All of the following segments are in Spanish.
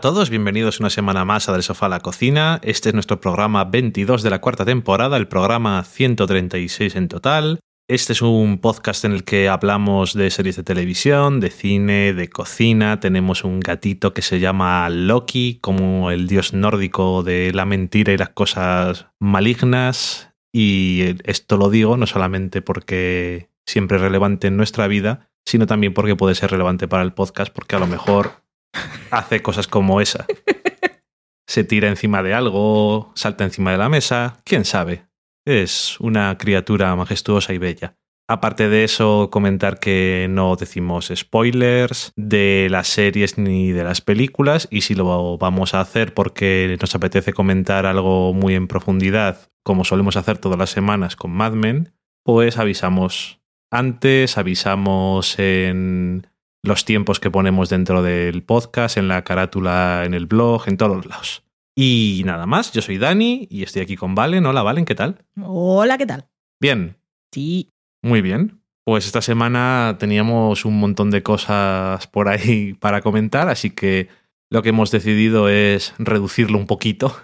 A todos, bienvenidos una semana más a Del Sofá a la Cocina. Este es nuestro programa 22 de la cuarta temporada, el programa 136 en total. Este es un podcast en el que hablamos de series de televisión, de cine, de cocina. Tenemos un gatito que se llama Loki, como el dios nórdico de la mentira y las cosas malignas. Y esto lo digo no solamente porque siempre es relevante en nuestra vida, sino también porque puede ser relevante para el podcast, porque a lo mejor hace cosas como esa. Se tira encima de algo, salta encima de la mesa, quién sabe. Es una criatura majestuosa y bella. Aparte de eso, comentar que no decimos spoilers de las series ni de las películas y si lo vamos a hacer porque nos apetece comentar algo muy en profundidad, como solemos hacer todas las semanas con Mad Men, pues avisamos antes, avisamos en los tiempos que ponemos dentro del podcast, en la carátula, en el blog, en todos lados. Y nada más, yo soy Dani y estoy aquí con Valen. Hola Valen, ¿qué tal? Hola, ¿qué tal? Bien. Sí. Muy bien. Pues esta semana teníamos un montón de cosas por ahí para comentar, así que lo que hemos decidido es reducirlo un poquito.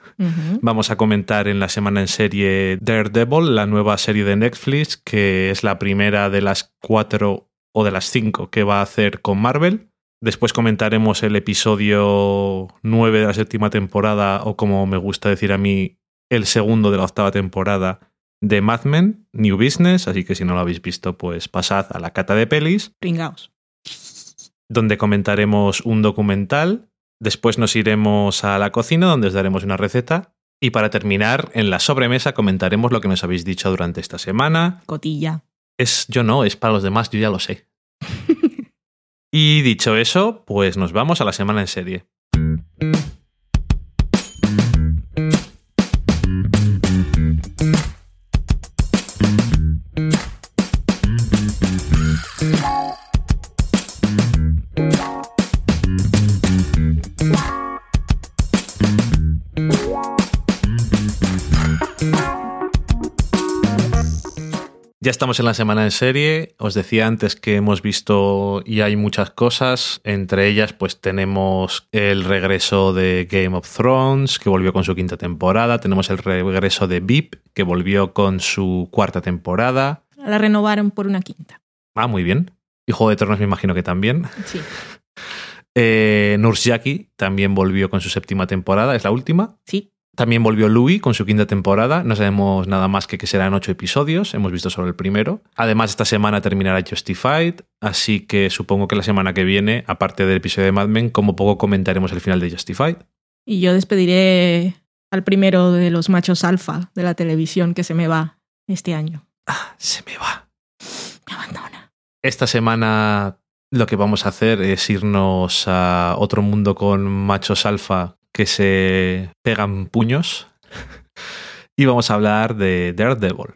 Vamos a comentar en la semana en serie Daredevil, la nueva serie de Netflix, que es la primera de las cuatro o de las cinco que va a hacer con Marvel. Después comentaremos el episodio 9 de la séptima temporada, o como me gusta decir a mí, el segundo de la octava temporada de Mad Men, New Business, así que si no lo habéis visto, pues pasad a la cata de pelis Pringaos. donde comentaremos un documental. Después nos iremos a la cocina, donde os daremos una receta. Y para terminar, en la sobremesa comentaremos lo que nos habéis dicho durante esta semana. Cotilla. Es yo no, es para los demás, yo ya lo sé. y dicho eso, pues nos vamos a la semana en serie. Ya estamos en la semana en serie. Os decía antes que hemos visto y hay muchas cosas. Entre ellas, pues tenemos el regreso de Game of Thrones, que volvió con su quinta temporada. Tenemos el regreso de VIP, que volvió con su cuarta temporada. La renovaron por una quinta. Ah, muy bien. Y Juego de Tronos me imagino que también. Sí. Eh, Nurse también volvió con su séptima temporada, es la última. Sí. También volvió Louis con su quinta temporada. No sabemos nada más que que serán ocho episodios. Hemos visto solo el primero. Además, esta semana terminará Justified. Así que supongo que la semana que viene, aparte del episodio de Mad Men, como poco comentaremos el final de Justified. Y yo despediré al primero de los machos alfa de la televisión que se me va este año. Ah, se me va. Me abandona. Esta semana lo que vamos a hacer es irnos a otro mundo con machos alfa que se pegan puños. y vamos a hablar de Daredevil.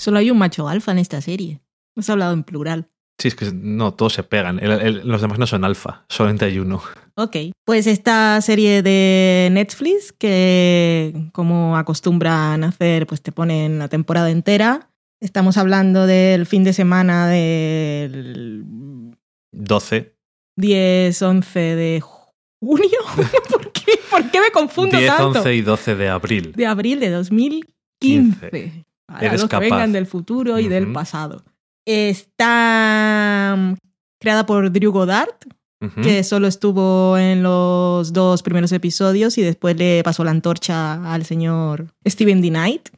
Solo hay un macho alfa en esta serie. Hemos hablado en plural. Sí, es que no, todos se pegan. El- el- los demás no son alfa, solamente hay uno. Ok, pues esta serie de Netflix que como acostumbran hacer, pues te ponen la temporada entera. Estamos hablando del fin de semana del 12. 10, 11 de junio. ¿Por qué? ¿Por qué me confundo 10, tanto? 11 y 12 de abril. De abril de 2015. Para Eres los que vengan del futuro y del pasado. Está mm, creada por Drew Goddard, que solo estuvo en los dos primeros episodios y después le pasó la antorcha al señor Steven D. Knight.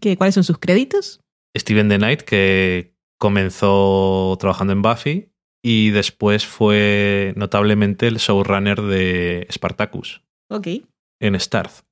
Que, ¿Cuáles son sus créditos? Steven The Knight, que comenzó trabajando en Buffy y después fue notablemente el showrunner de Spartacus Ok. en Starz.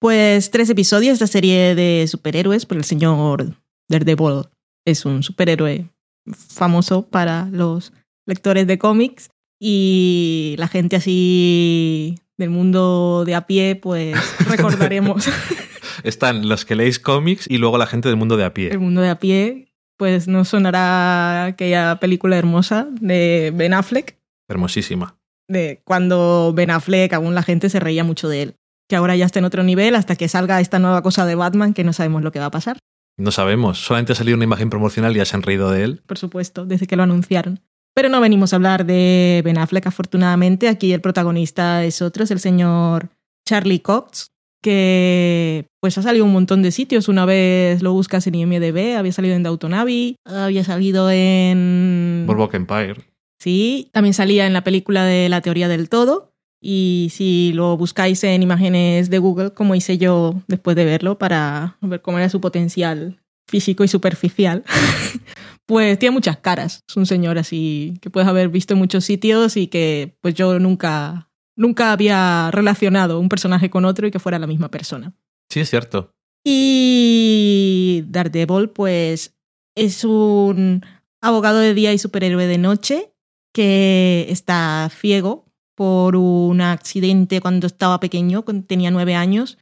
Pues tres episodios de esta serie de superhéroes, porque el señor Daredevil es un superhéroe famoso para los lectores de cómics y la gente así del mundo de a pie, pues recordaremos Están los que leéis cómics y luego la gente del mundo de a el pie. mundo de a pie, pues nos sonará aquella película hermosa de Ben Affleck, Hermosísima. de cuando Ben Affleck aún la gente se reía mucho de él, que ahora ya está en otro nivel hasta que salga esta nueva cosa de Batman que no sabemos lo que va a pasar. No sabemos, solamente ha salido una imagen promocional y ya se han reído de él. por supuesto, desde que lo anunciaron. Pero no venimos a hablar de Ben Affleck, afortunadamente. Aquí el protagonista es otro, es el señor Charlie Cox, que pues ha salido un montón de sitios. Una vez lo buscas en IMDB, había salido en Abbey, había salido en... Boardwalk Empire. Sí, también salía en la película de La teoría del todo. Y si lo buscáis en imágenes de Google, como hice yo después de verlo, para ver cómo era su potencial físico y superficial, pues tiene muchas caras. Es un señor así que puedes haber visto en muchos sitios y que pues yo nunca, nunca había relacionado un personaje con otro y que fuera la misma persona. Sí, es cierto. Y Daredevil, pues, es un abogado de día y superhéroe de noche que está ciego por un accidente cuando estaba pequeño, cuando tenía nueve años.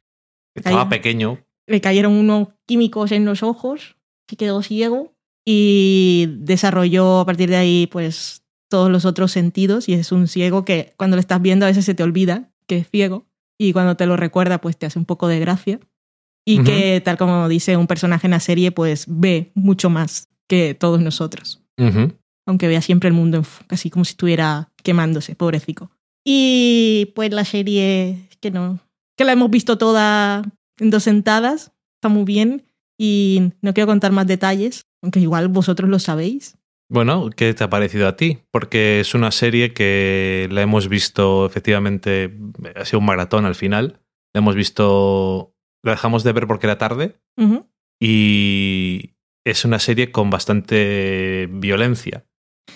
Estaba pequeño. Le cayeron unos químicos en los ojos, se quedó ciego y desarrolló a partir de ahí, pues, todos los otros sentidos. Y es un ciego que cuando lo estás viendo a veces se te olvida que es ciego y cuando te lo recuerda, pues te hace un poco de gracia. Y Ujú. que, tal como dice un personaje en la serie, pues ve mucho más que todos nosotros. Ujú. Aunque vea siempre el mundo casi como si estuviera quemándose, pobrecico. Y pues la serie que no, que la hemos visto toda en dos sentadas, está muy bien. Y no quiero contar más detalles, aunque igual vosotros lo sabéis. Bueno, ¿qué te ha parecido a ti? Porque es una serie que la hemos visto efectivamente, ha sido un maratón al final. La hemos visto, la dejamos de ver porque era tarde y es una serie con bastante violencia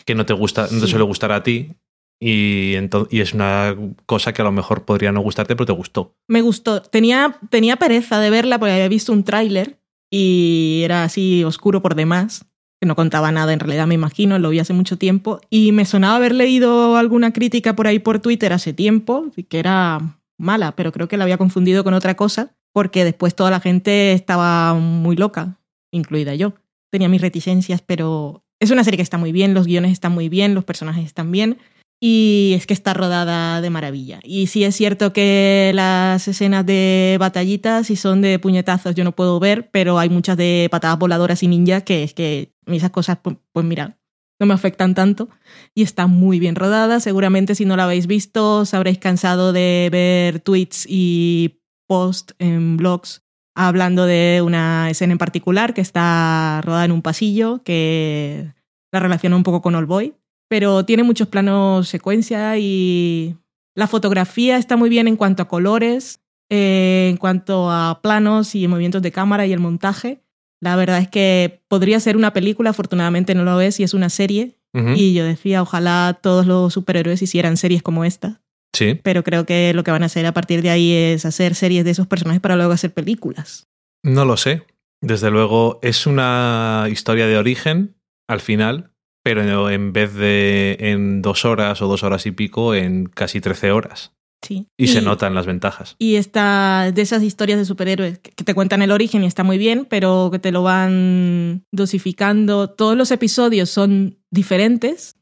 que no te gusta, no te Sí. suele gustar a ti y, y es una cosa que a lo mejor podría no gustarte, pero te gustó. Me gustó. Tenía, tenía pereza de verla porque había visto un tráiler y era así oscuro por demás, que no contaba nada en realidad, me imagino, lo vi hace mucho tiempo. Y me sonaba haber leído alguna crítica por ahí por Twitter hace tiempo, que era mala, pero creo que la había confundido con otra cosa, porque después toda la gente estaba muy loca, incluida yo. Tenía mis reticencias, pero es una serie que está muy bien, los guiones están muy bien, los personajes están bien. Y es que está rodada de maravilla. Y sí es cierto que las escenas de batallitas, si son de puñetazos, yo no puedo ver, pero hay muchas de patadas voladoras y ninjas que es que esas cosas, pues, pues mira, no me afectan tanto. Y está muy bien rodada. Seguramente si no la habéis visto, os habréis cansado de ver tweets y posts en blogs hablando de una escena en particular que está rodada en un pasillo, que la relaciona un poco con All Boy pero tiene muchos planos secuencia y la fotografía está muy bien en cuanto a colores, eh, en cuanto a planos y movimientos de cámara y el montaje. La verdad es que podría ser una película, afortunadamente no lo es y es una serie. Y yo decía, ojalá todos los superhéroes hicieran series como esta, Sí. pero creo que lo que van a hacer a partir de ahí es hacer series de esos personajes para luego hacer películas. No lo sé. Desde luego, es una historia de origen al final, pero en vez de en dos horas o dos horas y pico, en casi 13 horas. Sí. Y, se notan las ventajas. Y está de esas historias de superhéroes que te cuentan el origen y está muy bien, pero que te lo van dosificando. Todos los episodios son diferentes.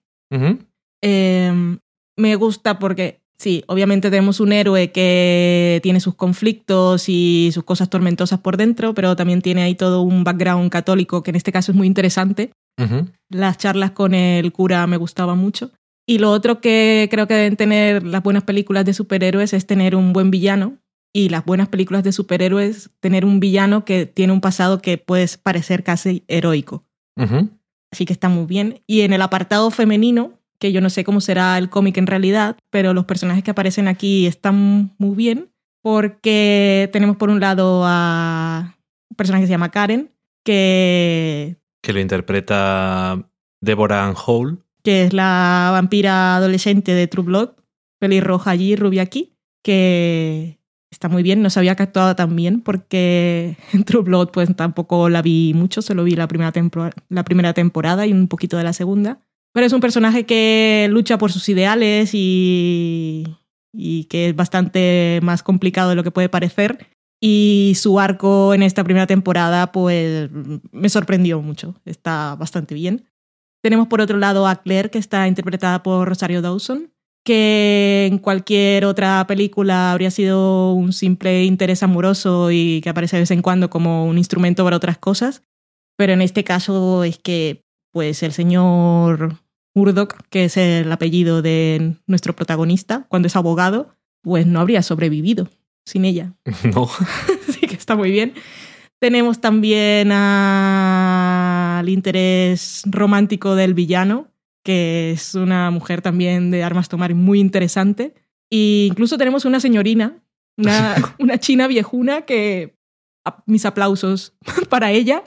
Eh, me gusta porque, sí, obviamente tenemos un héroe que tiene sus conflictos y sus cosas tormentosas por dentro, pero también tiene ahí todo un background católico que en este caso es muy interesante. Las charlas con el cura me gustaban mucho. Y lo otro que creo que deben tener las buenas películas de superhéroes es tener un buen villano. Y las buenas películas de superhéroes, tener un villano que tiene un pasado que puede parecer casi heroico. Así que está muy bien. Y en el apartado femenino, que yo no sé cómo será el cómic en realidad, pero los personajes que aparecen aquí están muy bien porque tenemos por un lado a un personaje que se llama Karen, que... Que lo interpreta Deborah Ann Hall. Que es la vampira adolescente de True Blood, pelirroja allí, rubia aquí, que está muy bien, no sabía que actuaba tan bien porque en True Blood pues tampoco la vi mucho, solo vi la primera, la primera temporada y un poquito de la segunda. Pero es un personaje que lucha por sus ideales y, y que es bastante más complicado de lo que puede parecer. Y su arco en esta primera temporada pues me sorprendió mucho, está bastante bien. Tenemos por otro lado a Claire, que está interpretada por Rosario Dawson, que en cualquier otra película habría sido un simple interés amoroso y que aparece de vez en cuando como un instrumento para otras cosas. Pero en este caso es que pues el señor Murdoch, que es el apellido de nuestro protagonista, cuando es abogado, pues no habría sobrevivido sin ella. No. sí que está muy bien. Tenemos también al interés romántico del villano, que es una mujer también de armas tomar muy interesante. E incluso tenemos una señorina, una, una china viejuna que mis aplausos para ella,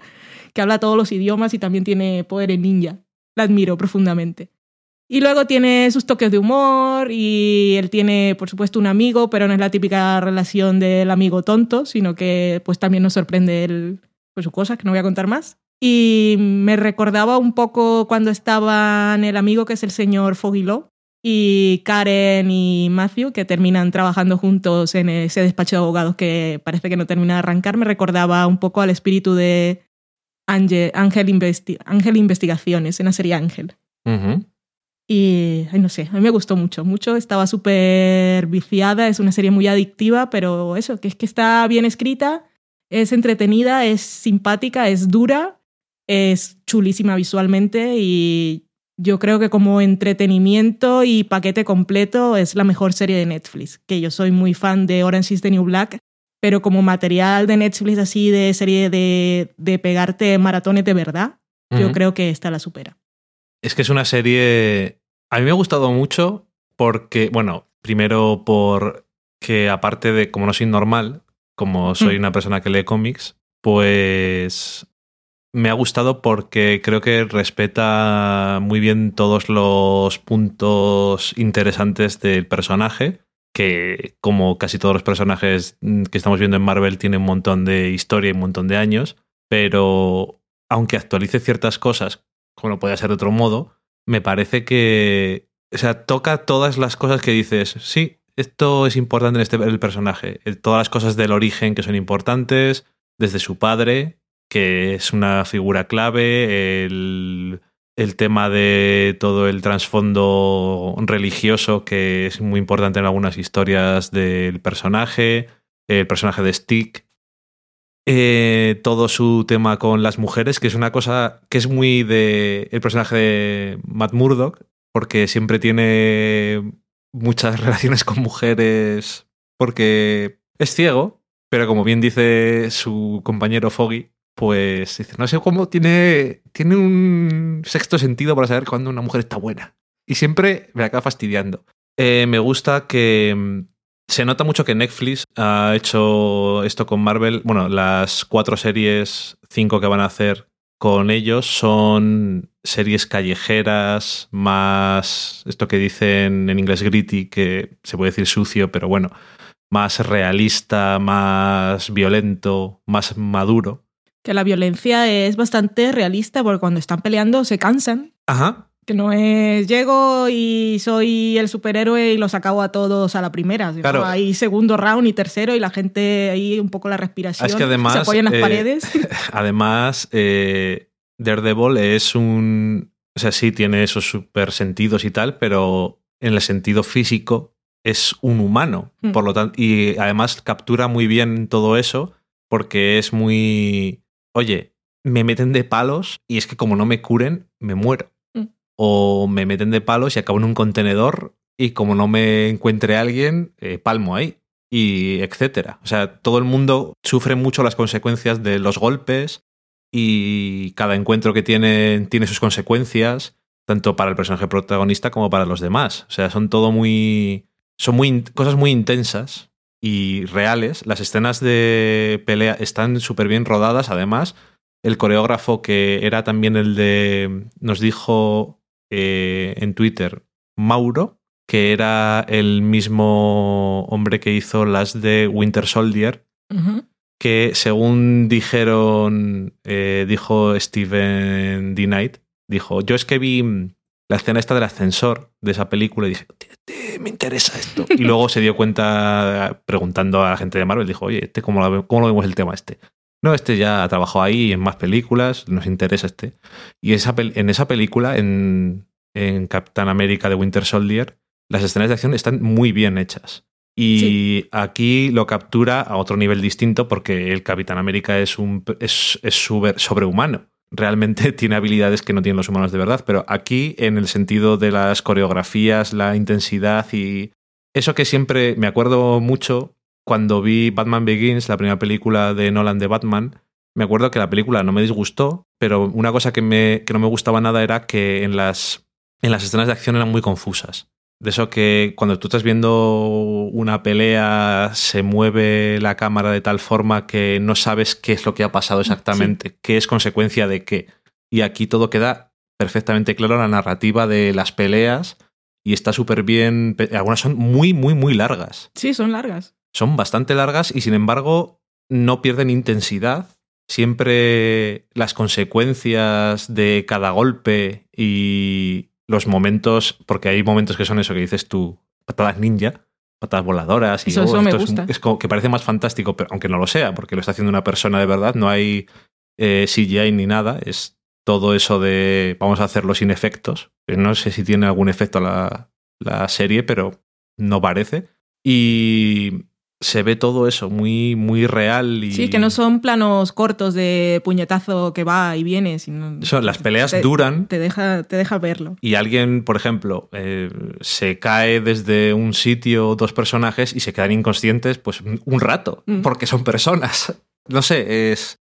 que habla todos los idiomas y también tiene poder en ninja. La admiro profundamente. Y luego tiene sus toques de humor y él tiene, por supuesto, un amigo, pero no es la típica relación del amigo tonto, sino que pues también nos sorprende él por sus cosas, que no voy a contar más. Y me recordaba un poco cuando estaban el amigo que es el señor Fogilo y Karen y Matthew, que terminan trabajando juntos en ese despacho de abogados que parece que no termina de arrancar. Me recordaba un poco al espíritu de Ángel, Ángel, Investigaciones, en la serie Ángel. Y, no sé, a mí me gustó mucho, mucho. Estaba súper viciada, es una serie muy adictiva, pero eso, que es que está bien escrita, es entretenida, es simpática, es dura es chulísima visualmente y yo creo que como entretenimiento y paquete completo es la mejor serie de Netflix, que yo soy muy fan de Orange is the New Black, pero como material de Netflix así de serie de, de pegarte maratones de verdad, yo creo que esta la supera. Es que es una serie... A mí me ha gustado mucho porque, bueno, primero por que aparte de como no soy normal, como soy mm. una persona que lee cómics, pues me ha gustado porque creo que respeta muy bien todos los puntos interesantes del personaje, que como casi todos los personajes que estamos viendo en Marvel tienen un montón de historia y un montón de años, pero aunque actualice ciertas cosas, como no puede ser de otro modo, me parece que, o sea, toca todas las cosas que dices, sí, esto es importante en este el personaje, todas las cosas del origen que son importantes, desde su padre, que es una figura clave, el, tema de todo el trasfondo religioso que es muy importante en algunas historias del personaje, el personaje de Stick, eh, todo su tema con las mujeres, que es una cosa que es muy de el personaje de Matt Murdock, porque siempre tiene muchas relaciones con mujeres porque es ciego, pero como bien dice su compañero Foggy, pues dice, no sé cómo tiene, tiene un sexto sentido para saber cuándo una mujer está buena. Y siempre me acaba fastidiando. Eh, me gusta que mm, se nota mucho que Netflix ha hecho esto con Marvel. Bueno, las cuatro series, cinco que van a hacer con ellos son series callejeras, más esto que dicen en inglés gritty, que se puede decir sucio, pero bueno, más realista, más violento, más maduro que la violencia es bastante realista porque cuando están peleando se cansan. Ajá. Que no es llego y soy el superhéroe y los acabo a todos a la primera. Claro. Hay segundo round y tercero y la gente ahí un poco la respiración. Es que además, se apoya en las eh, paredes. Además, eh, Daredevil es un. O sea, sí tiene esos super sentidos y tal, pero en el sentido físico es un humano. Hmm. Por lo tanto, y además captura muy bien todo eso porque es muy oye, me meten de palos y es que como no me curen, me muero. O me meten de palos y acabo en un contenedor y como no me encuentre alguien, eh, palmo ahí. Y etcétera. O sea, todo el mundo sufre mucho las consecuencias de los golpes y cada encuentro que tienen tiene sus consecuencias. tanto para el personaje protagonista como para los demás. O sea, son todo muy. Son muy, cosas muy intensas y reales. Las escenas de pelea están súper bien rodadas, además. El coreógrafo que era también el de. Nos dijo eh, en Twitter Mauro, que era el mismo hombre que hizo las de Winter Soldier, que según dijeron, eh, dijo Steven D. Knight, dijo, yo es que vi la escena esta del ascensor de esa película y dije, me interesa esto. Y luego se dio cuenta preguntando a la gente de Marvel, dijo, oye, este, ¿cómo, lo, ¿cómo lo vemos el tema este? No, este ya ha trabajado ahí en más películas, nos interesa este. Y esa, en esa película, en, en Capitán América de Winter Soldier, las escenas de acción están muy bien hechas. Y aquí lo captura a otro nivel distinto porque el Capitán América es, un, es, es sobrehumano. Realmente tiene habilidades que no tienen los humanos de verdad, pero aquí en el sentido de las coreografías, la intensidad y eso que siempre me acuerdo mucho cuando vi Batman Begins, la primera película de Nolan de Batman, me acuerdo que la película no me disgustó, pero una cosa que, me, que no me gustaba nada era que en las, en las escenas de acción eran muy confusas. De eso que cuando tú estás viendo una pelea se mueve la cámara de tal forma que no sabes qué es lo que ha pasado exactamente, qué es consecuencia de qué. Y aquí todo queda perfectamente claro la narrativa de las peleas y está súper bien. Algunas son muy, muy, muy largas. Sí, son largas. Son bastante largas y sin embargo no pierden intensidad. Siempre las consecuencias de cada golpe y, los momentos, porque hay momentos que son eso que dices tú, patadas ninja, patadas voladoras y eso, oh, me esto gusta. Es, como que parece más fantástico, pero aunque no lo sea, porque lo está haciendo una persona de verdad, no hay eh, CGI ni nada, es todo eso de vamos a hacerlo sin efectos. No sé si tiene algún efecto la, la serie, pero no parece. Y se ve todo eso muy, muy real. Y... Sí, que no son planos cortos de puñetazo que va y viene, sino... Son, las peleas te, duran. Te deja, te deja verlo. Y alguien, por ejemplo, eh, se cae desde un sitio dos personajes y se quedan inconscientes pues un rato, mm. porque son personas. No sé, es...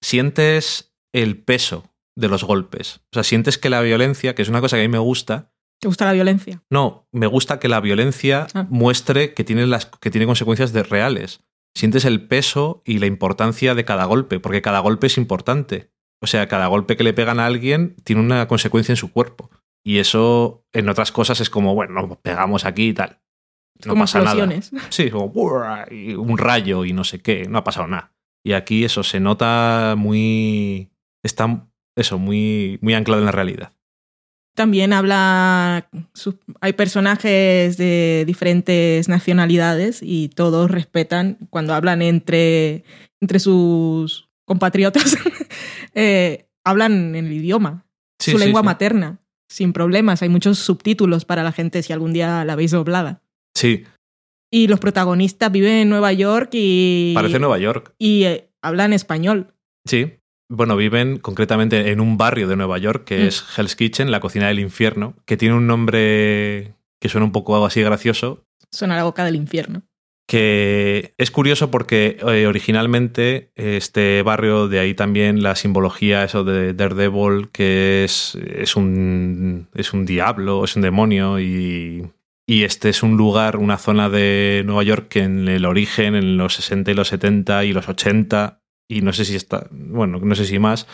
Sientes el peso de los golpes. O sea, sientes que la violencia, que es una cosa que a mí me gusta, ¿Te gusta la violencia? No, me gusta que la violencia ah. muestre que tiene, las, que tiene consecuencias de reales. Sientes el peso y la importancia de cada golpe, porque cada golpe es importante. O sea, cada golpe que le pegan a alguien tiene una consecuencia en su cuerpo. Y eso en otras cosas es como, bueno, nos pegamos aquí y tal. No como pasa explosiones. nada. Sí, como un rayo y no sé qué, no ha pasado nada. Y aquí eso se nota muy. Está eso, muy, muy anclado en la realidad. También habla, hay personajes de diferentes nacionalidades y todos respetan cuando hablan entre, entre sus compatriotas, eh, hablan en el idioma, Sí, su sí, lengua sí. materna, sin problemas. Hay muchos subtítulos para la gente si algún día la veis doblada. Sí, Y los protagonistas viven en Nueva York y, parece Nueva York. y eh, hablan español. Sí. Bueno, viven concretamente en un barrio de Nueva York que Mm. es Hell's Kitchen, la cocina del infierno, que tiene un nombre que suena un poco así gracioso, Suena la boca del infierno. que es curioso porque eh, originalmente este barrio, de ahí también la simbología eso de Daredevil, que es, es, un, es un diablo, es un demonio y, y este es un lugar, una zona de Nueva York que en el origen, en los 60 y los 70 y los 80, y no sé si está, bueno, no sé si más,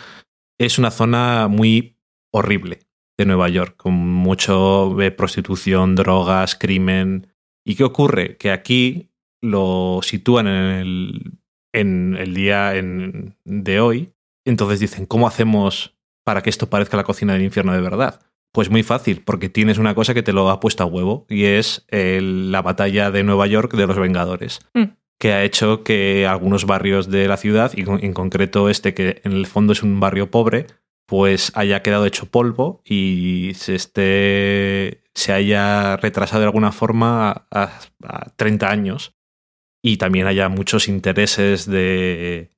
es una zona muy horrible de Nueva York, con mucho eh, prostitución, drogas, crimen. ¿Y qué ocurre? Que aquí lo sitúan en el, en el día en- de hoy. Entonces dicen, ¿cómo hacemos para que esto parezca la cocina del infierno de verdad? Pues muy fácil, porque tienes una cosa que te lo ha puesto a huevo, y es el- la batalla de Nueva York de los Vengadores, Mm. Que ha hecho que algunos barrios de la ciudad, y en concreto este que en el fondo es un barrio pobre, pues haya quedado hecho polvo y se esté se haya retrasado de alguna forma a, a 30 años y también haya muchos intereses de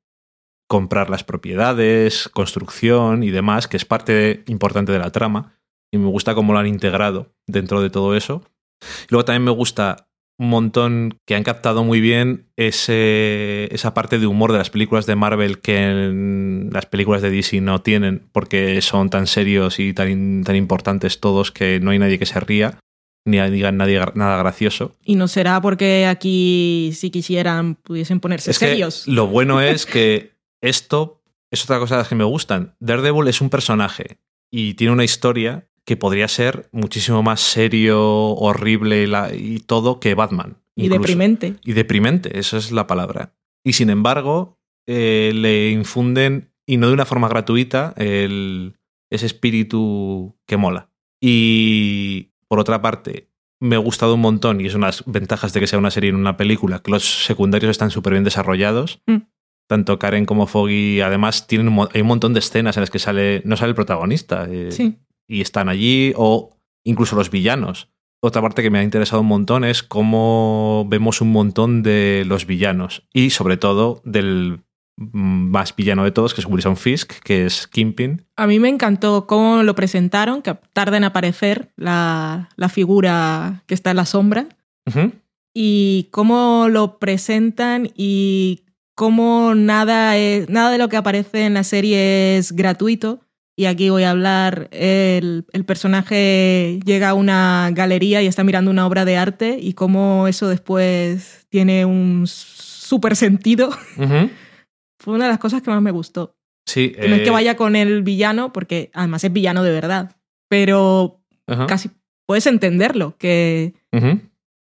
comprar las propiedades, construcción y demás, que es parte importante de la trama y me gusta cómo lo han integrado dentro de todo eso. Y luego también me gusta un montón que han captado muy bien ese, esa parte de humor de las películas de Marvel que en las películas de DC no tienen, porque son tan serios y tan, tan importantes todos que no hay nadie que se ría ni digan nadie nada gracioso. Y no será porque aquí, si quisieran, pudiesen ponerse serios. lo bueno es que esto es otra cosa de las que me gustan. Daredevil es un personaje y tiene una historia que podría ser muchísimo más serio, horrible y, todo que Batman. Y deprimente. Y deprimente, eso es la palabra. Y sin embargo, eh, le infunden, y no de una forma gratuita, el, ese espíritu que mola. Y por otra parte, me ha gustado un montón, y es una de las ventajas de que sea una serie en una película, que los secundarios están súper bien desarrollados. Mm. Tanto Karen como Foggy, además, tienen hay un montón de escenas en las que sale, no sale el protagonista. Eh, y están allí, o incluso los villanos. Otra parte que me ha interesado un montón es cómo vemos un montón de los villanos. Y sobre todo del más villano de todos, que es Wilson Fisk, que es Kingpin. A mí me encantó cómo lo presentaron, que tarda en aparecer la, figura que está en la sombra. Y cómo lo presentan y cómo nada, nada de lo que aparece en la serie es gratuito. Y aquí voy a hablar, el, personaje llega a una galería y está mirando una obra de arte y cómo eso después tiene un súper sentido fue una de las cosas que más me gustó. Sí. no es que eh, vaya con el villano, porque además es villano de verdad, pero casi puedes entenderlo, que, que,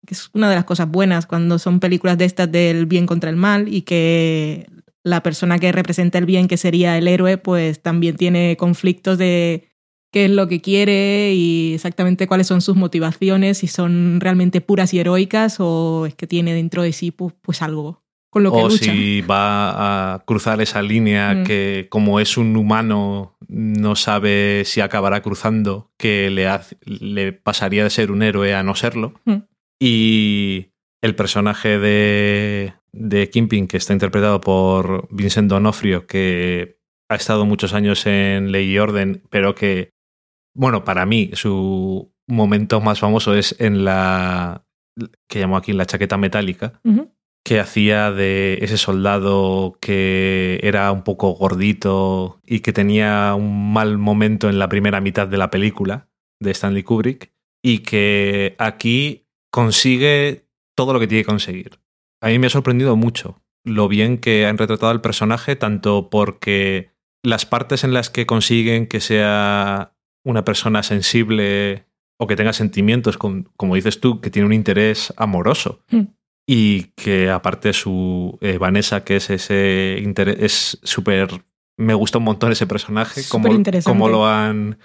es una de las cosas buenas cuando son películas de estas del bien contra el mal y que la persona que representa el bien, que sería el héroe, pues también tiene conflictos de qué es lo que quiere y exactamente cuáles son sus motivaciones, si son realmente puras y heroicas o es que tiene dentro de sí pues, pues algo o si va a cruzar esa línea mm. que como es un humano no sabe si acabará cruzando, que le, le pasaría de ser un héroe a no serlo. Mm. Y el personaje de, de Kimping, que está interpretado por Vincent Donofrio, que ha estado muchos años en Ley y Orden, pero que, bueno, para mí su momento más famoso es en la que llamo aquí la chaqueta metálica, que hacía de ese soldado que era un poco gordito y que tenía un mal momento en la primera mitad de la película de Stanley Kubrick y que aquí consigue todo lo que tiene que conseguir. A mí me ha sorprendido mucho lo bien que han retratado al personaje, tanto porque las partes en las que consiguen que sea una persona sensible o que tenga sentimientos, como dices tú, que tiene un interés amoroso. Hmm y que aparte su eh, Vanessa, que es ese es súper... Me gusta un montón ese personaje, como, como, lo han,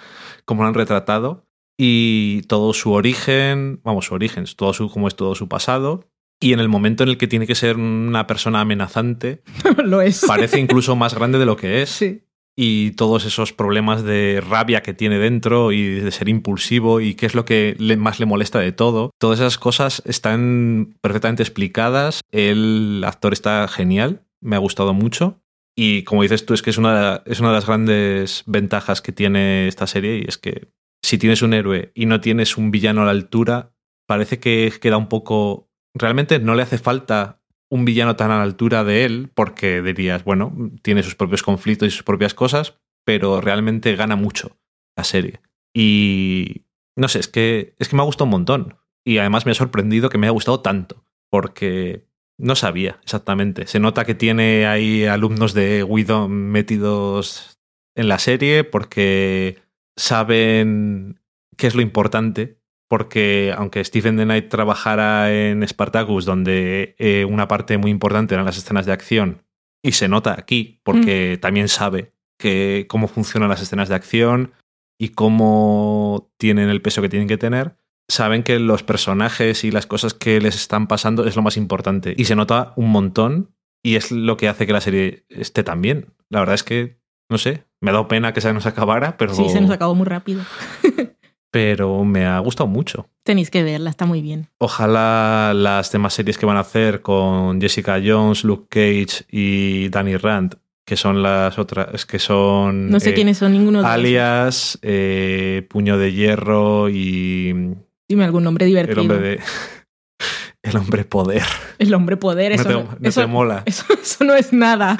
como lo han retratado y todo su origen, vamos, su origen, todo su, como es todo su pasado. Y en el momento en el que tiene que ser una persona amenazante, lo es. Parece incluso más grande de lo que es. Sí y todos esos problemas de rabia que tiene dentro y de ser impulsivo y qué es lo que más le molesta de todo. Todas esas cosas están perfectamente explicadas. El actor está genial, me ha gustado mucho. Y como dices tú, es que es una, es una de las grandes ventajas que tiene esta serie y es que si tienes un héroe y no tienes un villano a la altura, parece que queda un poco... Realmente no le hace falta un villano tan a la altura de él, porque dirías, bueno, tiene sus propios conflictos y sus propias cosas, pero realmente gana mucho la serie. Y no sé, es que, es que me ha gustado un montón. Y además me ha sorprendido que me haya gustado tanto, porque no sabía exactamente. Se nota que tiene ahí alumnos de Guido metidos en la serie, porque saben qué es lo importante porque aunque Stephen The Knight trabajara en Spartacus, donde eh, una parte muy importante eran las escenas de acción, y se nota aquí, porque mm. también sabe que, cómo funcionan las escenas de acción y cómo tienen el peso que tienen que tener, saben que los personajes y las cosas que les están pasando es lo más importante. Y se nota un montón y es lo que hace que la serie esté tan bien. La verdad es que, no sé, me ha dado pena que se nos acabara, pero... Sí, se nos acabó muy rápido. pero me ha gustado mucho. Tenéis que verla, está muy bien. Ojalá las demás series que van a hacer con Jessica Jones, Luke Cage y Danny Rand, que son las otras, que son... No sé eh, quiénes son ninguno de Alias, eh, Puño de Hierro y... Dime algún nombre divertido. El hombre de... El hombre poder. El hombre poder, eso no te, no, no eso, te mola. Eso, eso no es nada.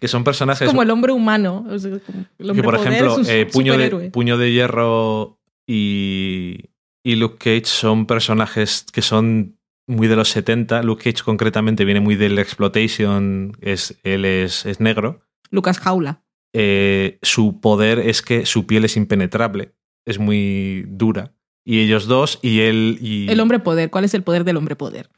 Que son personajes. Es como el hombre humano. O sea, como el hombre que por poder ejemplo, eh, puño, de, puño de Hierro y, y Luke Cage son personajes que son muy de los 70. Luke Cage concretamente viene muy del Exploitation, es, él es, es negro. Lucas Jaula. Eh, su poder es que su piel es impenetrable, es muy dura. Y ellos dos, y él y... El hombre poder. ¿Cuál es el poder del hombre poder?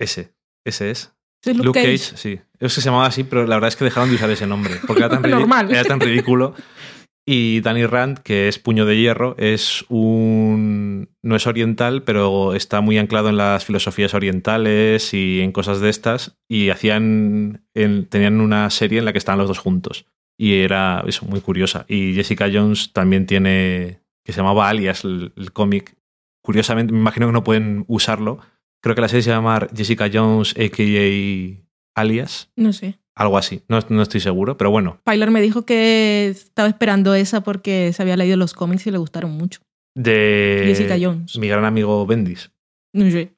Ese, ese es. Ese es Luke, Luke Cage. Cage, sí. Es que se llamaba así, pero la verdad es que dejaron de usar ese nombre. Porque era tan, ridi- Normal. era tan ridículo. Y Danny Rand, que es puño de hierro, es un. no es oriental, pero está muy anclado en las filosofías orientales y en cosas de estas. Y hacían. en- tenían una serie en la que estaban los dos juntos. Y era eso, muy curiosa. Y Jessica Jones también tiene. que se llamaba Alias, el, el cómic. Curiosamente, me imagino que no pueden usarlo. Creo que la serie se llama Jessica Jones, a.k.a. Alias. No sé. Algo así, no, no estoy seguro, pero bueno. Pyler me dijo que estaba esperando esa porque se había leído los cómics y le gustaron mucho. De Jessica Jones. mi gran amigo Bendis. No sé.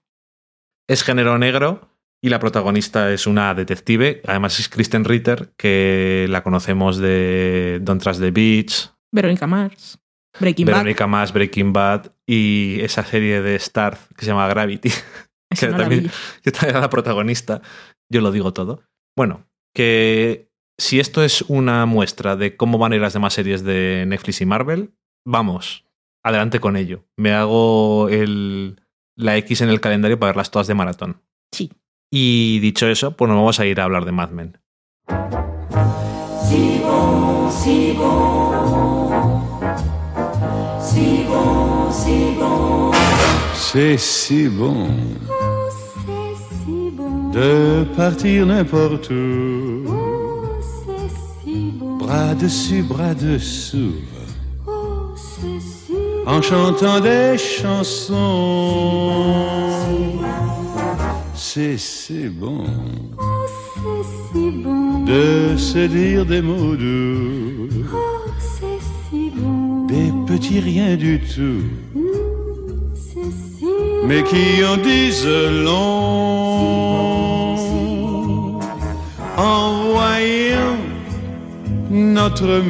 Es género negro y la protagonista es una detective. Además es Kristen Ritter, que la conocemos de Don't Trust the Beach, Verónica Mars. Breaking Bad. Verónica Más, Breaking Bad y esa serie de Star que se llama Gravity, que no también- que también era la protagonista. Yo lo digo todo. Bueno, que si esto es una muestra de cómo van a ir las demás series de Netflix y Marvel, vamos, adelante con ello. Me hago el, la X en el calendario para verlas todas de maratón. Sí. Y dicho eso, pues nos vamos a ir a hablar de Mad Men. Si bon. De partir n'importe où. Bras dessus, bras dessous, en chantant des chansons. C'est si bon bon. de se dire des mots doux, bon. des petits riens du tout, mais qui en disent long en voyant notre.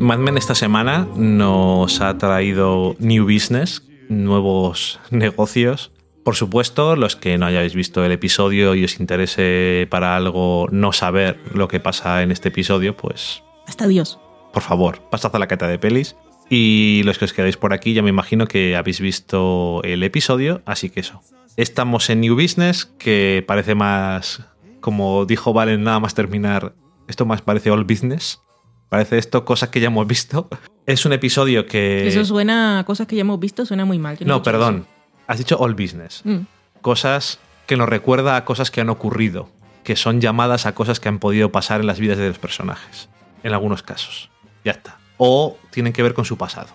Mad Men esta semana nos ha traído New Business, nuevos negocios. Por supuesto, los que no hayáis visto el episodio y os interese para algo no saber lo que pasa en este episodio, pues Hasta Dios. por favor, pasad a la cata de pelis. Y los que os quedáis por aquí, ya me imagino que habéis visto el episodio, así que eso. Estamos en New Business, que parece más, como dijo Valen, nada más terminar, esto más parece All Business. Parece esto cosas que ya hemos visto. Es un episodio que... Eso suena a cosas que ya hemos visto, suena muy mal. No, perdón. Has dicho All Business. Mm. Cosas que nos recuerda a cosas que han ocurrido, que son llamadas a cosas que han podido pasar en las vidas de los personajes, en algunos casos. Ya está. O tienen que ver con su pasado.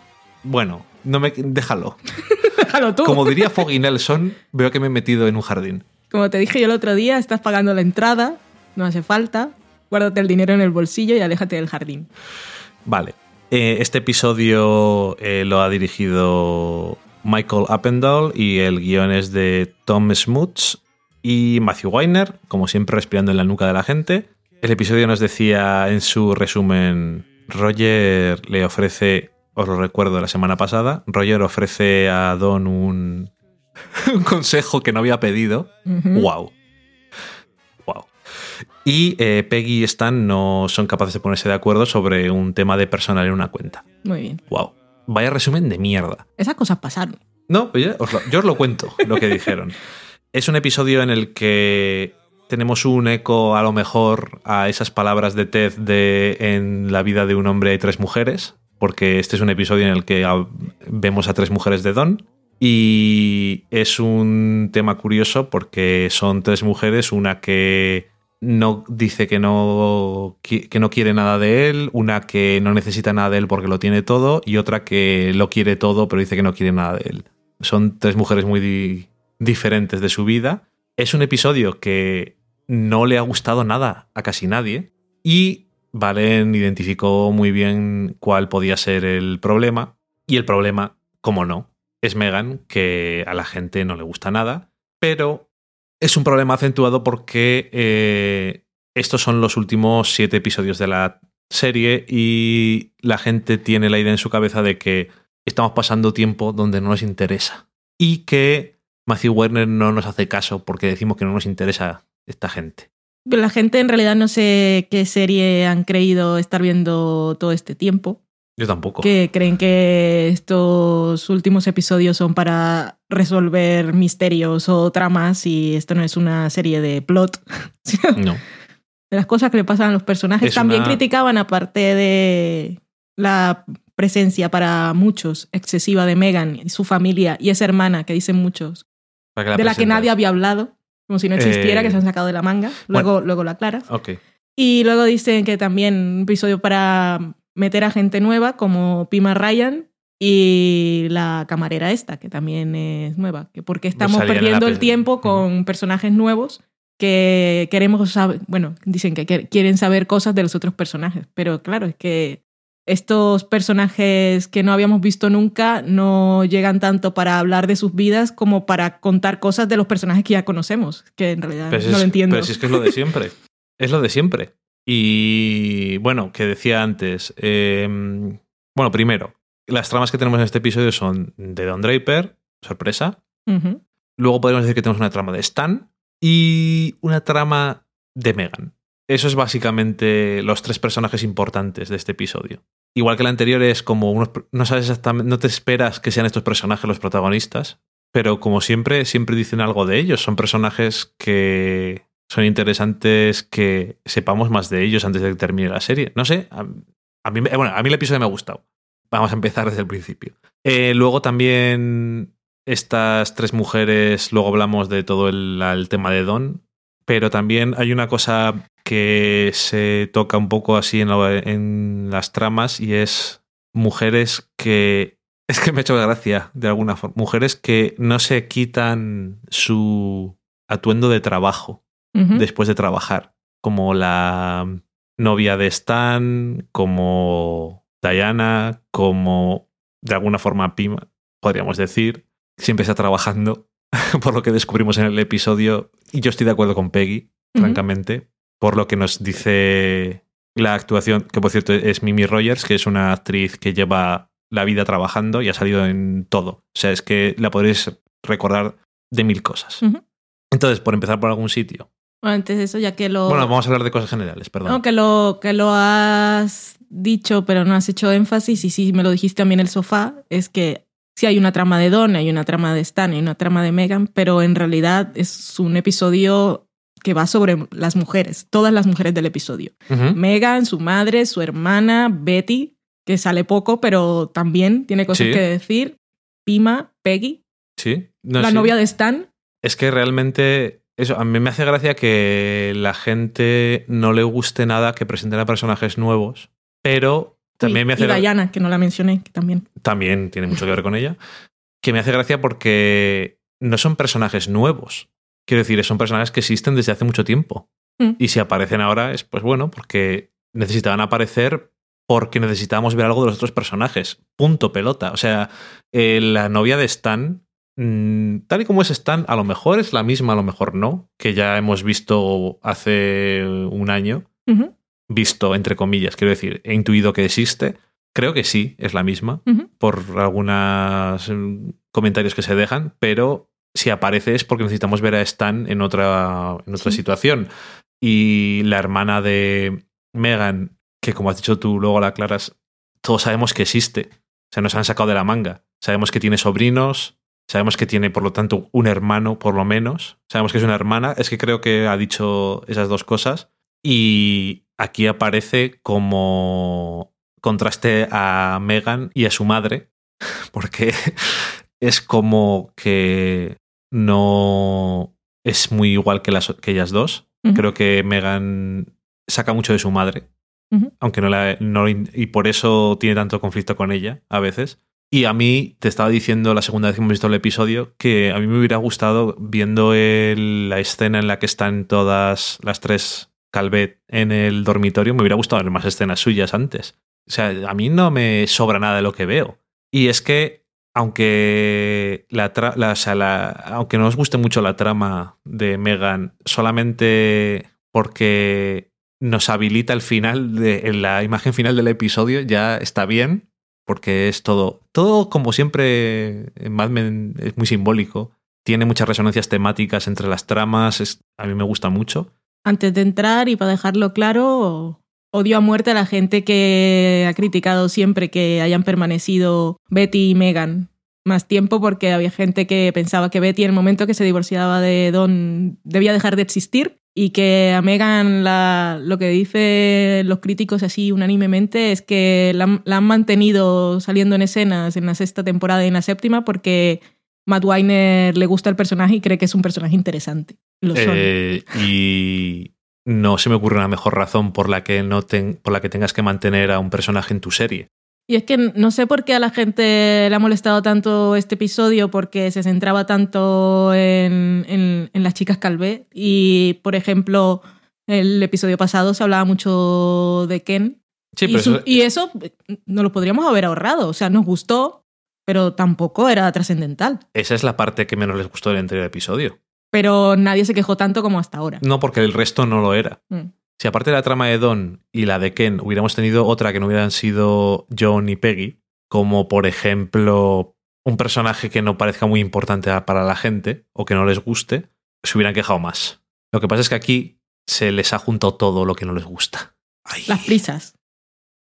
Bueno, no me déjalo. Déjalo tú. Como diría Foggy Nelson, veo que me he metido en un jardín. Como te dije yo el otro día, estás pagando la entrada, no hace falta. Guárdate el dinero en el bolsillo y aléjate del jardín. Vale. Eh, este episodio eh, lo ha dirigido Michael Appendall y el guion es de Tom Smuts y Matthew Weiner, como siempre respirando en la nuca de la gente. El episodio nos decía en su resumen, Roger le ofrece, os lo recuerdo la semana pasada, Roger ofrece a Don un, un consejo que no había pedido. Wow. Wow. Y eh, Peggy y Stan no son capaces de ponerse de acuerdo sobre un tema de personal en una cuenta. Muy bien. Wow. Vaya resumen de mierda. Esas cosas pasaron. No, pues ya os lo- yo os lo cuento, lo que dijeron. Es un episodio en el que tenemos un eco a lo mejor a esas palabras de Ted de en la vida de un hombre hay tres mujeres, porque este es un episodio en el que vemos a tres mujeres de Don. Y es un tema curioso porque son tres mujeres, una que no dice que no, que no quiere nada de él, una que no necesita nada de él porque lo tiene todo y otra que lo quiere todo pero dice que no quiere nada de él. Son tres mujeres muy, di- diferentes de su vida. Es un episodio que no le ha gustado nada a casi nadie y Valen identificó muy bien cuál podía ser el problema y el problema, como no, es Megan, que a la gente no le gusta nada, pero es un problema acentuado porque eh, estos son los últimos siete episodios de la serie y la gente tiene la idea en su cabeza de que estamos pasando tiempo donde no nos interesa y que Matthew Werner no nos hace caso porque decimos que no nos interesa esta gente. La gente en realidad no sé qué serie han creído estar viendo todo este tiempo. Yo tampoco. Que creen que estos últimos episodios son para resolver misterios o tramas y esto no es una serie de plot. No. de las cosas que le pasan a los personajes. Es También una- criticaban, aparte de la presencia para muchos excesiva de Megan y su familia y esa hermana que dicen muchos, ¿Para qué de la que nadie había hablado, como si no existiera, Eh, que se han sacado de la manga. Luego, luego la aclara. Ok. Y luego dicen que también un episodio para meter a gente nueva, como Pima Ryan y la camarera esta, que también es nueva. Que porque estamos en la perdiendo el tiempo con personajes nuevos que queremos saber, bueno, dicen que quieren saber cosas de los otros personajes. Pero claro, es que estos personajes que no habíamos visto nunca no llegan tanto para hablar de sus vidas como para contar cosas de los personajes que ya conocemos, que en realidad no es- lo entiendo. Pero si es que es lo de siempre. es lo de siempre. Y bueno, que decía antes. eh, bueno, primero, las tramas que tenemos en este episodio son de Don Draper, sorpresa. Luego podemos decir que tenemos una trama de Stan y una trama de Megan. Eso es básicamente los tres personajes importantes de este episodio. Igual que el anterior es como unos, no sabes exactamente, no te esperas que sean estos personajes los protagonistas, pero como siempre, siempre dicen algo de ellos. Son personajes que son interesantes que sepamos más de ellos antes de que termine la serie. No sé, a, a mí, bueno, a mí el episodio me ha gustado. Vamos a empezar desde el principio. Eh, luego también estas tres mujeres, luego hablamos de todo el, tema de Don, pero también hay una cosa que se toca un poco así en las tramas y es mujeres que... Es que me ha hecho gracia, de alguna forma. Mujeres que no se quitan su atuendo de trabajo Después de trabajar, como la novia de Stan, como Diana, como de alguna forma Pima, podríamos decir. Siempre está trabajando, por lo que descubrimos en el episodio. Y yo estoy de acuerdo con Peggy, francamente, por lo que nos dice la actuación, que por cierto es Mimi Rogers, que es una actriz que lleva la vida trabajando y ha salido en todo. O sea, es que la podréis recordar de mil cosas. Entonces, por empezar por algún sitio. Bueno, antes de eso, ya que lo. Bueno, vamos a hablar de cosas generales, perdón. no, que lo, que lo has dicho, pero no has hecho énfasis, y sí me lo dijiste también en el sofá, es que sí hay una trama de Don, hay una trama de Stan, hay una trama de Megan, pero en realidad es un episodio que va sobre las mujeres, todas las mujeres del episodio. Megan, su madre, su hermana, Betty, que sale poco, pero también tiene cosas Sí. que decir. Pima, Peggy, Sí. No, la sí. novia de Stan. Es que realmente. Eso, a mí me hace gracia que la gente no le guste nada que presenten a personajes nuevos, pero también me hace y gra- Diana, que no la mencioné, que también. también tiene mucho que ver con ella, que me hace gracia porque no son personajes nuevos. Quiero decir, son personajes que existen desde hace mucho tiempo. Mm. Y si aparecen ahora es pues bueno, porque necesitaban aparecer porque necesitábamos ver algo de los otros personajes. Punto pelota. O sea, eh, la novia de Stan, mm, tal y como es Stan, a lo mejor es la misma, a lo mejor no, que ya hemos visto hace un año visto, entre comillas, quiero decir, he intuido que existe. Creo que sí, es la misma, por algunos mm, comentarios que se dejan, pero si aparece es porque necesitamos ver a Stan en otra, en otra Sí. situación. Y la hermana de Megan, que como has dicho tú, luego la aclaras, todos sabemos que existe. O sea, nos han sacado de la manga. Sabemos que tiene sobrinos, sabemos que tiene, por lo tanto, un hermano, por lo menos. Sabemos que es una hermana. Es que creo que ha dicho esas dos cosas. Y aquí aparece como contraste a Megan y a su madre, porque es como que no es muy igual que, las, que ellas dos. Creo que Megan saca mucho de su madre, aunque no la. no- y por eso tiene tanto conflicto con ella a veces. Y a mí, te estaba diciendo la segunda vez que hemos visto el episodio, que a mí me hubiera gustado, viendo la escena en la que están todas las tres Calvet en el dormitorio, me hubiera gustado ver más escenas suyas antes. O sea, a mí no me sobra nada de lo que veo. Y es que, aunque, la la- la- aunque no os guste mucho la trama de Megan, solamente porque nos habilita el final, de, en la imagen final del episodio, ya está bien, porque es todo, todo como siempre en Mad es muy simbólico. Tiene muchas resonancias temáticas entre las tramas, es- a mí me gusta mucho. Antes de entrar y para dejarlo claro, odio a muerte a la gente que ha criticado siempre que hayan permanecido Betty y Megan más tiempo porque había gente que pensaba que Betty en el momento que se divorciaba de Don debía dejar de existir y que a Megan la- lo que dicen los críticos así unánimemente es que la, han- mantenido saliendo en escenas en la sexta temporada y en la séptima porque Matt Weiner le gusta el personaje y cree que es un personaje interesante. Lo son. Eh, y no se me ocurre una mejor razón por la que no ten- por la que tengas que mantener a un personaje en tu serie. Y es que no sé por qué a la gente le ha molestado tanto este episodio, porque se centraba tanto en, en- en las chicas Calvé. Y, por ejemplo, el episodio pasado se hablaba mucho de Ken. Sí, y, pero su- eso- y eso no lo podríamos haber ahorrado. O sea, nos gustó, pero tampoco era trascendental. esa es la parte que menos les gustó del anterior episodio. Pero nadie se quejó tanto como hasta ahora. No, porque el resto no lo era. Mm. Si aparte de la trama de Don y la de Ken hubiéramos tenido otra que no hubieran sido John y Peggy, como por ejemplo un personaje que no parezca muy importante para la gente o que no les guste, se hubieran quejado más. Lo que pasa es que aquí se les ha juntado todo lo que no les gusta. Ay. Las prisas.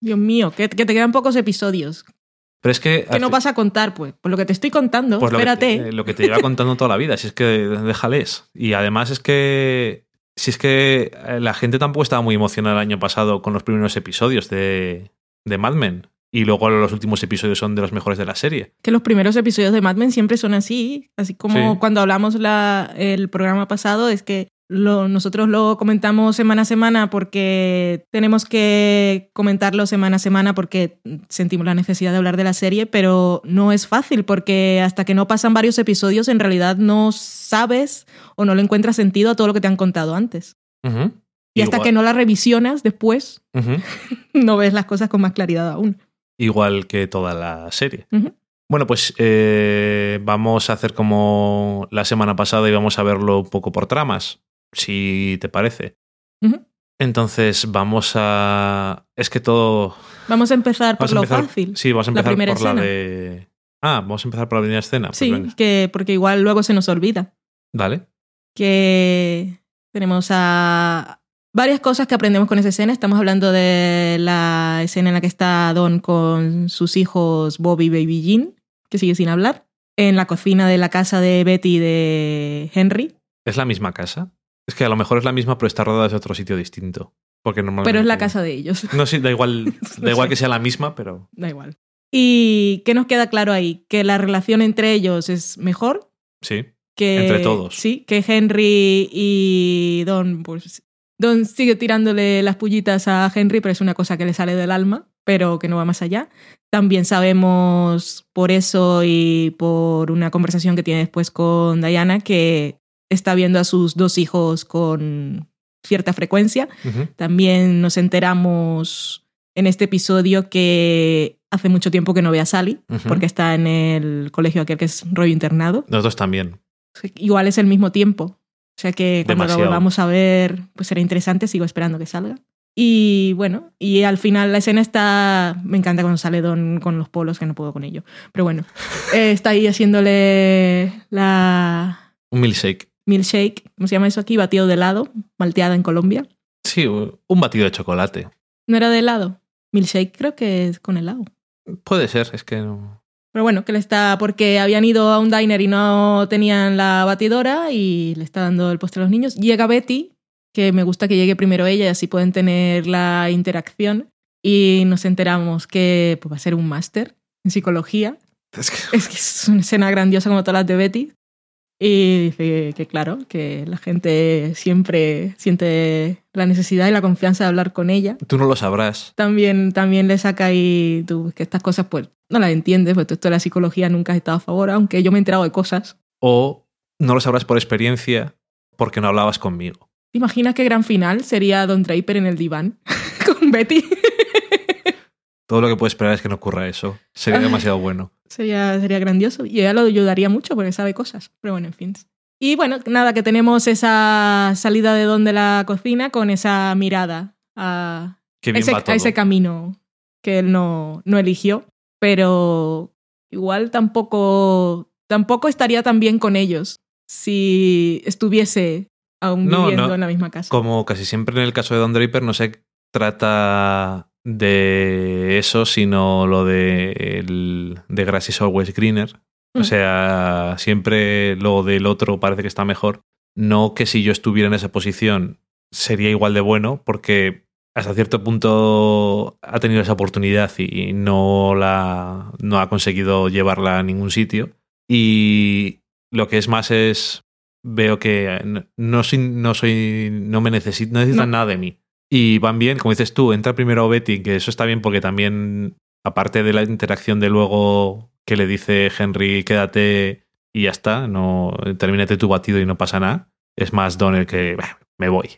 Dios mío, que, que te quedan pocos episodios. Pero es que... ¿Qué no vas a contar? Pues, pues lo que te estoy contando, Pues lo que, espérate. te, eh, lo que te lleva contando toda la vida, si es que déjales. Y además es que. Si es que eh, la gente tampoco estaba muy emocionada el año pasado con los primeros episodios de, de Mad Men. Y luego los últimos episodios son de los mejores de la serie. que los primeros episodios de Mad Men siempre son así, así como Sí. cuando hablamos la, el programa pasado, es que lo, nosotros lo comentamos semana a semana porque tenemos que comentarlo semana a semana porque sentimos la necesidad de hablar de la serie, pero no es fácil porque hasta que no pasan varios episodios en realidad no sabes o no le encuentras sentido a todo lo que te han contado antes. Y hasta Igual- que no la revisionas después, no ves las cosas con más claridad aún. Igual que toda la serie. Bueno, pues eh, vamos a hacer como la semana pasada y vamos a verlo un poco por tramas, si te parece. Entonces vamos a... Es que todo... Vamos a empezar por lo fácil. Sí, vamos a La empezar primera por la escena. de. Ah, vamos a empezar por la primera escena. Pues Sí, venga. que, porque igual luego se nos olvida. Dale. Que tenemos a varias cosas que aprendemos con esa escena. Estamos hablando de la escena en la que está Don con sus hijos Bobby y Baby Jean, que sigue sin hablar, en la cocina de la casa de Betty y de Henry. ¿Es la misma casa? Es que a lo mejor es la misma, pero está rodada desde otro sitio distinto. Porque normalmente. Pero es la casa de ellos. No, sí, da igual, da igual que sea la misma, pero. Da igual. ¿Y qué nos queda claro ahí? Que la relación entre ellos es mejor, Sí. que Entre todos. Sí, que Henry y Don, pues Don sigue tirándole las pullitas a Henry, pero es una cosa que le sale del alma, pero que no va más allá. También sabemos por eso y por una conversación que tiene después con Diana que está viendo a sus dos hijos con cierta frecuencia. También nos enteramos en este episodio que hace mucho tiempo que no ve a Sally, porque está en el colegio aquel que es rollo internado. Los dos también. Igual es el mismo tiempo. O sea que cuando Demasiado. lo volvamos a ver, pues será interesante, sigo esperando que salga. Y bueno, y al final la escena está. Me encanta cuando sale Don con los polos, que no puedo con ello. Pero bueno, eh, está ahí haciéndole la Un milkshake. Milkshake, ¿cómo se llama eso aquí? Batido de helado, malteada en Colombia. Sí, un batido de chocolate. ¿No era de helado? Milkshake creo que es con helado. Puede ser, es que no. Pero bueno, que le está. Porque habían ido a un diner y no tenían la batidora y le está dando el postre a los niños. Llega Betty, que me gusta que llegue primero ella y así pueden tener la interacción. Y nos enteramos que pues, va a ser un máster en psicología. Es que- Es que es una escena grandiosa como todas las de Betty. Y dice que, claro, que la gente siempre siente la necesidad y la confianza de hablar con ella Tú no lo sabrás. también, también le saca ahí tú, que estas cosas pues no las entiendes, porque esto de la psicología nunca has estado a favor, aunque yo me he enterado de cosas. O no lo sabrás por experiencia porque no hablabas conmigo. ¿Te imaginas qué gran final sería Don Draper en el diván con Betty? Todo lo que puedes esperar es que no ocurra eso. Sería demasiado bueno. Sería, sería grandioso. Y ella lo ayudaría mucho porque sabe cosas. Pero bueno, en fin. Y bueno, nada, que tenemos esa salida de Don de la cocina con esa mirada a, ese, a camino que él no, no eligió. Pero igual tampoco, tampoco estaría tan bien con ellos si estuviese aún No, viviendo no. en la misma casa. Como casi siempre en el caso de Don Draper, no se trata de eso, sino lo de, el, de Grass is always greener. O Mm. sea, siempre lo del otro parece que está mejor. No que si yo estuviera en esa posición sería igual de bueno, porque hasta cierto punto ha tenido esa oportunidad y no, la, no ha conseguido llevarla a ningún sitio. Y lo que es más es, veo que no, no soy, no, soy, no me necesito, no necesitan No. nada de mí. Y van bien, como dices tú, entra primero Betty, que eso está bien porque también, aparte de la interacción de luego que le dice Henry, quédate y ya está, no termínate tu batido y no pasa nada. Es más Don el que "Bah, me voy.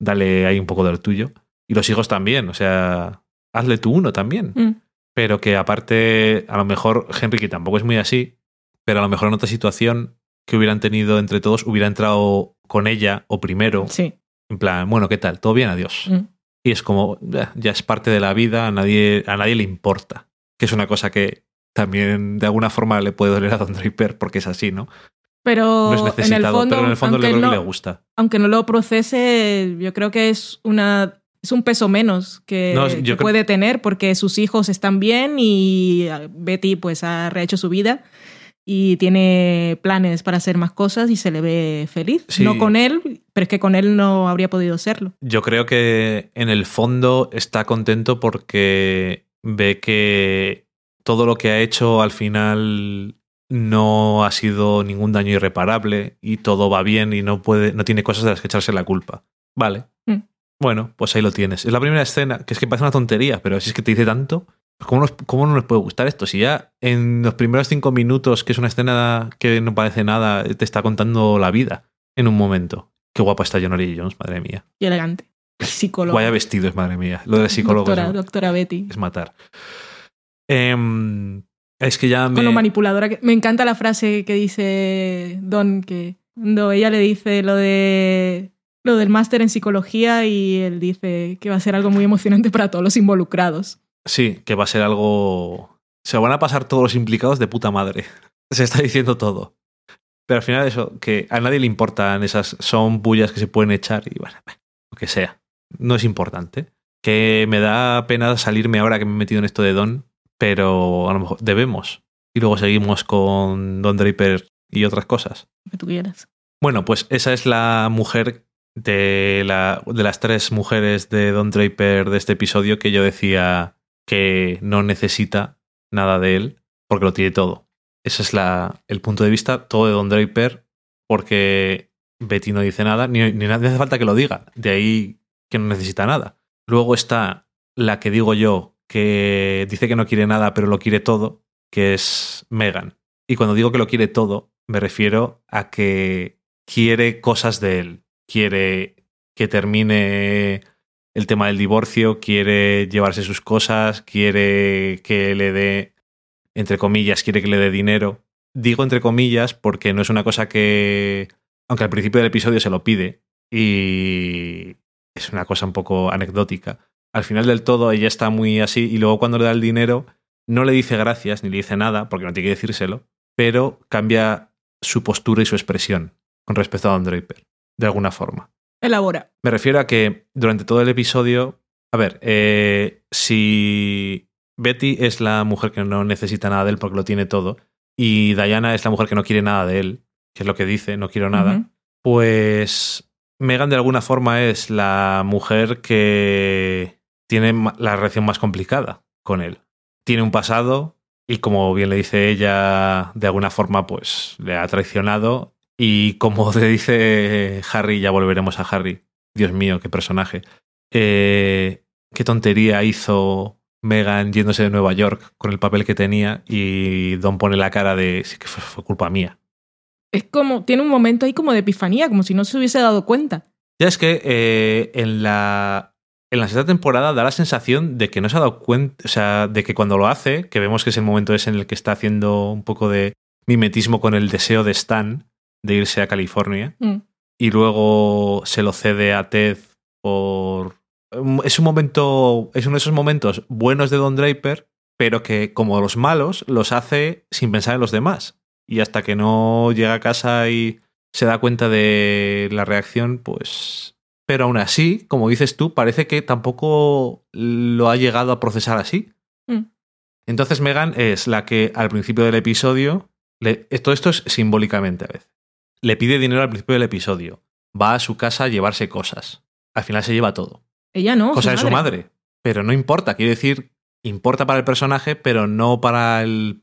Dale ahí un poco del tuyo. Y los hijos también, o sea, hazle tú uno también. Mm. Pero que aparte, a lo mejor Henry, que tampoco es muy así, pero a lo mejor en otra situación que hubieran tenido entre todos, hubiera entrado con ella o primero, Sí. En plan, bueno, ¿qué tal? ¿Todo bien? Adiós. Mm. Y es como, "Ya, ya es parte de la vida, a nadie, a nadie le importa. Que es una cosa que también de alguna forma le puede doler a Don Draper porque es así, ¿no? Pero, No es en el fondo, pero en el fondo le no, le gusta. aunque no lo procese, yo creo que es una es un peso menos que, No, que puede tener porque sus hijos están bien y Betty pues ha rehecho su vida y tiene planes para hacer más cosas y se le ve feliz. Sí. No con él, pero es que con él no habría podido serlo. Yo creo que en el fondo está contento porque ve que todo lo que ha hecho al final no ha sido ningún daño irreparable y todo va bien y no puede, no tiene cosas de las que echarse la culpa. Vale. Mm. Bueno, pues ahí lo tienes. Es la primera escena, que es que parece una tontería, pero si es que te dice tanto, ¿cómo, nos- cómo no nos puede gustar esto? Si ya en los primeros cinco minutos, que es una escena que no parece nada, te está contando la vida en un momento. Qué guapa está John Lee Jones, madre mía. Y elegante. Psicólogo. Vaya vestido es, madre mía. Lo de psicólogo doctora, es, doctora Betty. es matar. Em, es que ya me... Con lo manipuladora. que- Me encanta la frase que dice Don, que cuando ella le dice lo de lo del máster en psicología y él dice que va a ser algo muy emocionante para todos los involucrados. Sí, que va a ser algo... Se van a pasar todos los implicados de puta madre. Se está diciendo todo. Pero al final eso, que a nadie le importan esas... Son bullas que se pueden echar y bueno, lo que sea. No es importante. Que me da pena salirme ahora que me he metido en esto de Don, pero a lo mejor debemos. Y luego seguimos con Don Draper y otras cosas. Que tú quieras. Bueno, pues esa es la mujer de, la, de las tres mujeres de Don Draper de este episodio que yo decía que no necesita nada de él porque lo tiene todo. Ese es la, el punto de vista todo de Don Draper porque Betty no dice nada, ni, ni hace falta que lo diga. De ahí que no necesita nada. Luego está la que digo yo que dice que no quiere nada pero lo quiere todo, que es Megan. Y cuando digo que lo quiere todo, me refiero a que quiere cosas de él. Quiere que termine el tema del divorcio, quiere llevarse sus cosas, quiere que le dé, entre comillas, quiere que le dé dinero. Digo entre comillas porque no es una cosa que, aunque al principio del episodio se lo pide y es una cosa un poco anecdótica. Al final del todo ella está muy así y luego cuando le da el dinero no le dice gracias ni le dice nada porque no tiene que decírselo, pero cambia su postura y su expresión con respecto a Don Draper, de alguna forma. Elabora. Me refiero a que durante todo el episodio, a ver, eh, si Betty es la mujer que no necesita nada de él porque lo tiene todo, y Diana es la mujer que no quiere nada de él, que es lo que dice, no quiero nada, pues Megan de alguna forma es la mujer que tiene la relación más complicada con él. Tiene un pasado y como bien le dice ella, de alguna forma pues le ha traicionado y como le dice Harry, ya volveremos a Harry. Dios mío, qué personaje. Eh, qué tontería hizo Megan yéndose de Nueva York con el papel que tenía y Don pone la cara de sí que fue, fue culpa mía. Es como, tiene un momento ahí como de epifanía, como si no se hubiese dado cuenta. Ya es que eh, en la en la sexta temporada da la sensación de que no se ha dado cuenta, o sea, de que cuando lo hace, que vemos que es el momento ese en el que está haciendo un poco de mimetismo con el deseo de Stan de irse a California Mm. y luego se lo cede a Ted por... Es un momento, es uno de esos momentos buenos de Don Draper, pero que como los malos los hace sin pensar en los demás. Y hasta que no llega a casa y se da cuenta de la reacción, pues... Pero aún así, como dices tú, parece que tampoco lo ha llegado a procesar así. Mm. Entonces Megan es la que al principio del episodio, le- todo esto es simbólicamente a veces, le pide dinero al principio del episodio, va a su casa a llevarse cosas, al final se lleva todo, Ella no. cosa de su madre, pero no importa, quiero decir, importa para el personaje, pero no para el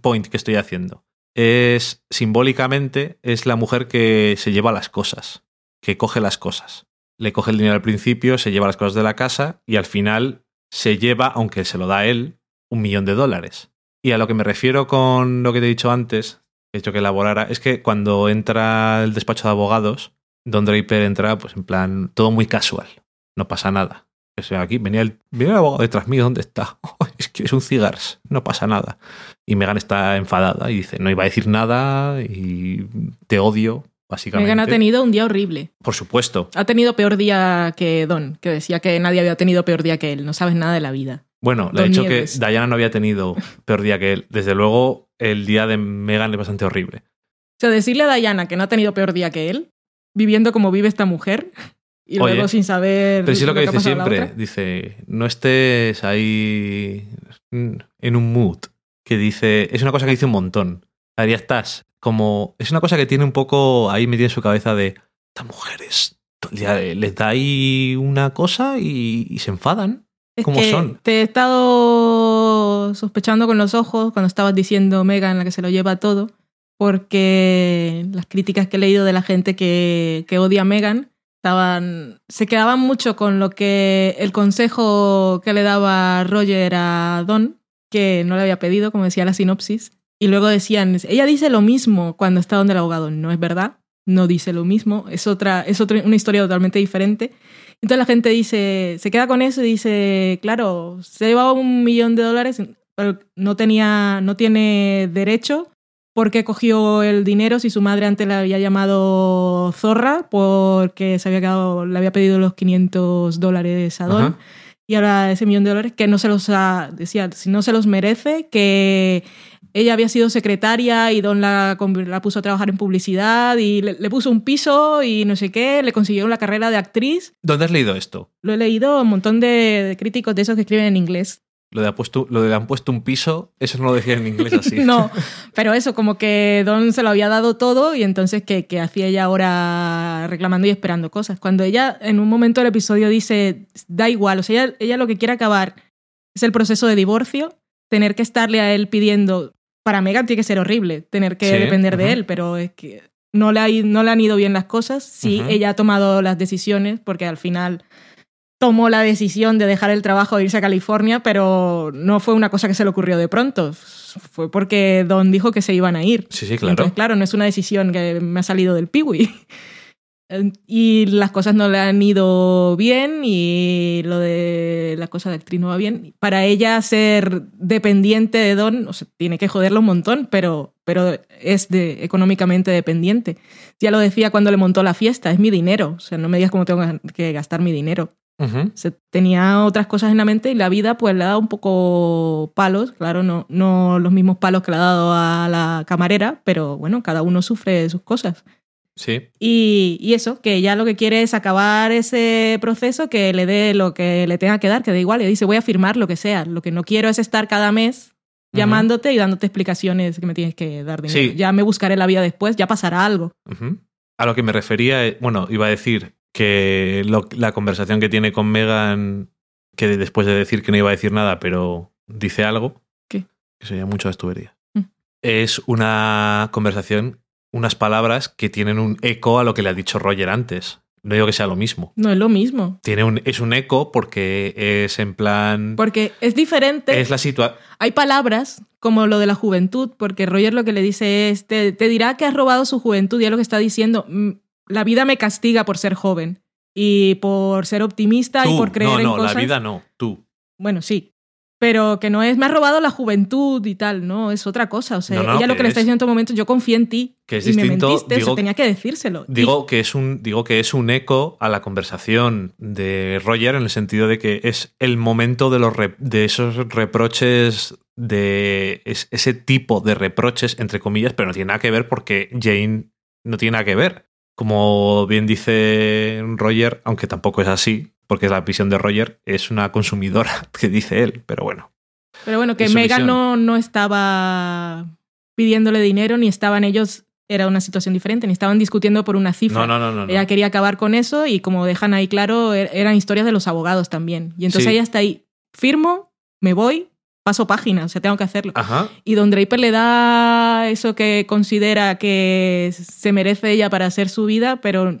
point que estoy haciendo. Es simbólicamente, es la mujer que se lleva las cosas, que coge las cosas. Le coge el dinero al principio, se lleva las cosas de la casa y al final se lleva, aunque se lo da él, un millón de dólares. Y a lo que me refiero con lo que te he dicho antes, he hecho que elaborara, es que cuando entra el despacho de abogados, Don Draper entra pues en plan todo muy casual, no pasa nada. O sea, aquí venía el, venía el abogado detrás mío, ¿dónde está? es que es un cigars, no pasa nada. Y Megan está enfadada y dice, no iba a decir nada y te odio, básicamente. Megan ha tenido un día horrible. Por supuesto. Ha tenido peor día que Don, que decía que nadie había tenido peor día que él. No sabes nada de la vida. Bueno, le he Don dicho Nieves. que Diana no había tenido peor día que él. Desde luego, el día de Megan es bastante horrible. O sea, decirle a Diana que no ha tenido peor día que él, viviendo como vive esta mujer, y Oye, luego sin saber. Pero sí lo que dice siempre, dice, no estés ahí en un mood, que dice, es una cosa que dice un montón. Ahí estás, como, es una cosa que tiene un poco ahí metida en su cabeza de, estas mujeres, les da ahí una cosa y, y se enfadan. Es ¿Cómo que son? Te he estado sospechando con los ojos cuando estabas diciendo Megan, la que se lo lleva todo, porque las críticas que he leído de la gente que, que odia a Megan estaban, se quedaban mucho con lo que el consejo que le daba Roger a Don, que no le había pedido, como decía la sinopsis, y luego decían, ella dice lo mismo cuando está donde el abogado. No es verdad, no dice lo mismo, es otra, es otra, una historia totalmente diferente. Entonces la gente dice, se queda con eso y dice, claro, se llevaba un millón de dólares, pero no tenía, no tiene derecho porque cogió el dinero si su madre antes le había llamado zorra porque se había quedado, le había pedido los 500 dólares a Don Ajá. y ahora ese millón de dólares que no se los ha, decía, si no se los merece, que ella había sido secretaria y Don la, la puso a trabajar en publicidad y le, le puso un piso y no sé qué, le consiguió la carrera de actriz. ¿Dónde has leído esto? Lo he leído un montón de, de críticos de esos que escriben en inglés. Lo de, ha puesto, lo de le han puesto un piso, eso no lo decía en inglés así. No, pero eso, como que Don se lo había dado todo y entonces que, que hacía ella ahora reclamando y esperando cosas. Cuando ella en un momento del episodio dice, da igual, o sea, ella, ella lo que quiere acabar es el proceso de divorcio, tener que estarle a él pidiendo, para Megan tiene que ser horrible, tener que Sí, depender de él, pero es que no le, ha no le han ido bien las cosas, sí, ella ha tomado las decisiones, porque al final tomó la decisión de dejar el trabajo e irse a California, pero no fue una cosa que se le ocurrió de pronto. Fue porque Don dijo que se iban a ir. Sí, sí, claro. Entonces, claro, no es una decisión que me ha salido del piwi. Y las cosas no le han ido bien y lo de la cosa de actriz no va bien. Para ella ser dependiente de Don, o sea, tiene que joderlo un montón, pero, pero es de, económicamente dependiente. Ya lo decía cuando le montó la fiesta, es mi dinero. O sea, no me digas cómo tengo que gastar mi dinero. Se tenía otras cosas en la mente y la vida pues le ha dado un poco palos, claro, no, no los mismos palos que le ha dado a la camarera, pero bueno, cada uno sufre sus cosas. Sí. Y, y eso, que ella lo que quiere es acabar ese proceso, que le dé lo que le tenga que dar, que da igual, y dice voy a firmar lo que sea, lo que no quiero es estar cada mes llamándote y dándote explicaciones que me tienes que dar dinero. Sí. Ya me buscaré la vida después, ya pasará algo. A lo que me refería, eh, bueno, iba a decir que lo- la conversación que tiene con Megan, que después de decir que no iba a decir nada, pero dice algo, ¿Qué? que se llama mucho las tuberías, Mm. es una conversación, unas palabras que tienen un eco a lo que le ha dicho Roger antes. No digo que sea lo mismo. No es lo mismo. Tiene un, es un eco porque es en plan. Porque es diferente. Es la situación. Hay palabras como lo de la juventud, porque Roger lo que le dice es, te, te dirá que has robado su juventud y es lo que está diciendo, "Mm, la vida me castiga por ser joven y por ser optimista y por creer no, en no, cosas. la vida no, tú. Bueno, sí. Pero que no es, me has robado la juventud y tal, no, es otra cosa. O sea, No, no, ella lo que que le está es- diciendo en todo momento, yo confío en ti Que es y me distinto, mentiste, digo- eso tenía que decírselo. Y- Digo que, es un, digo que es un eco a la conversación de Roger en el sentido de que es el momento de, los re- de esos reproches, de es- ese tipo de reproches, entre comillas, pero no tiene nada que ver porque Jane no tiene nada que ver. Como bien dice Roger, aunque tampoco es así, porque la visión de Roger es una consumidora, que dice él, pero bueno. Pero bueno, que Megan no, no estaba pidiéndole dinero, ni estaban ellos, era una situación diferente, ni estaban discutiendo por una cifra. No, no, no, no. Ella quería acabar con eso y como dejan ahí claro, er- eran historias de los abogados también. Y entonces Sí. ella está ahí, firmo, me voy, paso página, o sea, tengo que hacerlo. Ajá. Y Don Draper le da eso que considera que se merece ella para hacer su vida, pero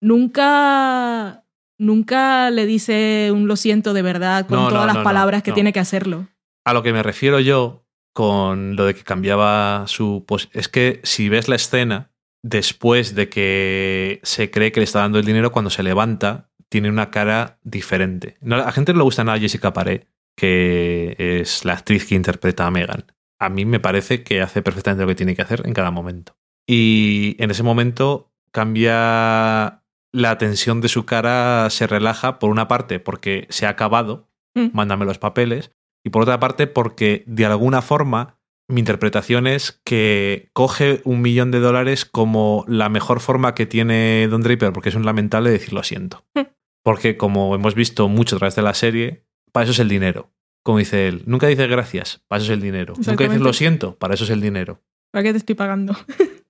nunca, nunca le dice un lo siento de verdad con No, todas no, las no, palabras que tiene que hacerlo. A lo que me refiero yo con lo de que cambiaba su... pos- es que si ves la escena, después de que se cree que le está dando el dinero, cuando se levanta, tiene una cara diferente. A la gente no le gusta nada Jessica Paré, que es la actriz que interpreta a Megan. A mí me parece que hace perfectamente lo que tiene que hacer en cada momento. Y en ese momento cambia la tensión de su cara, se relaja, por una parte, porque se ha acabado, Mm. mándame los papeles, y por otra parte porque de alguna forma mi interpretación es que coge un millón de dólares como la mejor forma que tiene Don Draper, porque es un lamentable decir lo siento. Mm. Porque como hemos visto mucho a través de la serie, para eso es el dinero. Como dice él, nunca dice gracias, para eso es el dinero. Nunca dices lo siento, para eso es el dinero. ¿Para qué te estoy pagando?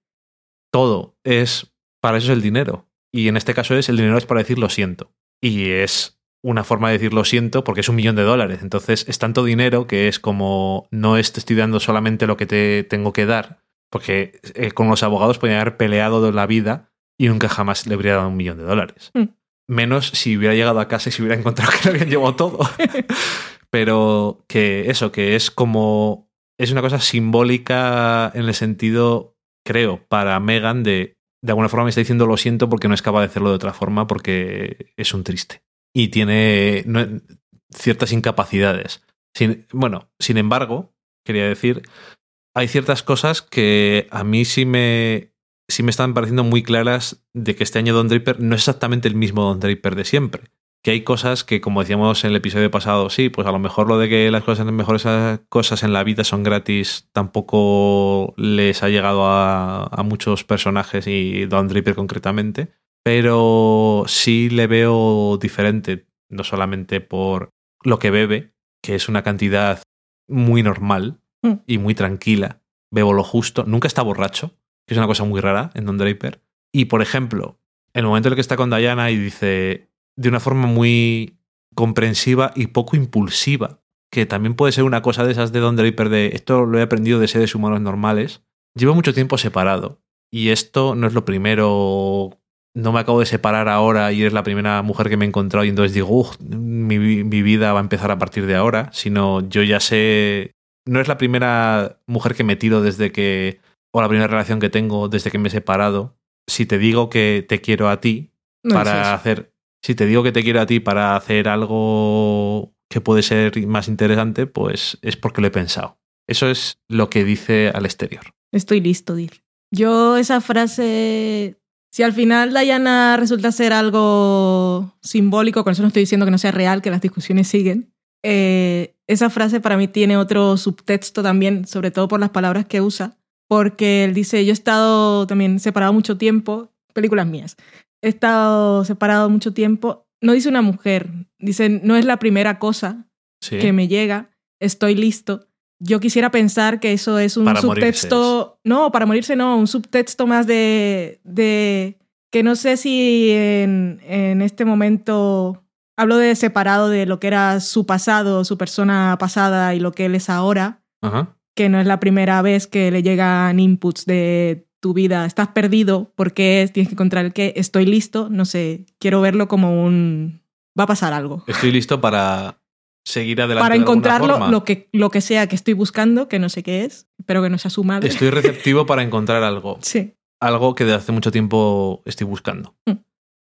Todo es, para eso es el dinero. Y en este caso es, el dinero es para decir lo siento. Y es una forma de decir lo siento porque es un millón de dólares. Entonces es tanto dinero que es como, no es te estoy dando solamente lo que te tengo que dar, porque eh, con los abogados podrían haber peleado de la vida y nunca jamás le habría dado un millón de dólares. Mm. Menos si hubiera llegado a casa y se hubiera encontrado que le habían llevado todo. Pero que eso, que es como. Es una cosa simbólica en el sentido, creo, para Megan de. De alguna forma me está diciendo lo siento porque no es capaz de hacerlo de otra forma porque es un triste. Y tiene ciertas incapacidades. Sin, bueno, sin embargo, quería decir, hay ciertas cosas que a mí sí me, sí me están pareciendo muy claras de que este año Don Draper no es exactamente el mismo Don Draper de siempre. Que hay cosas que, como decíamos en el episodio pasado, sí, pues a lo mejor lo de que las cosas, mejores cosas en la vida son gratis tampoco les ha llegado a, a muchos personajes y Don Draper concretamente. Pero sí le veo diferente, no solamente por lo que bebe, que es una cantidad muy normal Mm. y muy tranquila. Bebo lo justo. Nunca está borracho, que es una cosa muy rara en Don Draper. Y, por ejemplo, el momento en el que está con Diana y dice de una forma muy comprensiva y poco impulsiva, que también puede ser una cosa de esas de Don Draper de esto lo he aprendido de seres humanos normales. Llevo mucho tiempo separado y esto no es lo primero. No me acabo de separar ahora y eres la primera mujer que me he encontrado y entonces digo, "Uf, mi, vi- mi vida va a empezar a partir de ahora, sino yo ya sé, no es la primera mujer que me tiro desde que, o la primera relación que tengo desde que me he separado. Si te digo que te quiero a ti, No para es hacer. Si te digo que te quiero a ti para hacer algo que puede ser más interesante, pues es porque lo he pensado. Eso es lo que dice al exterior. Estoy listo, dice. Yo esa frase, si al final Diana resulta ser algo simbólico, con eso no estoy diciendo que no sea real, que las discusiones siguen, eh, esa frase para mí tiene otro subtexto también, sobre todo por las palabras que usa, porque él dice, yo he estado también separado mucho tiempo, películas mías, he estado separado mucho tiempo, no dice una mujer, dice, no es la primera cosa Sí. que me llega, estoy listo. Yo quisiera pensar que eso es un Para subtexto, no, para morirse no, un subtexto más de, de que no sé si en, en este momento hablo de separado de lo que era su pasado, su persona pasada y lo que él es ahora, Ajá. que no es la primera vez que le llegan inputs de tu vida, estás perdido, porque es, tienes que encontrar el qué, estoy listo, no sé, quiero verlo como un... va a pasar algo. Estoy listo para seguir adelante. Para encontrarlo, lo que, lo que sea que estoy buscando, que no sé qué es, pero que no sea su madre. Estoy receptivo para encontrar algo. Sí. Algo que de hace mucho tiempo estoy buscando. Mm.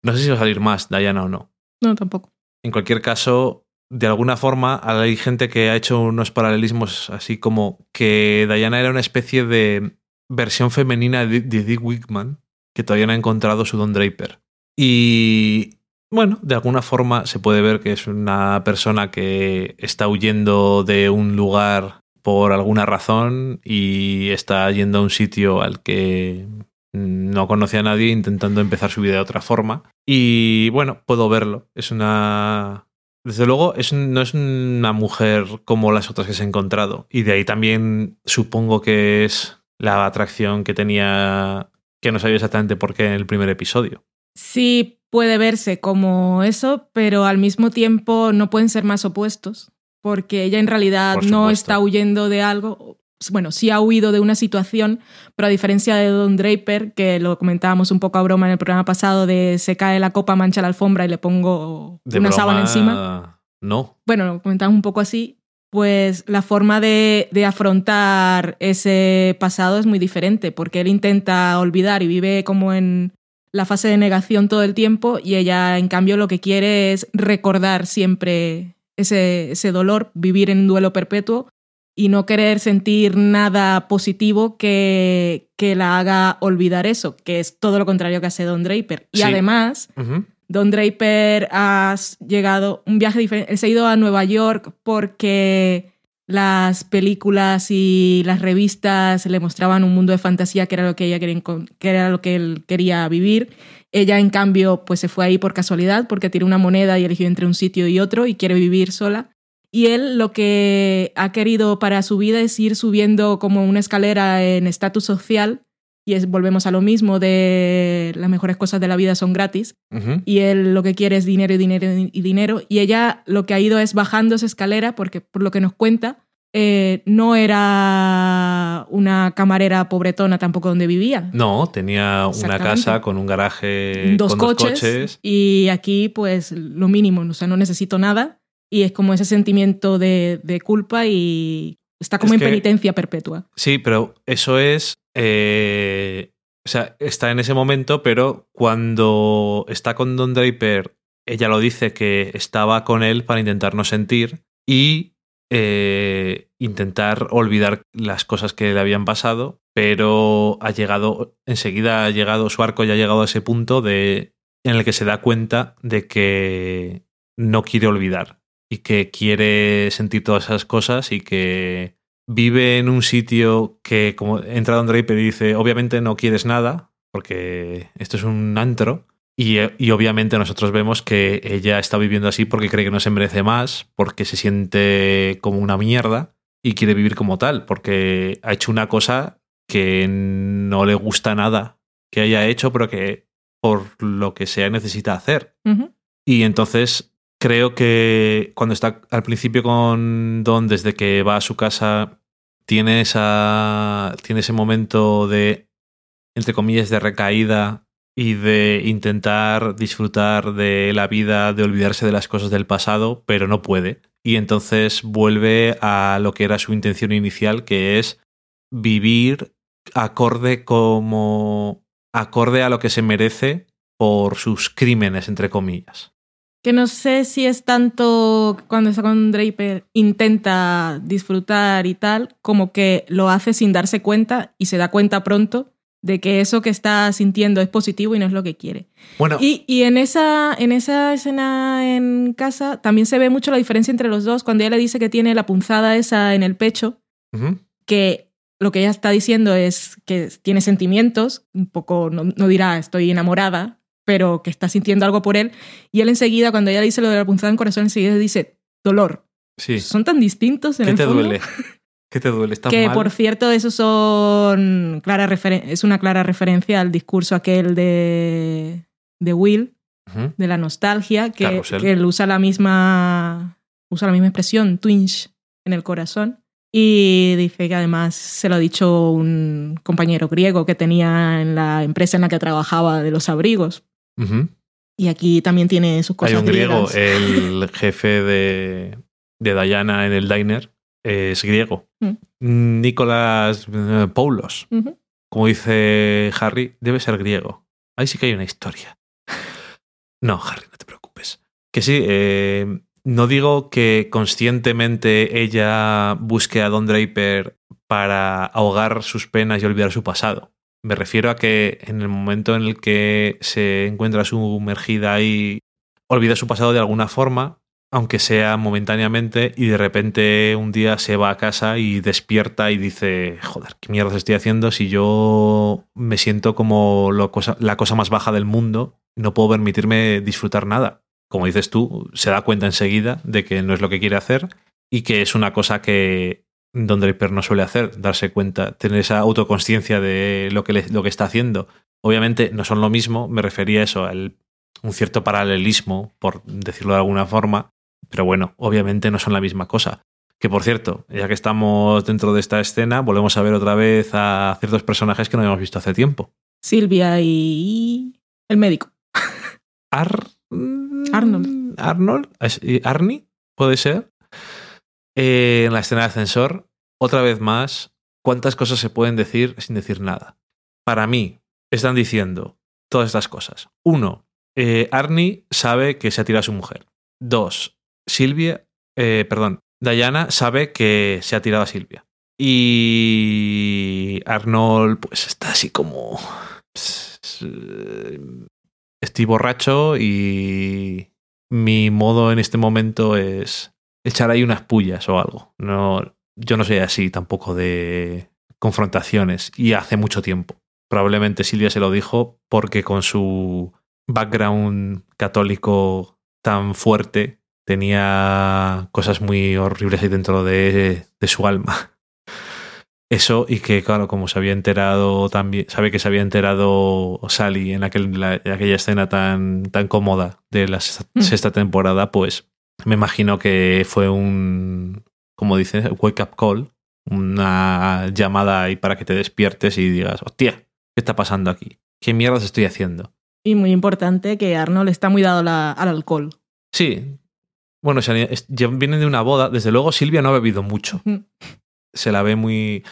No sé si va a salir más, Diana o no. No, tampoco. En cualquier caso, de alguna forma, hay gente que ha hecho unos paralelismos así como que Diana era una especie de versión femenina de, Dick Wickman, que todavía no ha encontrado su Don Draper. Y bueno, de alguna forma se puede ver que es una persona que está huyendo de un lugar por alguna razón y está yendo a un sitio al que no conoce a nadie intentando empezar su vida de otra forma. Y bueno, puedo verlo. Es una... Desde luego, es, no es una mujer como las otras que se ha encontrado. Y de ahí también supongo que es la atracción que tenía, que no sabía exactamente por qué en el primer episodio. Sí puede verse como eso, pero al mismo tiempo no pueden ser más opuestos, porque ella en realidad no está huyendo de algo. Bueno, sí ha huido de una situación, pero a diferencia de Don Draper, que lo comentábamos un poco a broma en el programa pasado, de se cae la copa, mancha la alfombra y le pongo De una broma, sábana encima. No. bueno, lo comentamos un poco así, pues la forma de, de afrontar ese pasado es muy diferente, porque él intenta olvidar y vive como en la fase de negación todo el tiempo y ella en cambio lo que quiere es recordar siempre ese, ese dolor, vivir en un duelo perpetuo y no querer sentir nada positivo que, que la haga olvidar eso, que es todo lo contrario que hace Don Draper. Y Sí. además. Don Draper ha llegado un viaje diferente. Él se ha ido a Nueva York porque las películas y las revistas le mostraban un mundo de fantasía que era lo que ella quería, que era lo que él quería vivir. Ella, en cambio, pues se fue ahí por casualidad porque tiene una moneda y eligió entre un sitio y otro y quiere vivir sola. Y él lo que ha querido para su vida es ir subiendo como una escalera en estatus social y es, volvemos a lo mismo de las mejores cosas de la vida son gratis Ujú. y él lo que quiere es dinero y dinero y dinero y ella lo que ha ido es bajando esa escalera porque por lo que nos cuenta eh, no era una camarera pobretona tampoco donde vivía. No, tenía una casa con un garaje dos, con coches, dos coches. y aquí pues lo mínimo, o sea, no necesito nada y es como ese sentimiento de, de culpa y está como Es en que- penitencia perpetua. Sí, pero eso es. Eh, o sea, está en ese momento, pero cuando está con Don Draper, ella lo dice que estaba con él para intentar no sentir y eh, intentar olvidar las cosas que le habían pasado, pero ha llegado, enseguida ha llegado, su arco ya ha llegado a ese punto de, en el que se da cuenta de que no quiere olvidar y que quiere sentir todas esas cosas y que vive en un sitio que, como entra Don Draper y dice, obviamente no quieres nada, porque esto es un antro. Y, y obviamente nosotros vemos que ella está viviendo así porque cree que no se merece más, porque se siente como una mierda y quiere vivir como tal, porque ha hecho una cosa que no le gusta nada que haya hecho, pero que por lo que sea necesita hacer. Y entonces creo que cuando está al principio con Don, desde que va a su casa, tiene, esa, tiene ese momento de, entre comillas, de recaída y de intentar disfrutar de la vida, de olvidarse de las cosas del pasado, pero no puede. Y entonces vuelve a lo que era su intención inicial, que es vivir acorde como acorde a lo que se merece por sus crímenes, entre comillas. Que no sé si es tanto cuando está con Draper intenta disfrutar y tal, como que lo hace sin darse cuenta y se da cuenta pronto de que eso que está sintiendo es positivo y no es lo que quiere. Bueno, Y, y en, esa, en esa escena en casa también se ve mucho la diferencia entre los dos cuando ella le dice que tiene la punzada esa en el pecho, que lo que ella está diciendo es que tiene sentimientos, un poco, no, no dirá estoy enamorada, pero que está sintiendo algo por él. Y él enseguida, cuando ella dice lo de la punzada en el corazón, enseguida dice dolor. sí. Son tan distintos en ¿Qué el te fondo duele? ¿Qué te duele? ¿Estás que mal? por cierto, eso son clara es una clara referencia al discurso aquel de, de Will, de la nostalgia, que, que él usa la misma usa la misma expresión, twinge, en el corazón. Y dice que además se lo ha dicho un compañero griego que tenía en la empresa en la que trabajaba de los abrigos. Y aquí también tiene sus cosas Hay un griego, el jefe de, de Diana en el diner es griego. Mm. Nicolás eh, Paulos, Ujú. como dice Harry, debe ser griego. Ahí sí que hay una historia. No, Harry, no te preocupes. Que sí, eh, no digo que conscientemente ella busque a Don Draper para ahogar sus penas y olvidar su pasado. Me refiero a que en el momento en el que se encuentra sumergida ahí, olvida su pasado de alguna forma, aunque sea momentáneamente, y de repente un día se va a casa y despierta y dice, joder, ¿qué mierda estoy haciendo si yo me siento como cosa- la cosa más baja del mundo? No puedo permitirme disfrutar nada. Como dices tú, se da cuenta enseguida de que no es lo que quiere hacer y que es una cosa que Don Draper no suele hacer, darse cuenta, tener esa autoconsciencia de lo que, le- lo que está haciendo. Obviamente no son lo mismo, me refería a eso, al un cierto paralelismo, por decirlo de alguna forma, pero bueno, obviamente no son la misma cosa. Que por cierto, ya que estamos dentro de esta escena, volvemos a ver otra vez a ciertos personajes que no habíamos visto hace tiempo. Silvia y el médico. Ar... Arnold. Arnold. Arnie, puede ser. Eh, en la escena de ascensor, otra vez más, ¿cuántas cosas se pueden decir sin decir nada? Para mí, están diciendo todas estas cosas. Uno, eh, Arnie sabe que se ha tirado a su mujer. Dos, Silvia, eh, perdón, Diana sabe que se ha tirado a Silvia. Y Arnold, pues está así como. Estoy borracho y mi modo en este momento es echar ahí unas pullas o algo. No, yo no soy así tampoco de confrontaciones y hace mucho tiempo. Probablemente Silvia se lo dijo porque con su background católico tan fuerte tenía cosas muy horribles ahí dentro de, de su alma. Eso y que, claro, como se había enterado también, sabe que se había enterado Sally en, aquel, la- en aquella escena tan, tan cómoda de la sexta, Mm. sexta temporada, pues me imagino que fue un, como dice, wake up call, una llamada ahí para que te despiertes y digas, hostia, ¿qué está pasando aquí? ¿Qué mierdas estoy haciendo? Y muy importante que Arnold está muy dado la- al alcohol. Sí. Bueno, vienen de una boda. Desde luego, Silvia no ha bebido mucho. Se la ve muy.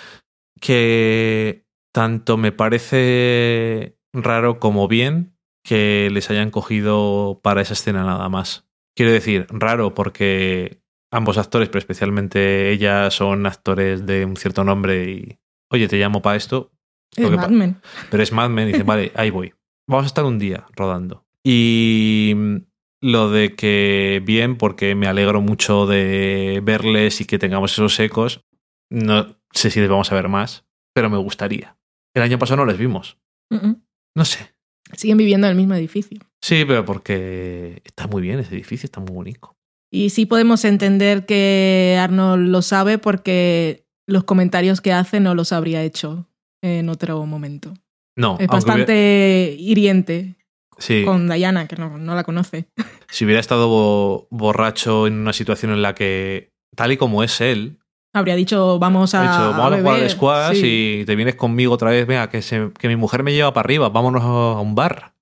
que tanto me parece raro como bien que les hayan cogido para esa escena nada más. Quiero decir, raro porque ambos actores, pero especialmente ella, son actores de un cierto nombre y. Oye, te llamo para esto, Es Lo que Mad pa- Men. pero es Mad Men y dice, vale, ahí voy. Vamos a estar un día rodando. Y mm, lo de que bien, porque me alegro mucho de verles y que tengamos esos ecos. No sé si les vamos a ver más, pero me gustaría. El año pasado no les vimos. No sé. Siguen viviendo en el mismo edificio. Sí, pero porque está muy bien ese edificio, está muy bonito. Y sí podemos entender que Arnold lo sabe porque los comentarios que hace no los habría hecho en otro momento. No, Es bastante hiriente sí, con Diana, que no, no la conoce. si hubiera estado bo- borracho en una situación en la que, tal y como es él, Habría dicho, vamos a, dicho, vamos a, jugar beber". al squash Sí. y te vienes conmigo otra vez. Venga, que, se- que mi mujer me lleva para arriba. Vámonos a un bar.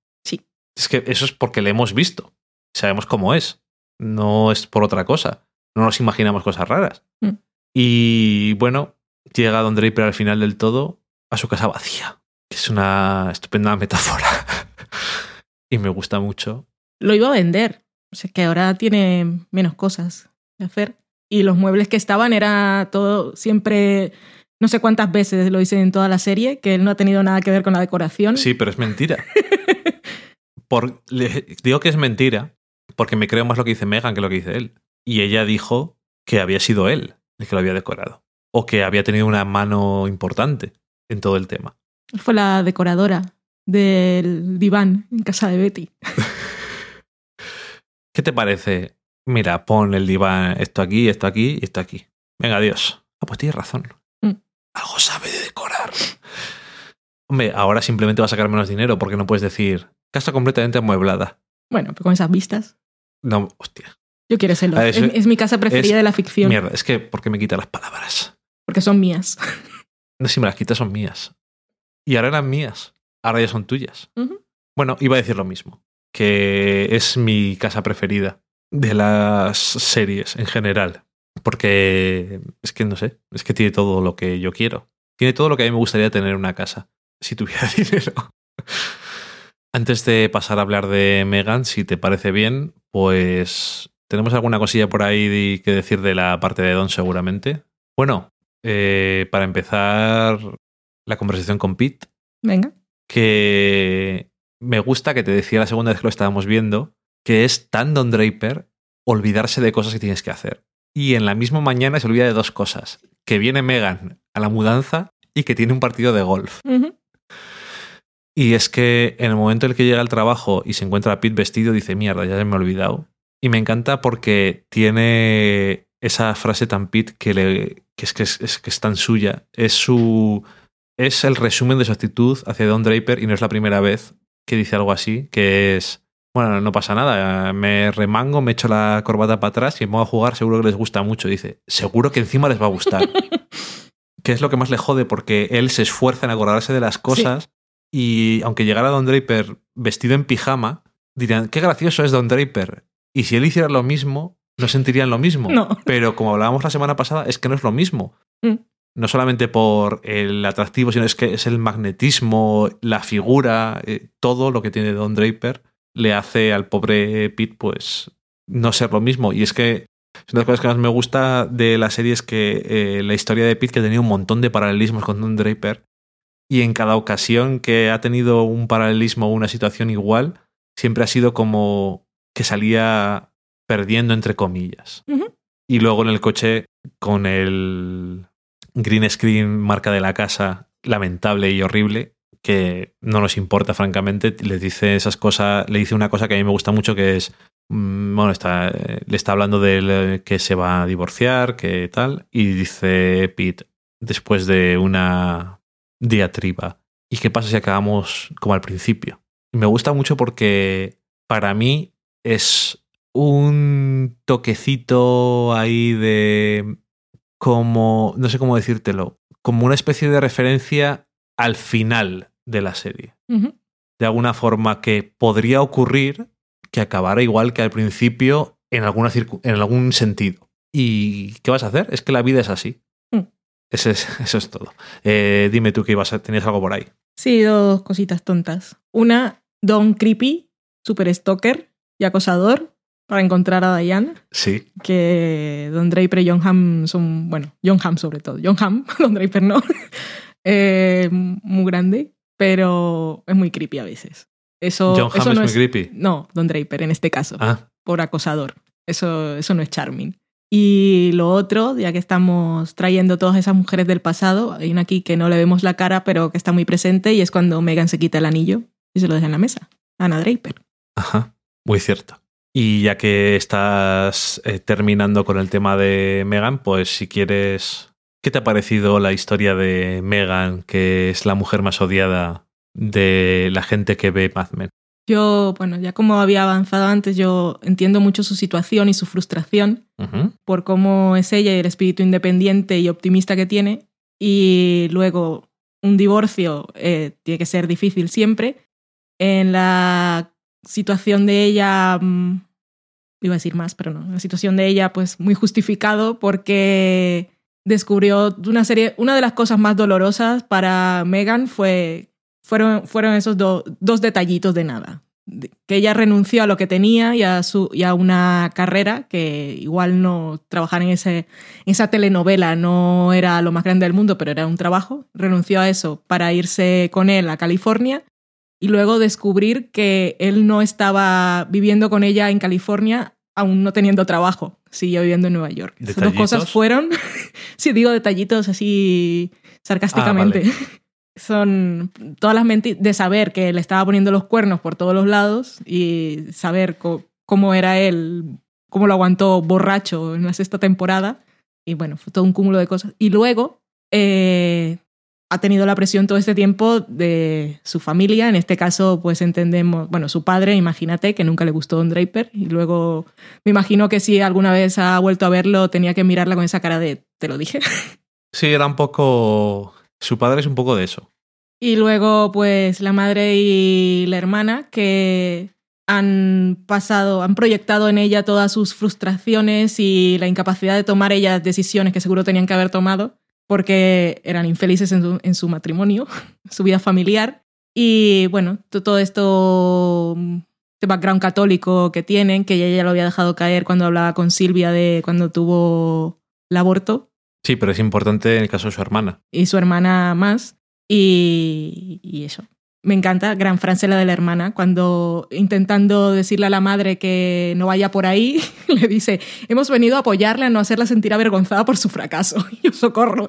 Es que eso es porque le hemos visto. Sabemos cómo es. No es por otra cosa. No nos imaginamos cosas raras. Mm. Y bueno, llega Don Draper al final del todo a su casa vacía. Que es una estupenda metáfora. y me gusta mucho. Lo iba a vender. O sea, que ahora tiene menos cosas que hacer. Y los muebles que estaban era todo siempre, no sé cuántas veces lo dicen en toda la serie, que él no ha tenido nada que ver con la decoración. Sí, pero es mentira. Por, le- digo que es mentira porque me creo más lo que dice Megan que lo que dice él. Y ella dijo que había sido él el que lo había decorado. O que había tenido una mano importante en todo el tema. Fue la decoradora del diván en casa de Betty. ¿Qué te parece? Mira, pon el diván, esto aquí, esto aquí y esto aquí. Venga, adiós. Ah, pues tienes razón. Mm. Algo sabe de decorar. Hombre, ahora simplemente va a sacar menos dinero porque no puedes decir casa completamente amueblada. Bueno, pero con esas vistas. No, hostia. Yo quiero serlo. Es, mi casa preferida es- de la ficción. Mierda, es que porque me quita las palabras. porque son mías. No, si me las quitas son mías. Y ahora eran mías. Ahora ya son tuyas. Bueno, iba a decir lo mismo. Que es mi casa preferida de las series en general. Porque es que no sé, es que tiene todo lo que yo quiero. Tiene todo lo que a mí me gustaría tener en una casa, si tuviera dinero. Antes de pasar a hablar de Megan, si te parece bien, pues tenemos alguna cosilla por ahí que decir de la parte de Don seguramente. Bueno, eh, para empezar la conversación con Pete, Venga. que me gusta que te decía la segunda vez que lo estábamos viendo, que es tan Don Draper olvidarse de cosas que tienes que hacer. Y en la misma mañana se olvida de dos cosas, que viene Megan a la mudanza y que tiene un partido de golf. Ujú. Y es que en el momento en el que llega al trabajo y se encuentra a Pete vestido, dice, mierda, ya se me ha olvidado. Y me encanta porque tiene esa frase tan Pete que, le, que, es, que, es, es que es tan suya. Es su. Es el resumen de su actitud hacia Don Draper y no es la primera vez que dice algo así, que es. Bueno, no pasa nada, me remango, me echo la corbata para atrás y me pongo a jugar, seguro que les gusta mucho. Dice, seguro que encima les va a gustar. que es lo que más le jode porque él se esfuerza en acordarse de las cosas y aunque llegara Don Draper vestido en pijama, dirían, qué gracioso es Don Draper. Y si él hiciera lo mismo, no sentirían lo mismo. No. Pero como hablábamos la semana pasada, es que no es lo mismo. Mm. No solamente por el atractivo, sino es que es el magnetismo, la figura, eh, todo lo que tiene Don Draper le hace al pobre Pete, pues, no ser lo mismo. Y es que es una de las cosas que más me gusta de la serie es que eh, la historia de Pete, que tenido un montón de paralelismos con Don Draper, y en cada ocasión que ha tenido un paralelismo o una situación igual, siempre ha sido como que salía perdiendo entre comillas. Y luego en el coche con el green screen marca de la casa lamentable y horrible que no nos importa francamente le dice esas cosas le dice una cosa que a mí me gusta mucho que es mm, bueno está eh, le está hablando de que se va a divorciar que tal y dice Pete después de una diatriba y qué pasa si acabamos como al principio y me gusta mucho porque para mí es un toquecito ahí de como, no sé cómo decírtelo, como una especie de referencia al final de la serie. De alguna forma que podría ocurrir que acabara igual que al principio en, alguna en algún sentido. ¿Y qué vas a hacer? Es que la vida es así. Ese es- eso es todo. Eh, dime tú que ibas a, tenías algo por ahí. Sí, dos cositas tontas. Una, Don Creepy, super stalker y acosador para encontrar a Diane. Sí. Que Don Draper y John Hamm son, bueno, John Hamm sobre todo. John Hamm, Don Draper no. Eh, muy grande, pero es muy creepy a veces. Eso, John eso Hamm no es muy creepy. No, Don Draper en este caso, Ah, por acosador. Eso, eso no es charming. Y lo otro, ya que estamos trayendo todas esas mujeres del pasado, hay una aquí que no le vemos la cara, pero que está muy presente, y es cuando Megan se quita el anillo y se lo deja en la mesa. Ana Draper. Ajá, muy cierto. Y ya que estás eh, terminando con el tema de Megan, pues si quieres, ¿qué te ha parecido la historia de Megan, que es la mujer más odiada de la gente que ve Mad Men? Yo, bueno, ya como había avanzado antes, yo entiendo mucho su situación y su frustración por cómo es ella y el espíritu independiente y optimista que tiene. Y luego, un divorcio eh, tiene que ser difícil siempre. En la situación de ella, mm, iba a decir más, pero no, en la situación de ella, pues muy justificado porque descubrió una serie, una de las cosas más dolorosas para Megan fue, fueron, fueron esos do- dos detallitos de nada. Que ella renunció a lo que tenía y a, su, y a una carrera que igual no trabajar en, ese, en esa telenovela no era lo más grande del mundo, pero era un trabajo. Renunció a eso para irse con él a California y luego descubrir que él no estaba viviendo con ella en California aún no teniendo trabajo, siguió viviendo en Nueva York. Esas dos cosas fueron, si digo detallitos así sarcásticamente, Ah, son todas las mentiras de saber que le estaba poniendo los cuernos por todos los lados y saber cómo era él, cómo lo aguantó borracho en la sexta temporada. Y bueno, fue todo un cúmulo de cosas. Y luego eh, ha tenido la presión todo este tiempo de su familia. En este caso, pues entendemos, bueno, su padre, imagínate, que nunca le gustó Don Draper. Y luego me imagino que si alguna vez ha vuelto a verlo, tenía que mirarla con esa cara de, te lo dije. Sí, era un poco... Su padre es un poco de eso. Y luego, pues, la madre y la hermana que han pasado, han proyectado en ella todas sus frustraciones y la incapacidad de tomar ellas decisiones que seguro tenían que haber tomado porque eran infelices en su, matrimonio, su vida familiar. Y bueno, to- todo esto, este background católico que tienen, que ella ya lo había dejado caer cuando hablaba con Silvia de cuando tuvo el aborto Sí, pero es importante en el caso de su hermana. y su hermana más. Y, y eso. Me encanta, gran frase la de la hermana, cuando intentando decirle a la madre que no vaya por ahí, le dice, hemos venido a apoyarle a no hacerla sentir avergonzada por su fracaso. Y yo socorro.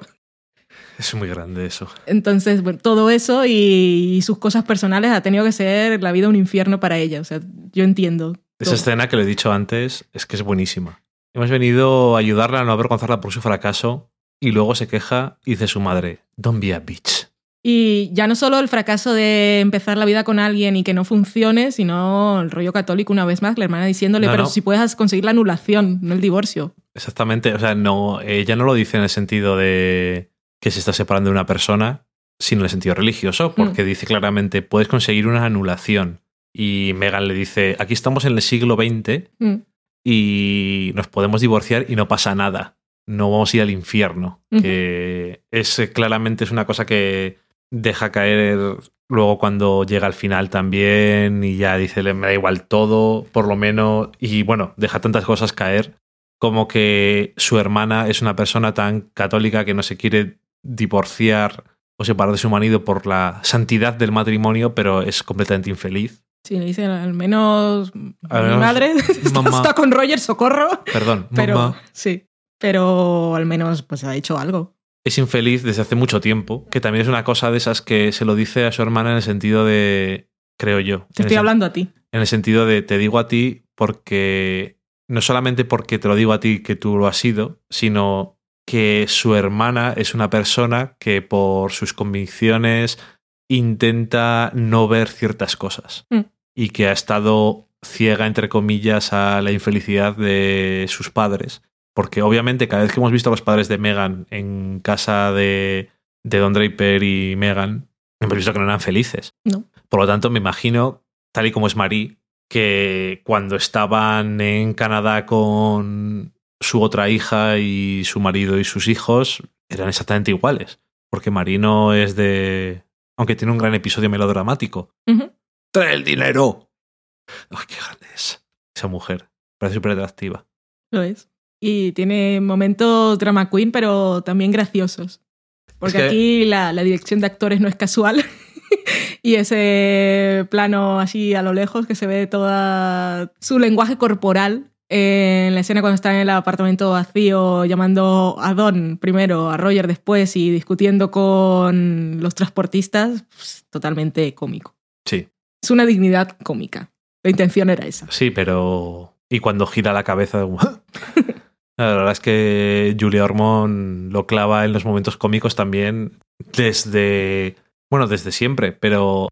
Es muy grande eso. Entonces, bueno, todo eso y, y sus cosas personales ha tenido que ser la vida un infierno para ella. O sea, yo entiendo. Esa todo. escena que le he dicho antes es que es buenísima. Hemos venido a ayudarla a no avergonzarla por su fracaso y luego se queja y dice su madre, don't be a bitch. Y ya no solo el fracaso de empezar la vida con alguien y que no funcione, sino el rollo católico una vez más, la hermana diciéndole, No, pero no. si puedes conseguir la anulación, no el divorcio. Exactamente, o sea, no, ella no lo dice en el sentido de que se está separando de una persona, sino en el sentido religioso, porque dice claramente, puedes conseguir una anulación. Y Megan le dice, aquí estamos en el siglo XX Mm. y nos podemos divorciar y no pasa nada. No vamos a ir al infierno. Que es eh, claramente es una cosa que deja caer luego cuando llega al final también y ya dice, "Le- me da igual todo, por lo menos. Y bueno, deja tantas cosas caer como que su hermana es una persona tan católica que no se quiere divorciar o separar de su marido por la santidad del matrimonio, pero es completamente infeliz. Sí, le dice, al menos Al mi menos, madre está, con Roger, socorro. Perdón, Pero mamá. sí, pero al menos pues ha hecho algo. es infeliz desde hace mucho tiempo, que también es una cosa de esas que se lo dice a su hermana en el sentido de, creo yo, Te estoy hablando a ti. en el sentido de te digo a ti porque no solamente porque te lo digo a ti que tú lo has sido, sino que su hermana es una persona que por sus convicciones intenta no ver ciertas cosas Mm. y que ha estado ciega, entre comillas, a la infelicidad de sus padres. Porque obviamente cada vez que hemos visto a los padres de Megan en casa de, de Don Draper y Megan, hemos visto que no eran felices. No. Por lo tanto, me imagino, tal y como es Marie, que cuando estaban en Canadá con su otra hija y su marido y sus hijos, eran exactamente iguales. Porque Marie no es de... Aunque tiene un gran episodio melodramático. Ujú. ¡Trae el dinero! ¡Ay, qué grande es! Esa mujer. Parece súper atractiva. Lo es. Y tiene momentos drama queen, pero también graciosos. Porque Es que- aquí la, la dirección de actores no es casual. y ese plano así a lo lejos que se ve toda su lenguaje corporal en la escena cuando está en el apartamento vacío llamando a Don primero, a Roger después y discutiendo con los transportistas, pues, totalmente cómico. Sí. Es una dignidad cómica. La intención era esa. Sí, pero. Y cuando gira la cabeza. La verdad es que Julia Ormond lo clava en los momentos cómicos también desde. Bueno, desde siempre, pero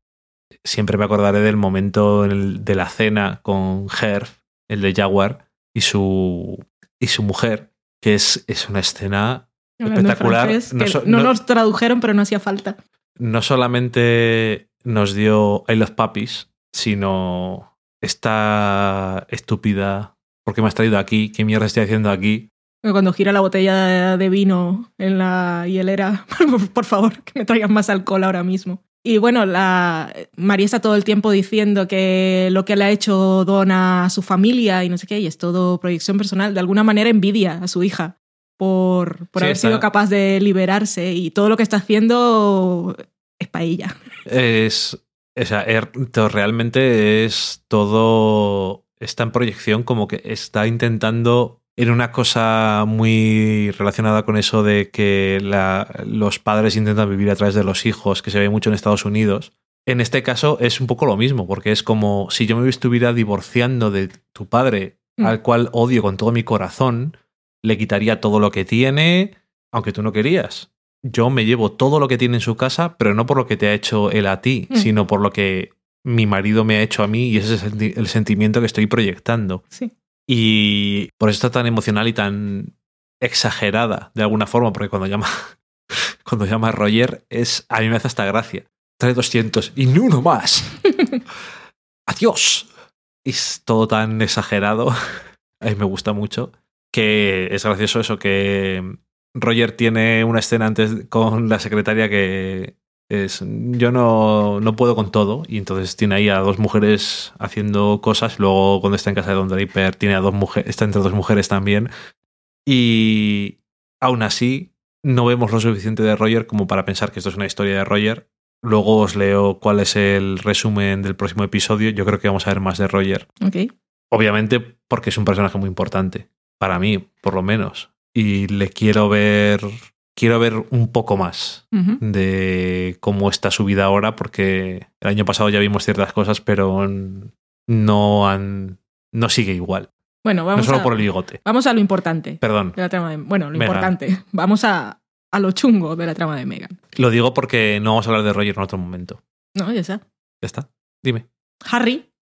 siempre me acordaré del momento de la cena con Herb, el de Jaguar, y su, y su mujer, que es, es una escena Hablando Espectacular. francés, No so- no no- nos tradujeron, pero no hacía falta. no solamente nos dio I Love Puppies, sino esta estúpida. ¿Por qué me has traído aquí? ¿Qué mierda estoy haciendo aquí? Cuando gira la botella de vino en la hielera, por favor, que me traigan más alcohol ahora mismo. Y bueno, la María está todo el tiempo diciendo que lo que le ha hecho Don a su familia y no sé qué, y es todo proyección personal. De alguna manera envidia a su hija por, por Sí, haber está- sido capaz de liberarse y todo lo que está haciendo es para ella. Es. O sea, er- realmente es todo. Está en proyección como que está intentando. En una cosa muy relacionada con eso de que la- los padres intentan vivir a través de los hijos, que se ve mucho en Estados Unidos. En este caso es un poco lo mismo, porque es como si yo me estuviera divorciando de tu padre, Mm. al cual odio con todo mi corazón, le quitaría todo lo que tiene, aunque tú no querías. Yo me llevo todo lo que tiene en su casa, pero no por lo que te ha hecho él a ti, Mm. sino por lo que mi marido me ha hecho a mí y ese es el, senti- el sentimiento que estoy proyectando. Sí. Y por eso está tan emocional y tan exagerada de alguna forma, porque cuando llama, cuando llama a Roger es a mí me hace hasta gracia. Trae 200 y ni uno más. Adiós. Y es todo tan exagerado. A mí me gusta mucho. Que es gracioso eso, que Roger tiene una escena antes con la secretaria que es yo no, no puedo con todo y entonces tiene ahí a dos mujeres haciendo cosas luego cuando está en casa de Don Draper tiene a dos mujeres está entre dos mujeres también y aún así no vemos lo suficiente de Roger como para pensar que esto es una historia de Roger. Luego os leo cuál es el resumen del próximo episodio yo creo que vamos a ver más de Roger. Obviamente porque es un personaje muy importante para mí por lo menos y le quiero ver quiero ver un poco más de cómo está su vida ahora, porque el año pasado ya vimos ciertas cosas, pero no han. no sigue igual. Bueno, no vamos, solo a, por el bigote. vamos a lo importante Perdón. de la trama de... Bueno, lo Megan. importante. Vamos a, a lo chungo de la trama de Megan. Lo digo porque no vamos a hablar de Roger en otro momento. No, ya está. Ya está. Dime. Harry.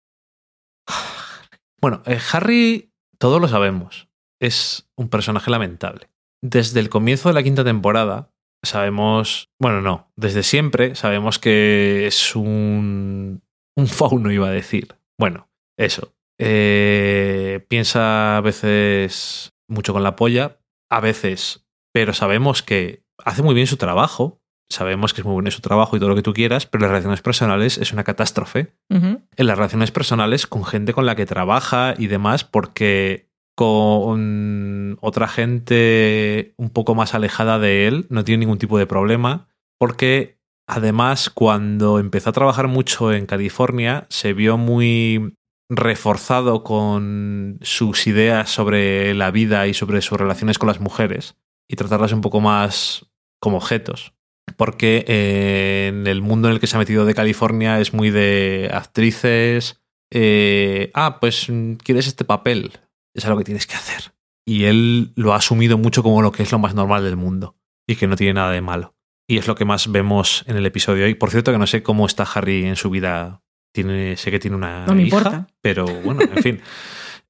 Bueno, eh, Harry, todos lo sabemos. Es un personaje lamentable. Desde el comienzo de la quinta temporada, sabemos. Bueno, no. Desde siempre sabemos que es un. Un fauno, iba a decir. Bueno, eso. Eh, piensa a veces mucho con la polla, a veces, pero sabemos que hace muy bien su trabajo. Sabemos que es muy bueno su trabajo y todo lo que tú quieras, pero las relaciones personales es una catástrofe en las relaciones personales con gente con la que trabaja y demás, porque con otra gente un poco más alejada de él no tiene ningún tipo de problema, porque además cuando empezó a trabajar mucho en California se vio muy reforzado con sus ideas sobre la vida y sobre sus relaciones con las mujeres y tratarlas un poco más como objetos porque eh, en el mundo en el que se ha metido de California es muy de actrices. eh, ah, pues quieres este papel, es algo que tienes que hacer. Y él lo ha asumido mucho como lo que es lo más normal del mundo y que no tiene nada de malo. Y es lo que más vemos en el episodio de hoy. Por cierto, que no sé cómo está Harry en su vida. Tiene, sé que tiene una No me hija, importa. pero bueno, en fin.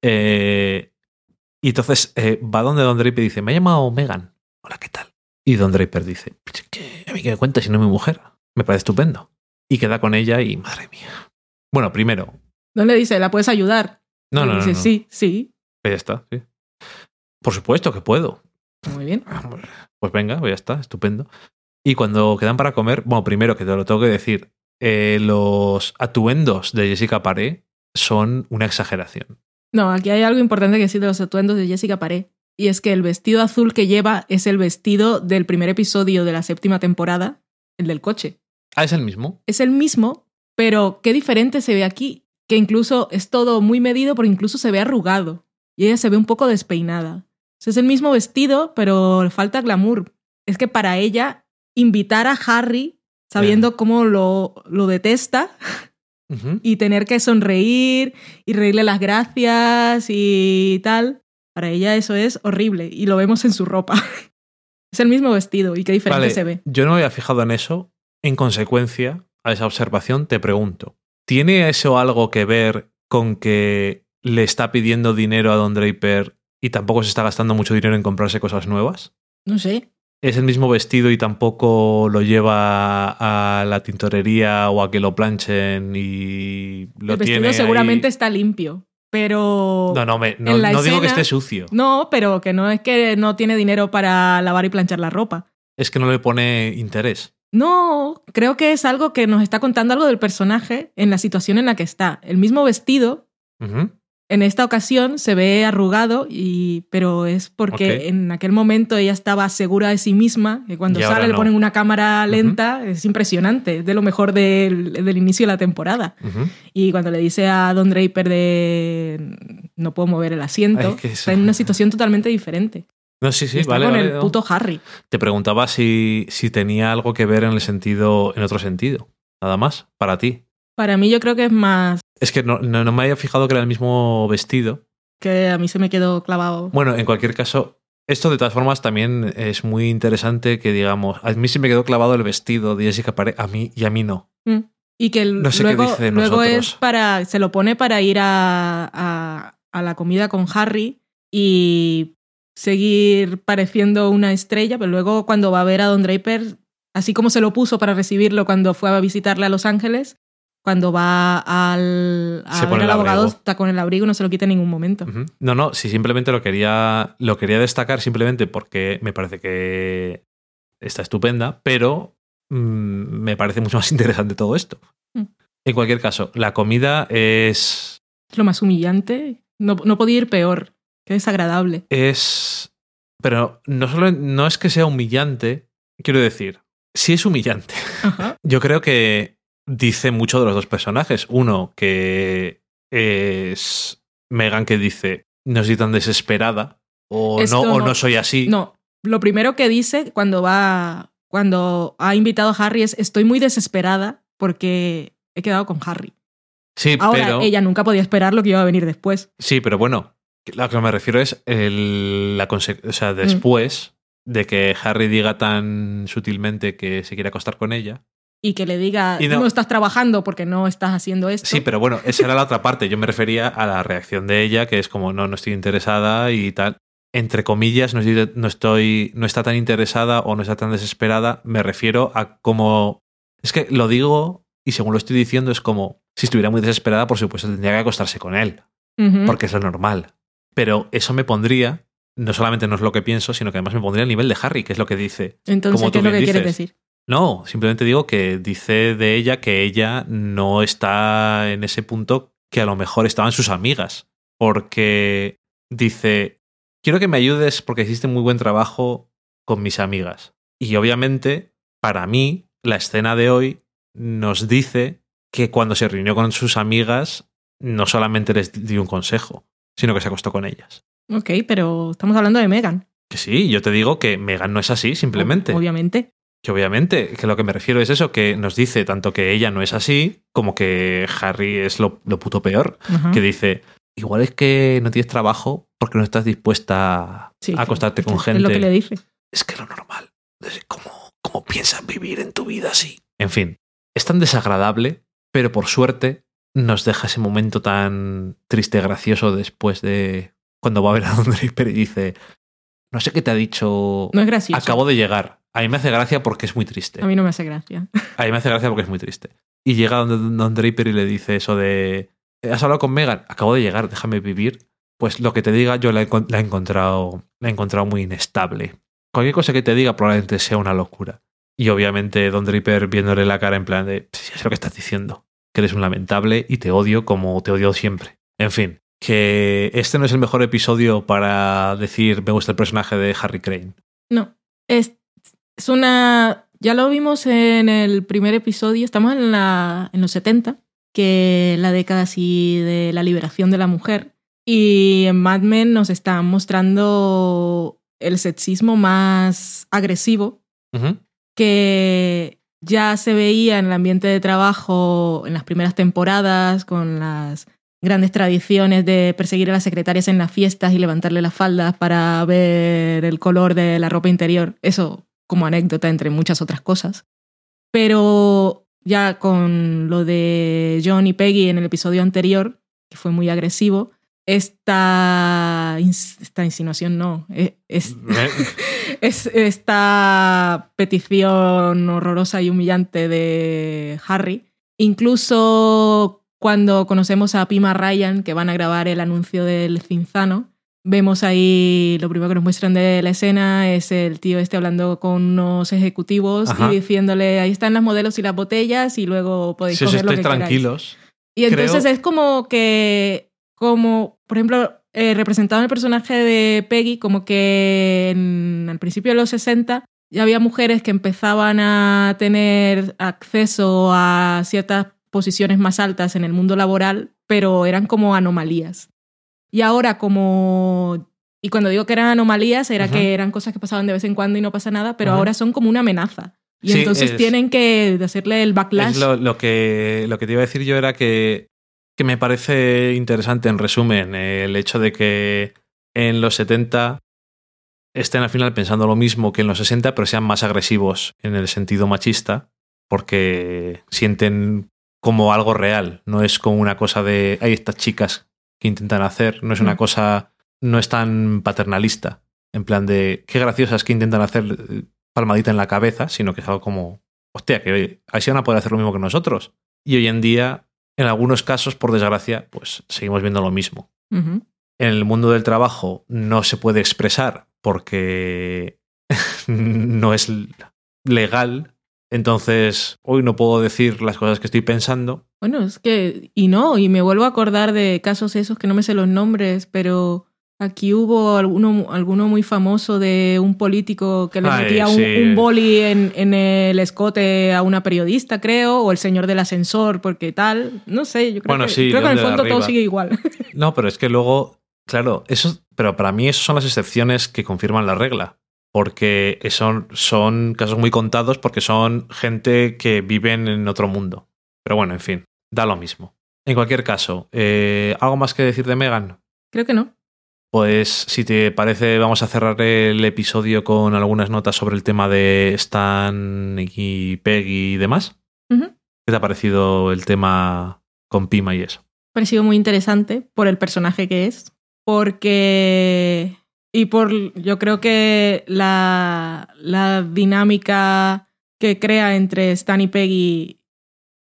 Eh, y entonces eh, va donde Don Draper y dice, me ha llamado Megan. Hola, ¿qué tal? Y Don Draper dice, "Pues es que a mí que me cuenta si no es mi mujer. Me parece estupendo. Y queda con ella y madre mía. Bueno, primero. No le dice, ¿la puedes ayudar? No, no, no. dice, no. sí, sí. Pues ya está, sí. Por supuesto que puedo. Muy bien. Pues venga, pues ya está, estupendo. Y cuando quedan para comer, bueno, primero que te lo tengo que decir, eh, los atuendos de Jessica Paré son una exageración. No, aquí hay algo importante que decir de los atuendos de Jessica Paré. Y es que el vestido azul que lleva es el vestido del primer episodio de la séptima temporada, el del coche. Ah, es el mismo. Es el mismo, pero qué diferente se ve aquí. Que incluso es todo muy medido, porque incluso se ve arrugado. Y ella se ve un poco despeinada. Es el mismo vestido, pero le falta glamour. Es que para ella, invitar a Harry, sabiendo cómo lo, lo detesta, y tener que sonreír y reírle las gracias y tal. Para ella eso es horrible y lo vemos en su ropa. es el mismo vestido y qué diferente Vale, se ve. yo no me había fijado en eso. En consecuencia, a esa observación te pregunto, ¿tiene eso algo que ver con que le está pidiendo dinero a Don Draper y tampoco se está gastando mucho dinero en comprarse cosas nuevas? No sé. ¿Es el mismo vestido y tampoco lo lleva a la tintorería o a que lo planchen y lo el vestido tiene seguramente ahí? está limpio, pero... No, no, me- no, digo que esté sucio. No, pero que no es que no tiene dinero para lavar y planchar la ropa. Es que no le pone interés. No, creo que es algo que nos está contando algo del personaje en la situación en la que está. El mismo vestido Ujú. En esta ocasión se ve arrugado, y, pero es porque en aquel momento ella estaba segura de sí misma, que cuando Y sale le ponen una cámara lenta, es impresionante, es de lo mejor del, del inicio de la temporada. Y cuando le dice a Don Draper de no puedo mover el asiento, Ay, que está en una situación totalmente diferente. No, sí, sí, está vale. con vale, el no. puto Harry. Te preguntaba si, si tenía algo que ver en el sentido, en otro sentido. Nada más, para ti. Para mí yo creo que es más Es que no, no, no me había fijado que era el mismo vestido. que a mí se me quedó clavado. Bueno, en cualquier caso, esto de todas formas también es muy interesante que digamos, a mí se me quedó clavado el vestido de Jessica Paré, a mí y a mí no. Mm. Y que No sé qué luego, dice de luego es para. Se lo pone para ir a, a, a la comida con Harry y seguir pareciendo una estrella, pero luego cuando va a ver a Don Draper Así como se lo puso para recibirlo cuando fue a visitarle a Los Ángeles, cuando va al, a Se ver pone al abogado abrigo. está con el abrigo y no se lo quita en ningún momento. No, no, sí, simplemente lo quería, lo quería destacar simplemente porque me parece que está estupenda, pero mm, me parece mucho más interesante todo esto. Mm. En cualquier caso, la comida es, Es lo más humillante. No, no podía ir peor. Qué desagradable. es... Pero no, solo, no es que sea humillante, quiero decir, sí es humillante. Ajá. Yo creo que dice mucho de los dos personajes. Uno que es Megan que dice, no soy tan desesperada o, Esto no, o no- no soy así. No, lo primero que dice cuando va, cuando ha invitado a Harry es estoy muy desesperada porque he quedado con Harry. Sí, Ahora pero, ella nunca podía esperar lo que iba a venir después. sí, pero bueno, lo que me refiero es el, la o Mm. sea, después de que Harry diga tan sutilmente que se quiere acostar con ella. Y que le diga, Y no- no, estás trabajando porque no estás haciendo esto. Sí, pero bueno, esa era la otra parte. Yo me refería a la reacción de ella, que es como, no, no estoy interesada y tal. Entre comillas, no estoy, no estoy, no está tan interesada o no está tan desesperada. Me refiero a como. Es que lo digo y según lo estoy diciendo, es como si estuviera muy desesperada, por supuesto, tendría que acostarse con él, Ujú. porque es lo normal. Pero eso me pondría, no solamente no es lo que pienso, sino que además me pondría al nivel de Harry, que es lo que dice. Entonces, como ¿qué tú es lo que dices. decir? No, simplemente digo que dice de ella que ella no está en ese punto que a lo mejor estaban sus amigas. Porque dice, quiero que me ayudes porque hiciste muy buen trabajo con mis amigas. Y obviamente, para mí, la escena de hoy nos dice que cuando se reunió con sus amigas, no solamente les dio un consejo, sino que se acostó con ellas. Ok, pero estamos hablando de Megan. Que sí, yo te digo que Megan no es así, simplemente. Obviamente. Que obviamente, que lo que me refiero es eso, que nos dice tanto que ella no es así, como que Harry es lo, lo puto peor. Que dice, igual es que no tienes trabajo porque no estás dispuesta Sí, a acostarte es- con es gente. lo que le dice. Es que lo normal. es ¿Cómo, ¿Cómo piensas vivir en tu vida así? En fin, es tan desagradable, pero por suerte nos deja ese momento tan triste, gracioso después de cuando va a ver a Don Draper y dice, no sé qué te ha dicho, No es gracioso. acabo de llegar. A mí me hace gracia porque es muy triste. A mí no me hace gracia. A mí me hace gracia porque es muy triste. Y llega Don, Don Draper y le dice eso de... ¿Has hablado con Megan? Acabo de llegar, déjame vivir. Pues lo que te diga yo la he, encon- la he encontrado, la he encontrado muy inestable. Cualquier cosa que te diga probablemente sea una locura. Y obviamente Don Draper viéndole la cara en plan de... "Sí, sé lo que estás diciendo. Que eres un lamentable y te odio como te odio siempre. En fin, que este no es el mejor episodio para decir me gusta el personaje de Harry Crane. No. Es, es una. Ya lo vimos en el primer episodio. Estamos en, la, en los 70, que es la década así de la liberación de la mujer. Y en Mad Men nos están mostrando el sexismo más agresivo que ya se veía en el ambiente de trabajo en las primeras temporadas, con las grandes tradiciones de perseguir a las secretarias en las fiestas y levantarle las faldas para ver el color de la ropa interior. Eso como anécdota entre muchas otras cosas. Pero ya con lo de John y Peggy en el episodio anterior, que fue muy agresivo, esta, esta insinuación no, e- es, es esta petición horrorosa y humillante de Harry. Incluso cuando conocemos a Pima Ryan, que van a grabar el anuncio del Cinzano, vemos ahí, lo primero que nos muestran de la escena es el tío este hablando con unos ejecutivos Ajá. y diciéndole, ahí están las modelos y las botellas y luego podéis Si os coger lo estáis que queráis". tranquilos. Y entonces es como que, como, por ejemplo, eh, representado en el personaje de Peggy, como que en- al principio de los 60 ya había mujeres que empezaban a tener acceso a ciertas posiciones más altas en el mundo laboral, pero eran como anomalías. Y ahora como... Y cuando digo que eran anomalías, era que eran cosas que pasaban de vez en cuando y no pasa nada, pero ahora son como una amenaza. Y Sí, entonces es- tienen que hacerle el backlash. Es lo, lo que, lo que te iba a decir yo era que, que me parece interesante, en resumen, el hecho de que en los 70 estén al final pensando lo mismo que en los 60, pero sean más agresivos en el sentido machista, porque sienten como algo real, no es como una cosa de, hay estas chicas que intentan hacer, no es una Mm. cosa, no es tan paternalista, en plan de, qué graciosas que intentan hacer palmadita en la cabeza, sino que es algo como, hostia, que así van a poder hacer lo mismo que nosotros. Y hoy en día, en algunos casos, por desgracia, pues seguimos viendo lo mismo. En el mundo del trabajo no se puede expresar porque no es legal. Entonces, hoy no puedo decir las cosas que estoy pensando. Bueno, es que, y no, y me vuelvo a acordar de casos esos que no me sé los nombres, pero aquí hubo alguno, alguno muy famoso de un político que le Ay, metía un, sí. un boli en, en el escote a una periodista, creo, o el señor del ascensor, porque tal, no sé, yo creo Bueno, que, sí, creo que en el fondo todo sigue igual. No, pero es que luego, claro, eso, pero para mí esas son las excepciones que confirman la regla. Porque son, son casos muy contados porque son gente que viven en otro mundo. Pero bueno, en fin, da lo mismo. En cualquier caso, eh, ¿algo más que decir de Megan? creo que no. Pues si te parece, vamos a cerrar el episodio con algunas notas sobre el tema de Stan y Peggy y demás. ¿Qué te ha parecido el tema con Pima y eso? parecido muy interesante por el personaje que es, porque... Y por, yo creo que la, la dinámica que crea entre Stan y Peggy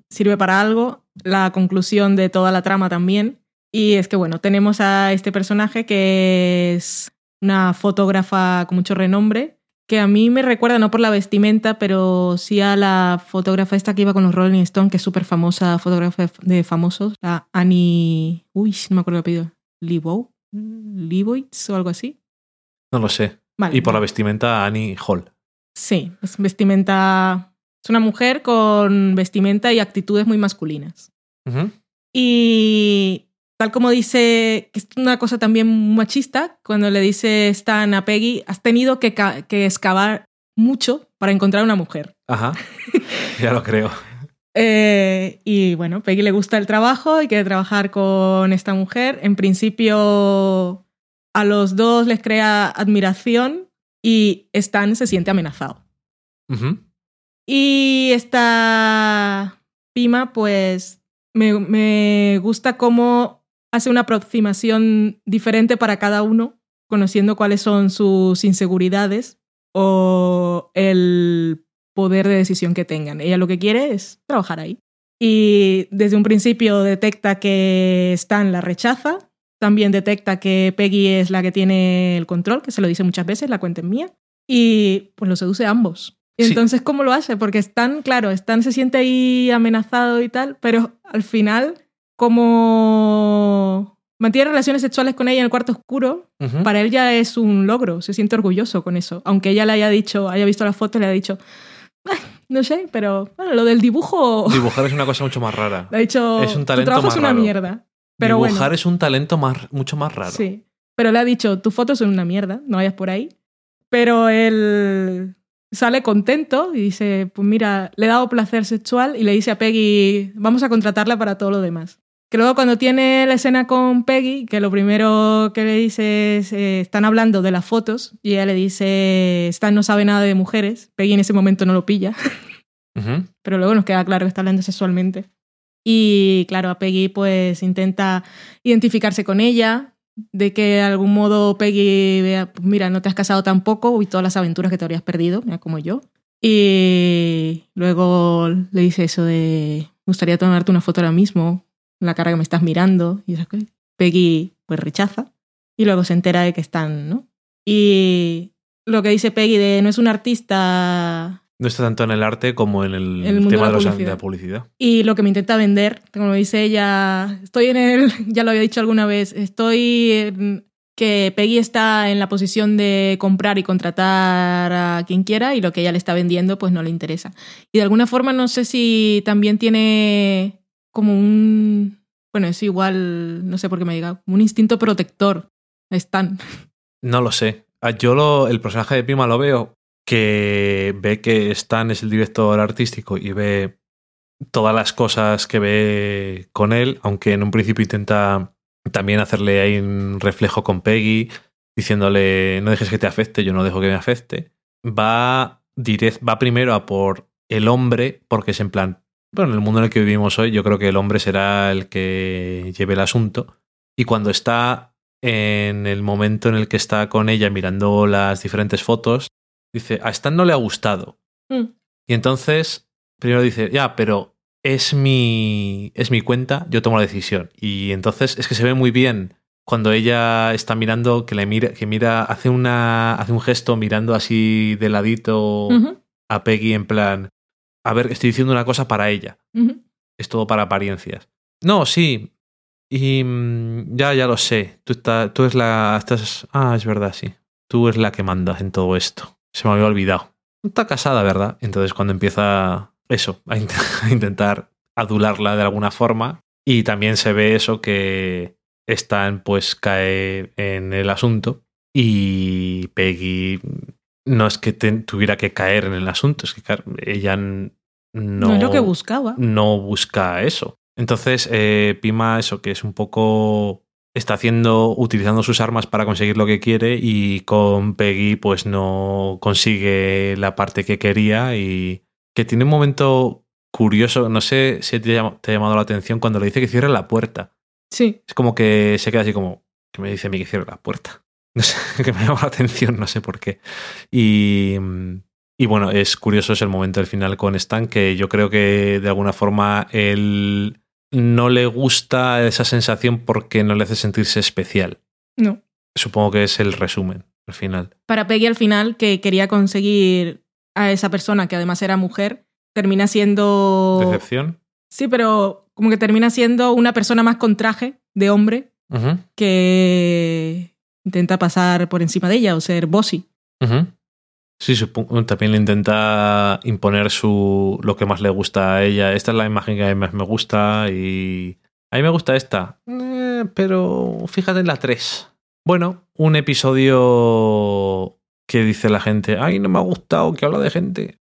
sirve para algo, la conclusión de toda la trama también. Y es que, bueno, tenemos a este personaje que es una fotógrafa con mucho renombre, que a mí me recuerda, no por la vestimenta, pero sí a la fotógrafa esta que iba con los Rolling Stone, que es súper famosa, fotógrafa de famosos, la Annie... Uy, no me acuerdo el apellido. Leibov, Leibovitz o algo así. No lo sé. Vale. Y por la vestimenta, Annie Hall. Sí, es vestimenta... Es una mujer con vestimenta y actitudes muy masculinas. Y tal como dice, que es una cosa también machista, cuando le dice Stan a Peggy, has tenido que, que excavar mucho para encontrar una mujer. Ajá. ya lo creo. Eh, y bueno, Peggy le gusta el trabajo y quiere trabajar con esta mujer. En principio, a los dos les crea admiración y Stan se siente amenazado. Y esta Pima, pues me, me gusta cómo hace una aproximación diferente para cada uno, conociendo cuáles son sus inseguridades o el poder de decisión que tengan. Ella lo que quiere es trabajar ahí. Y desde un principio detecta que Stan la rechaza, también detecta que Peggy es la que tiene el control, que se lo dice muchas veces, la cuenta es mía, y pues lo seduce a ambos. Y Sí. entonces, ¿cómo lo hace? Porque Stan, claro, Stan se siente ahí amenazado y tal, pero al final, como mantiene relaciones sexuales con ella en el cuarto oscuro, para él ya es un logro, se siente orgulloso con eso. Aunque ella le haya dicho, haya visto la foto le haya dicho, "Ah, no sé, pero bueno, lo del dibujo, Dibujar es una cosa mucho más rara. le ha dicho, Es un tu talento trabajo más es una raro. mierda. Pero Dibujar bueno, es un talento más, mucho más raro. sí. Pero le ha dicho, tus fotos son una mierda, no vayas por ahí. Pero él sale contento y dice, pues mira, le he dado placer sexual y le dice a Peggy, vamos a contratarla para todo lo demás. Que luego cuando tiene la escena con Peggy, que lo primero que le dice es, eh, están hablando de las fotos y ella le dice, Stan no sabe nada de mujeres, Peggy en ese momento no lo pilla, pero luego nos queda claro que está hablando sexualmente. Y claro, a Peggy pues intenta identificarse con ella, de que de algún modo Peggy vea, pues mira, no te has casado tampoco y todas las aventuras que te habrías perdido, como yo. Y luego le dice eso de, gustaría tomarte una foto ahora mismo, la cara que me estás mirando. Y. Peggy pues rechaza y luego se entera de que están, ¿no? Y lo que dice Peggy de no es un artista No está tanto en el arte como en el, tema de la de, publicidad. de la publicidad. Y lo que me intenta vender, como dice ella, estoy en el, ya lo había dicho alguna vez, estoy que Peggy está en la posición de comprar y contratar a quien quiera y lo que ella le está vendiendo pues no le interesa. Y de alguna forma no sé si también tiene como un, bueno, es igual, no sé por qué me diga, un instinto protector. Stan. No lo sé. Ah, Yo lo- el personaje de Pima lo veo que ve que Stan es el director artístico y ve todas las cosas que ve con él, aunque en un principio intenta también hacerle ahí un reflejo con Peggy, diciéndole no dejes que te afecte, yo no dejo que me afecte. Va, direct, va primero a por el hombre, porque es en plan, bueno, en el mundo en el que vivimos hoy, yo creo que el hombre será el que lleve el asunto. Y cuando está en el momento en el que está con ella mirando las diferentes fotos, Dice, a Stan no le ha gustado. Mm. Y entonces, primero dice, ya, pero es mi, es mi cuenta, yo tomo la decisión. Y entonces es que se ve muy bien cuando ella está mirando, que le mira, que mira, hace una, hace un gesto mirando así de ladito a Peggy en plan, a ver, estoy diciendo una cosa para ella. Es todo para apariencias. No, sí. Y mm, ya, ya lo sé. Tú, está, tú es la. Estás, ah, es verdad, sí. Tú es la que mandas en todo esto. Se me había olvidado. Está casada, ¿verdad? Entonces cuando empieza eso, a, int- a intentar adularla de alguna forma. Y también se ve eso que Stan pues cae en el asunto. Y Peggy no es que te- tuviera que caer en el asunto, es que ella no, No, es lo que buscaba. no busca eso. Entonces, eh, Pima, eso que es un poco. Está haciendo, utilizando sus armas para conseguir lo que quiere y con Peggy, pues no consigue la parte que quería y que tiene un momento curioso. No sé si te ha, llam- te ha llamado la atención cuando le dice que cierre la puerta. Sí. Es como que se queda así como, que me dice a mí que cierre la puerta. No sé, que me llama la atención, no sé por qué. Y, y bueno, es curioso es el momento del final con Stan, que yo creo que de alguna forma él no le gusta esa sensación porque no le hace sentirse especial. No. Supongo que es el resumen al final. Para Peggy al final, que quería conseguir a esa persona, que además era mujer, termina siendo... ¿Decepción? Sí, pero como que termina siendo una persona más con traje de hombre que intenta pasar por encima de ella o ser bossy. Sí, supongo, también le intenta imponer su lo que más le gusta a ella. Esta es la imagen que a mí más me gusta y a mí me gusta esta. Eh, pero fíjate en la 3. Bueno, un episodio que dice la gente, ay, no me ha gustado, que habla de gente.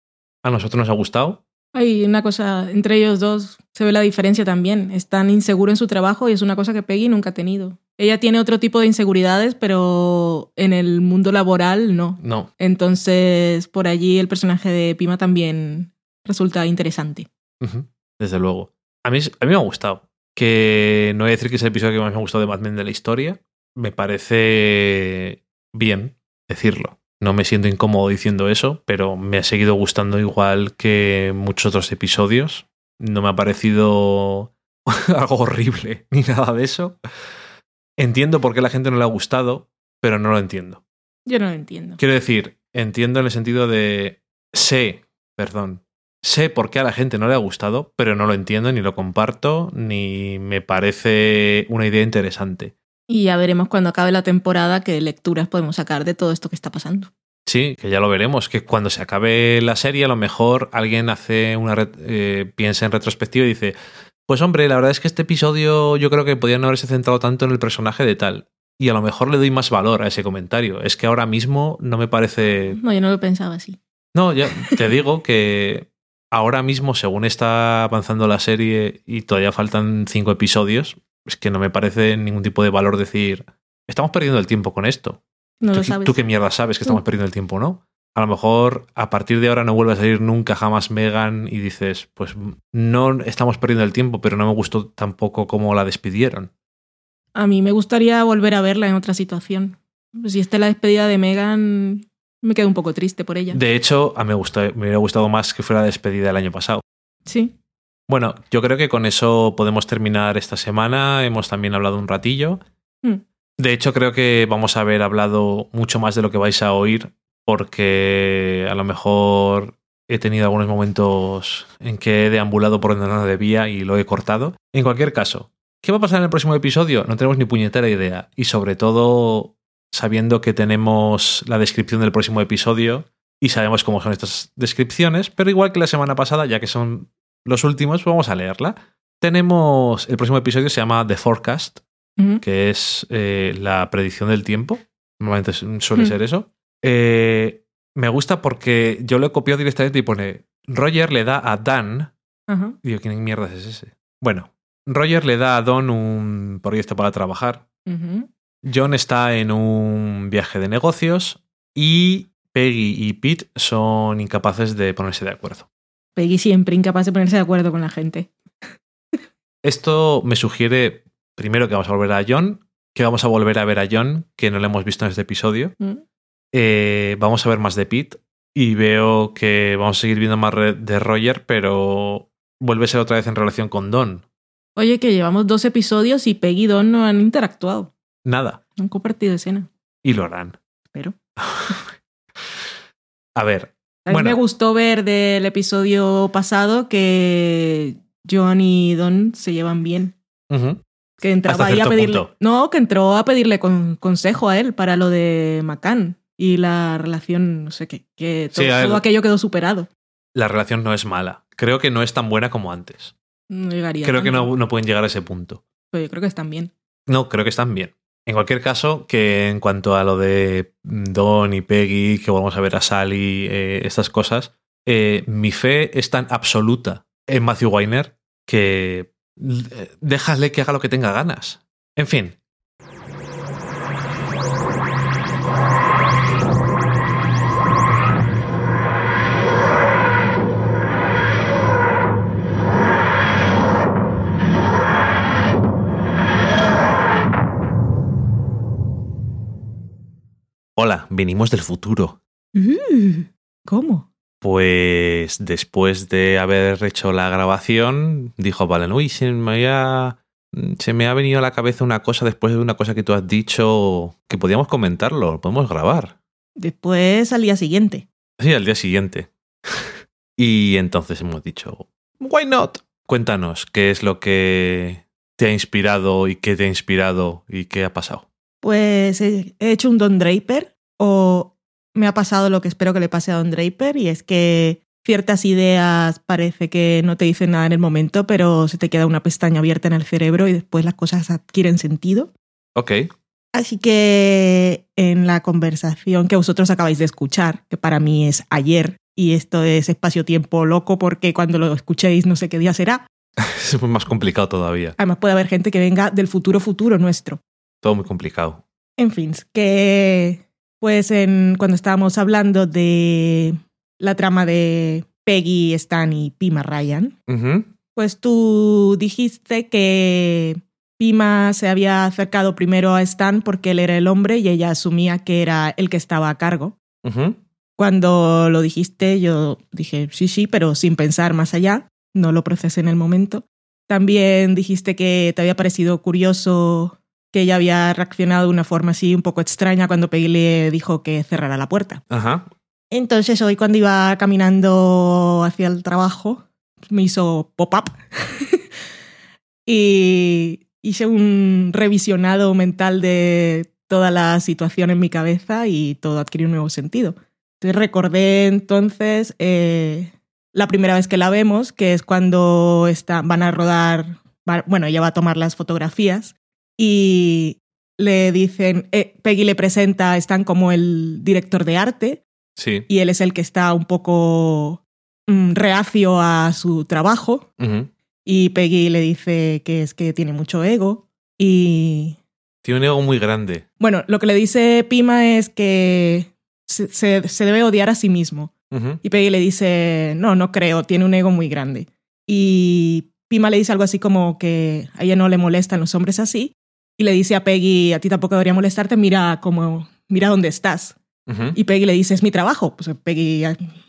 A nosotros nos ha gustado. Hay una cosa, entre ellos dos se ve la diferencia también. Están inseguros en su trabajo y es una cosa que Peggy nunca ha tenido. Ella tiene otro tipo de inseguridades, pero en el mundo laboral no. No. Entonces, por allí el personaje de Pima también resulta interesante. Desde luego. A mí, a mí me ha gustado. Que no voy a decir que es el episodio que más me ha gustado de Mad Men de la historia. Me parece bien decirlo. No me siento incómodo diciendo eso, pero me ha seguido gustando igual que muchos otros episodios. No me ha parecido algo horrible ni nada de eso. Entiendo por qué a la gente no le ha gustado, pero no lo entiendo. Yo no lo entiendo. Quiero decir, entiendo en el sentido de sé, perdón, sé por qué a la gente no le ha gustado, pero no lo entiendo, ni lo comparto, ni me parece una idea interesante. Y ya veremos cuando acabe la temporada qué lecturas podemos sacar de todo esto que está pasando. Sí, que ya lo veremos, que cuando se acabe la serie a lo mejor alguien hace una eh, piensa en retrospectiva y dice, pues hombre, la verdad es que este episodio yo creo que podían no haberse centrado tanto en el personaje de tal. Y a lo mejor le doy más valor a ese comentario. Es que ahora mismo no me parece No, yo no lo pensaba así. No, ya te digo que ahora mismo, según está avanzando la serie y todavía faltan cinco episodios, es que no me parece ningún tipo de valor decir, estamos perdiendo el tiempo con esto. No ¿Tú, lo sabes. tú qué mierda sabes que estamos perdiendo el tiempo, no? A lo mejor a partir de ahora no vuelve a salir nunca jamás Megan y dices, pues no estamos perdiendo el tiempo, pero no me gustó tampoco cómo la despidieron. A mí me gustaría volver a verla en otra situación. Si esta es la despedida de Megan, me quedo un poco triste por ella. De hecho, a mí me, gustó, me hubiera gustado más que fuera la despedida del año pasado. Sí. Bueno, yo creo que con eso podemos terminar esta semana. Hemos también hablado un ratillo. Mm. De hecho, creo que vamos a haber hablado mucho más de lo que vais a oír, porque a lo mejor he tenido algunos momentos en que he deambulado por donde no debía y lo he cortado. En cualquier caso, ¿qué va a pasar en el próximo episodio? No tenemos ni puñetera idea. Y sobre todo, sabiendo que tenemos la descripción del próximo episodio y sabemos cómo son estas descripciones, pero igual que la semana pasada, ya que son los últimos, pues vamos a leerla. Tenemos, el próximo episodio se llama The Forecast, que es eh, la predicción del tiempo. Normalmente su- suele ser eso. Eh, me gusta porque yo lo he copiado directamente y pone Roger le da a Dan. Y Digo, ¿quién mierda es ese? Bueno, Roger le da a Don un proyecto para trabajar. John está en un viaje de negocios y Peggy y Pete son incapaces de ponerse de acuerdo. Peggy siempre incapaz de ponerse de acuerdo con la gente. Esto me sugiere, primero, que vamos a volver a John, que vamos a volver a ver a John, que no lo hemos visto en este episodio. Mm. Eh, vamos a ver más de Pete, y veo que vamos a seguir viendo más de Roger, pero vuelve a ser otra vez en relación con Don. Oye, que llevamos dos episodios y Peggy y Don no han interactuado. Nada. No han compartido escena. Y lo harán. Pero. A ver, A mí Bueno. me gustó ver del episodio pasado que John y Don se llevan bien. Que entraba ahí a pedirle. punto. No, que entró a pedirle con- consejo a él para lo de McCann y la relación, no sé qué. Que todo, Sí, a ver. todo aquello quedó superado. la relación no es mala. Creo que no es tan buena como antes. No llegaría. Creo que no, no pueden llegar a ese punto. pero yo creo que están bien. No, creo que están bien. En cualquier caso, que en cuanto a lo de Don y Peggy, que vamos a ver a Sally, eh, estas cosas, eh, mi fe es tan absoluta en Matthew Weiner que eh, déjale que haga lo que tenga ganas. En fin. Hola, venimos del futuro. Uh, ¿Cómo? Pues después de haber hecho la grabación, dijo Valen, uy, se me, había- se me ha venido a la cabeza una cosa después de una cosa que tú has dicho que podíamos comentarlo, lo podemos grabar. Después al día siguiente. Sí, al día siguiente. y entonces hemos dicho, why not? Cuéntanos qué es lo que te ha inspirado y qué te ha inspirado y qué ha pasado. Pues he he hecho un Don Draper o me ha pasado lo que espero que le pase a Don Draper y es que ciertas ideas parece que no te dicen nada en el momento, pero se te queda una pestaña abierta en el cerebro y después las cosas adquieren sentido. Ok, Así que en la conversación que vosotros acabáis de escuchar, que para mí es ayer, y esto es espacio-tiempo loco porque cuando lo escuchéis no sé qué día será, es más complicado todavía. además puede haber gente que venga del futuro futuro nuestro. Todo muy complicado. En fin, que pues en, cuando estábamos hablando de la trama de Peggy, Stan y Pima Ryan, pues tú dijiste que Pima se había acercado primero a Stan porque él era el hombre y ella asumía que era el que estaba a cargo. Cuando lo dijiste, yo dije sí, sí, pero sin pensar más allá, no lo procesé en el momento. También dijiste que te había parecido curioso que ella había reaccionado de una forma así un poco extraña cuando Peggy le dijo que cerrara la puerta. Ajá. Entonces hoy cuando iba caminando hacia el trabajo, me hizo pop-up y hice un revisionado mental de toda la situación en mi cabeza y todo adquirió un nuevo sentido. Entonces recordé entonces eh, la primera vez que la vemos, que es cuando está, van a rodar, va- bueno, ella va a tomar las fotografías y le dicen, eh, Peggy le presenta a Stan como el director de arte Sí. y él es el que está un poco mm, reacio a su trabajo y Peggy le dice que es que tiene mucho ego y Tiene un ego muy grande. bueno, lo que le dice Pima es que se, se- se debe odiar a sí mismo y Peggy le dice, no, no creo, tiene un ego muy grande. Y Pima le dice algo así como que a ella no le molestan los hombres así y le dice a Peggy, a ti tampoco debería molestarte, mira como, mira dónde estás. Ujú. Y Peggy le dice, es mi trabajo. Pues Peggy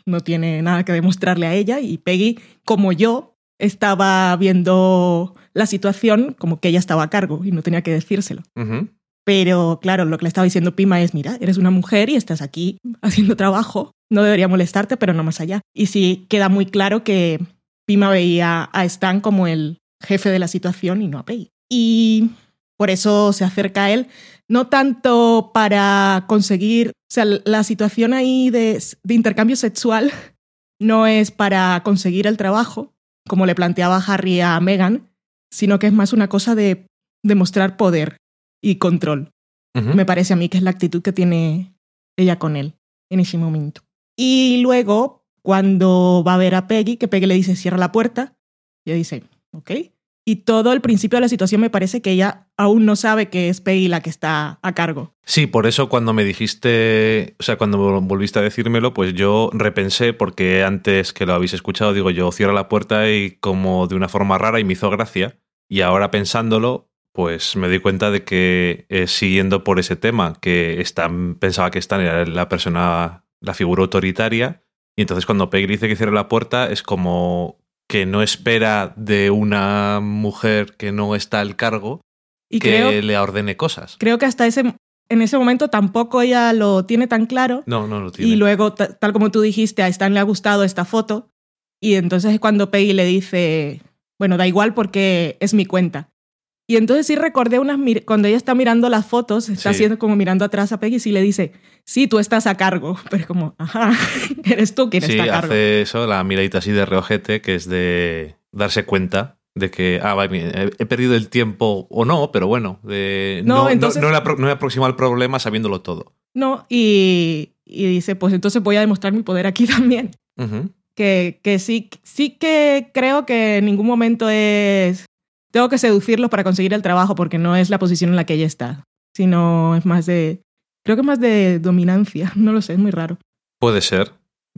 no tiene nada que demostrarle a ella. Y Peggy, como yo, estaba viendo la situación como que ella estaba a cargo y no tenía que decírselo. Ujú. Pero claro, lo que le estaba diciendo Pima es, mira, eres una mujer y estás aquí haciendo trabajo. No debería molestarte, pero no más allá. Y sí queda muy claro que Pima veía a Stan como el jefe de la situación y no a Peggy. Y por eso se acerca a él, no tanto para conseguir, o sea, la situación ahí de, de intercambio sexual no es para conseguir el trabajo, como le planteaba Harry a Meghan, sino que es más una cosa de demostrar poder y control. Me parece a mí que es la actitud que tiene ella con él en ese momento. Y luego, cuando va a ver a Peggy, que Peggy le dice cierra la puerta, ella dice, ok. Y todo el principio de la situación me parece que ella aún no sabe que es Peggy la que está a cargo. Sí, por eso cuando me dijiste, o sea, cuando volviste a decírmelo, pues yo repensé, porque antes que lo habéis escuchado, digo yo, cierra la puerta y como de una forma rara y me hizo gracia. Y ahora pensándolo, pues me doy cuenta de que eh, siguiendo por ese tema, que Stan, pensaba que Stan era la persona la figura autoritaria. Y entonces cuando Peggy dice que cierre la puerta es como que no espera de una mujer que no está al cargo Y que creo, le ordene cosas. creo que hasta ese, en ese momento tampoco ella lo tiene tan claro. No, no lo tiene. Y luego, ta- tal como tú dijiste, a Stan le ha gustado esta foto. Y entonces es cuando Peggy le dice, bueno, da igual porque es mi cuenta. Y entonces sí recordé unas, cuando ella está mirando las fotos, está Sí. haciendo como mirando atrás a Peggy y sí le dice, sí, tú estás a cargo. Pero es como, ajá, eres tú quien sí, está a cargo. hace eso, la miradita así de reojete, que es de darse cuenta de que, ah, vale, he, perdido el tiempo o no, pero bueno, de, No, no, no, entonces- no, no le aproxima al problema sabiéndolo todo. No, y, y dice, pues entonces voy a demostrar mi poder aquí también. Que, que sí, sí que creo que en ningún momento es tengo que seducirlos para conseguir el trabajo porque no es la posición en la que ella está, sino es más de, creo que más de dominancia, no lo sé, es muy raro. Puede ser,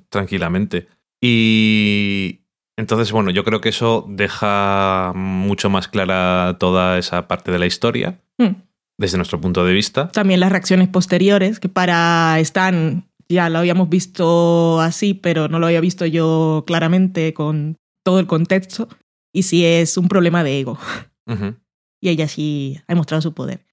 tranquilamente. Y entonces, bueno, yo creo que eso deja mucho más clara toda esa parte de la historia, Hmm. desde nuestro punto de vista. También las reacciones posteriores, que para Stan ya lo habíamos visto así, pero no lo había visto yo claramente con todo el contexto, y sí es un problema de ego. Y ella sí ha demostrado su poder.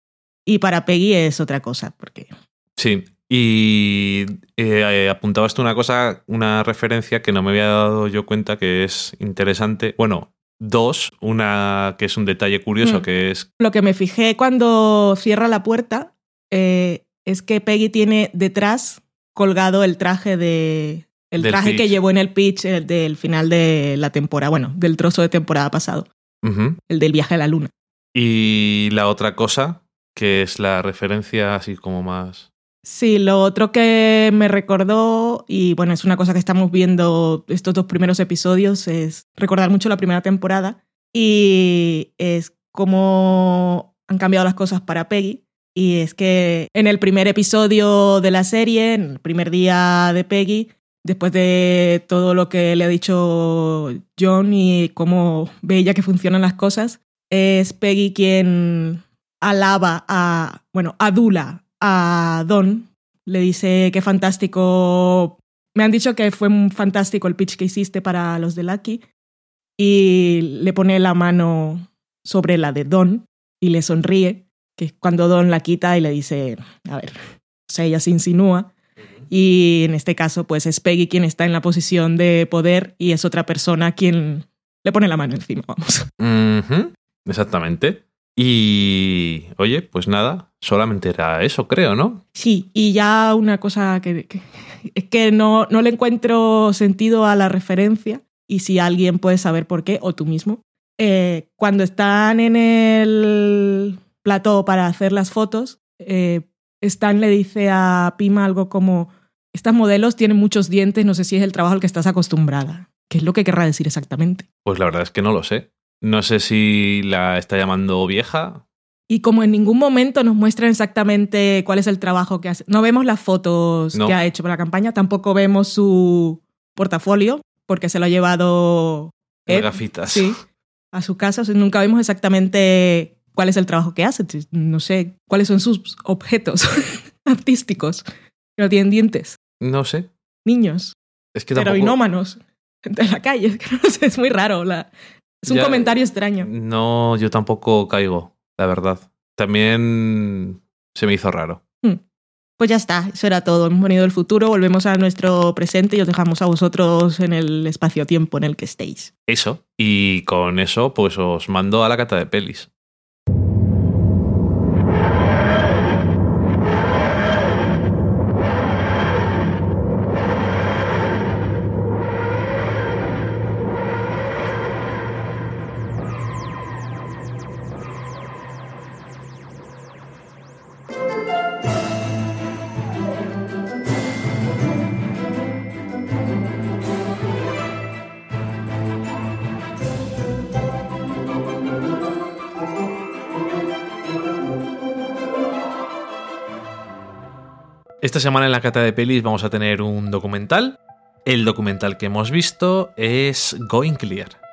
Y para Peggy es otra cosa, porque Sí, y eh, apuntabas tú una cosa, una referencia que no me había dado yo cuenta que es interesante. Bueno, dos, una que es un detalle curioso, Mm. que es... Lo que me fijé cuando cierra la puerta eh, es que Peggy tiene detrás colgado el traje de. El traje que llevó en el pitch eh, del final de la temporada, bueno, del trozo de temporada pasado, el del viaje a la luna. Y la otra cosa, que es la referencia así como más... Sí, lo otro que me recordó, y bueno, es una cosa que estamos viendo estos dos primeros episodios, es recordar mucho la primera temporada y es cómo han cambiado las cosas para Peggy. Y es que en el primer episodio de la serie, en el primer día de Peggy, después de todo lo que le ha dicho John y cómo ve ella que funcionan las cosas, es Peggy quien alaba a, bueno, adula a Don. Le dice que fantástico. Me han dicho que fue un fantástico el pitch que hiciste para los de Lucky. Y le pone la mano sobre la de Don y le sonríe, que cuando Don la quita y le dice, a ver, o sea, ella se insinúa. Y en este caso, pues es Peggy quien está en la posición de poder y es otra persona quien le pone la mano encima, vamos. Exactamente. Y... Oye, pues nada, solamente era eso, creo, ¿no? Sí, y ya una cosa que, que- es que no, no le encuentro sentido a la referencia y si alguien puede saber por qué, o tú mismo, eh, cuando están en el plató para hacer las fotos, eh, Stan le dice a Pima algo como, estas modelos tienen muchos dientes, no sé si es el trabajo al que estás acostumbrada. ¿Qué es lo que querrá decir exactamente? Pues la verdad es que no lo sé. No sé si la está llamando vieja. Y como en ningún momento nos muestran exactamente cuál es el trabajo que hace, no vemos las fotos No. que ha hecho para la campaña, tampoco vemos su portafolio, porque se lo ha llevado Ed, gafitas. sí, a su casa. O sea, nunca vemos exactamente cuál es el trabajo que hace. No sé cuáles son sus objetos artísticos. Que no tienen dientes. No sé. Niños, Es que tampoco... heroinómanos, gente en la calle. Es que no sé, es muy raro. la- es un Ya- comentario extraño. No, yo tampoco caigo, la verdad. También se me hizo raro. Pues ya está, eso era todo. Hemos venido del futuro, volvemos a nuestro presente y os dejamos a vosotros en el espacio-tiempo en el que estéis. Eso. Y con eso, pues os mando a la cata de pelis. Esta semana en la cata de pelis vamos a tener un documental. El documental que hemos visto es Going Clear.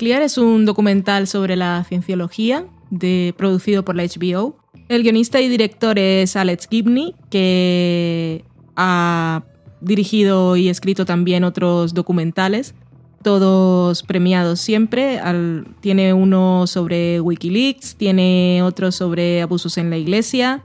Es un documental sobre la cienciología de, producido por la HBO. El guionista y director es Alex Gibney, que ha dirigido y escrito también otros documentales, todos premiados siempre. Al- tiene uno sobre Wikileaks, tiene otro sobre abusos en la iglesia,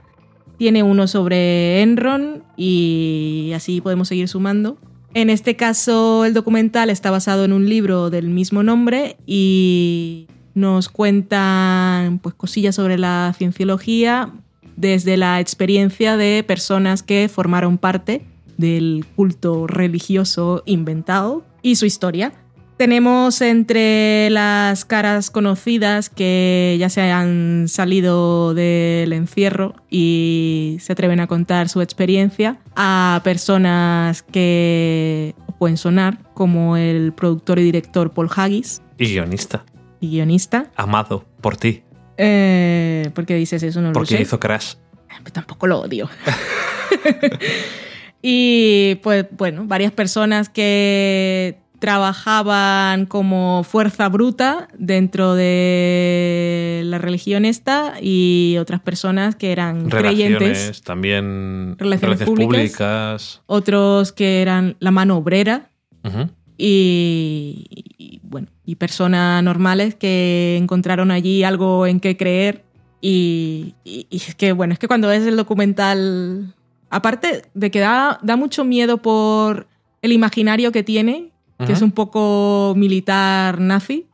tiene uno sobre Enron y así podemos seguir sumando. En este caso, el documental está basado en un libro del mismo nombre y nos cuentan pues, cosillas sobre la cienciología desde la experiencia de personas que formaron parte del culto religioso inventado y su historia. Tenemos entre las caras conocidas que ya se han salido del encierro y se atreven a contar su experiencia a personas que pueden sonar, como el productor y director Paul Haggis Y guionista. y guionista. Amado por ti. Eh, ¿Por qué dices eso? No lo Porque sé. hizo Crash. Pues tampoco lo odio. y pues bueno, varias personas que trabajaban como fuerza bruta dentro de la religión esta y otras personas que eran Relaciones, creyentes, también Relaciones relaciones públicas. públicas. otros que eran la mano obrera y, y, bueno, y personas normales que encontraron allí algo en qué creer. Y, y- y es que, bueno, es que cuando ves el documental, aparte de que da, da mucho miedo por el imaginario que tiene, que es un poco militar nazi,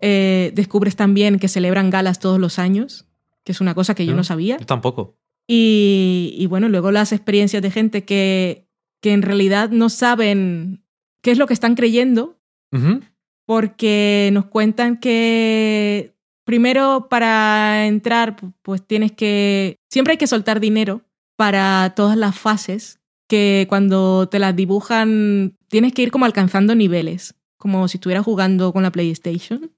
eh, descubres también que celebran galas todos los años, que es una cosa que yo no sabía. Yo tampoco. Y, y bueno, luego las experiencias de gente que, que en realidad no saben qué es lo que están creyendo, porque nos cuentan que primero para entrar, pu- pues tienes que, siempre hay que soltar dinero para todas las fases, que cuando te las dibujan tienes que ir como alcanzando niveles, como si estuvieras jugando con la PlayStation.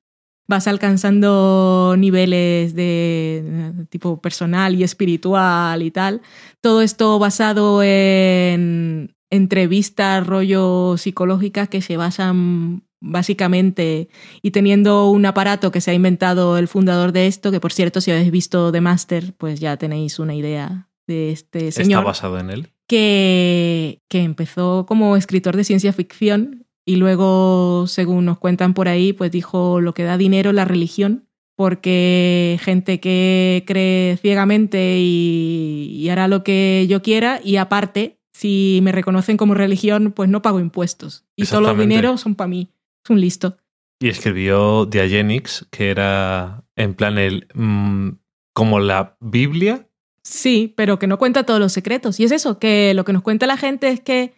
Vas alcanzando niveles de, tipo personal y espiritual y tal. Todo esto basado en entrevistas, rollo psicológicas que se basan básicamente y teniendo un aparato que se ha inventado el fundador de esto, que por cierto, si habéis visto The Master, pues ya tenéis una idea de este Está señor basado en él. Que, que empezó como escritor de ciencia ficción y luego, según nos cuentan por ahí, pues dijo lo que da dinero es la religión, porque gente que cree ciegamente y, y hará lo que yo quiera y aparte, si me reconocen como religión, pues no pago impuestos. Y todos los dineros son para mí. Es un listo. Y escribió Diagenix, que era en plan el. mm, como la Biblia. Sí, pero que no cuenta todos los secretos. Y es eso, que lo que nos cuenta la gente es que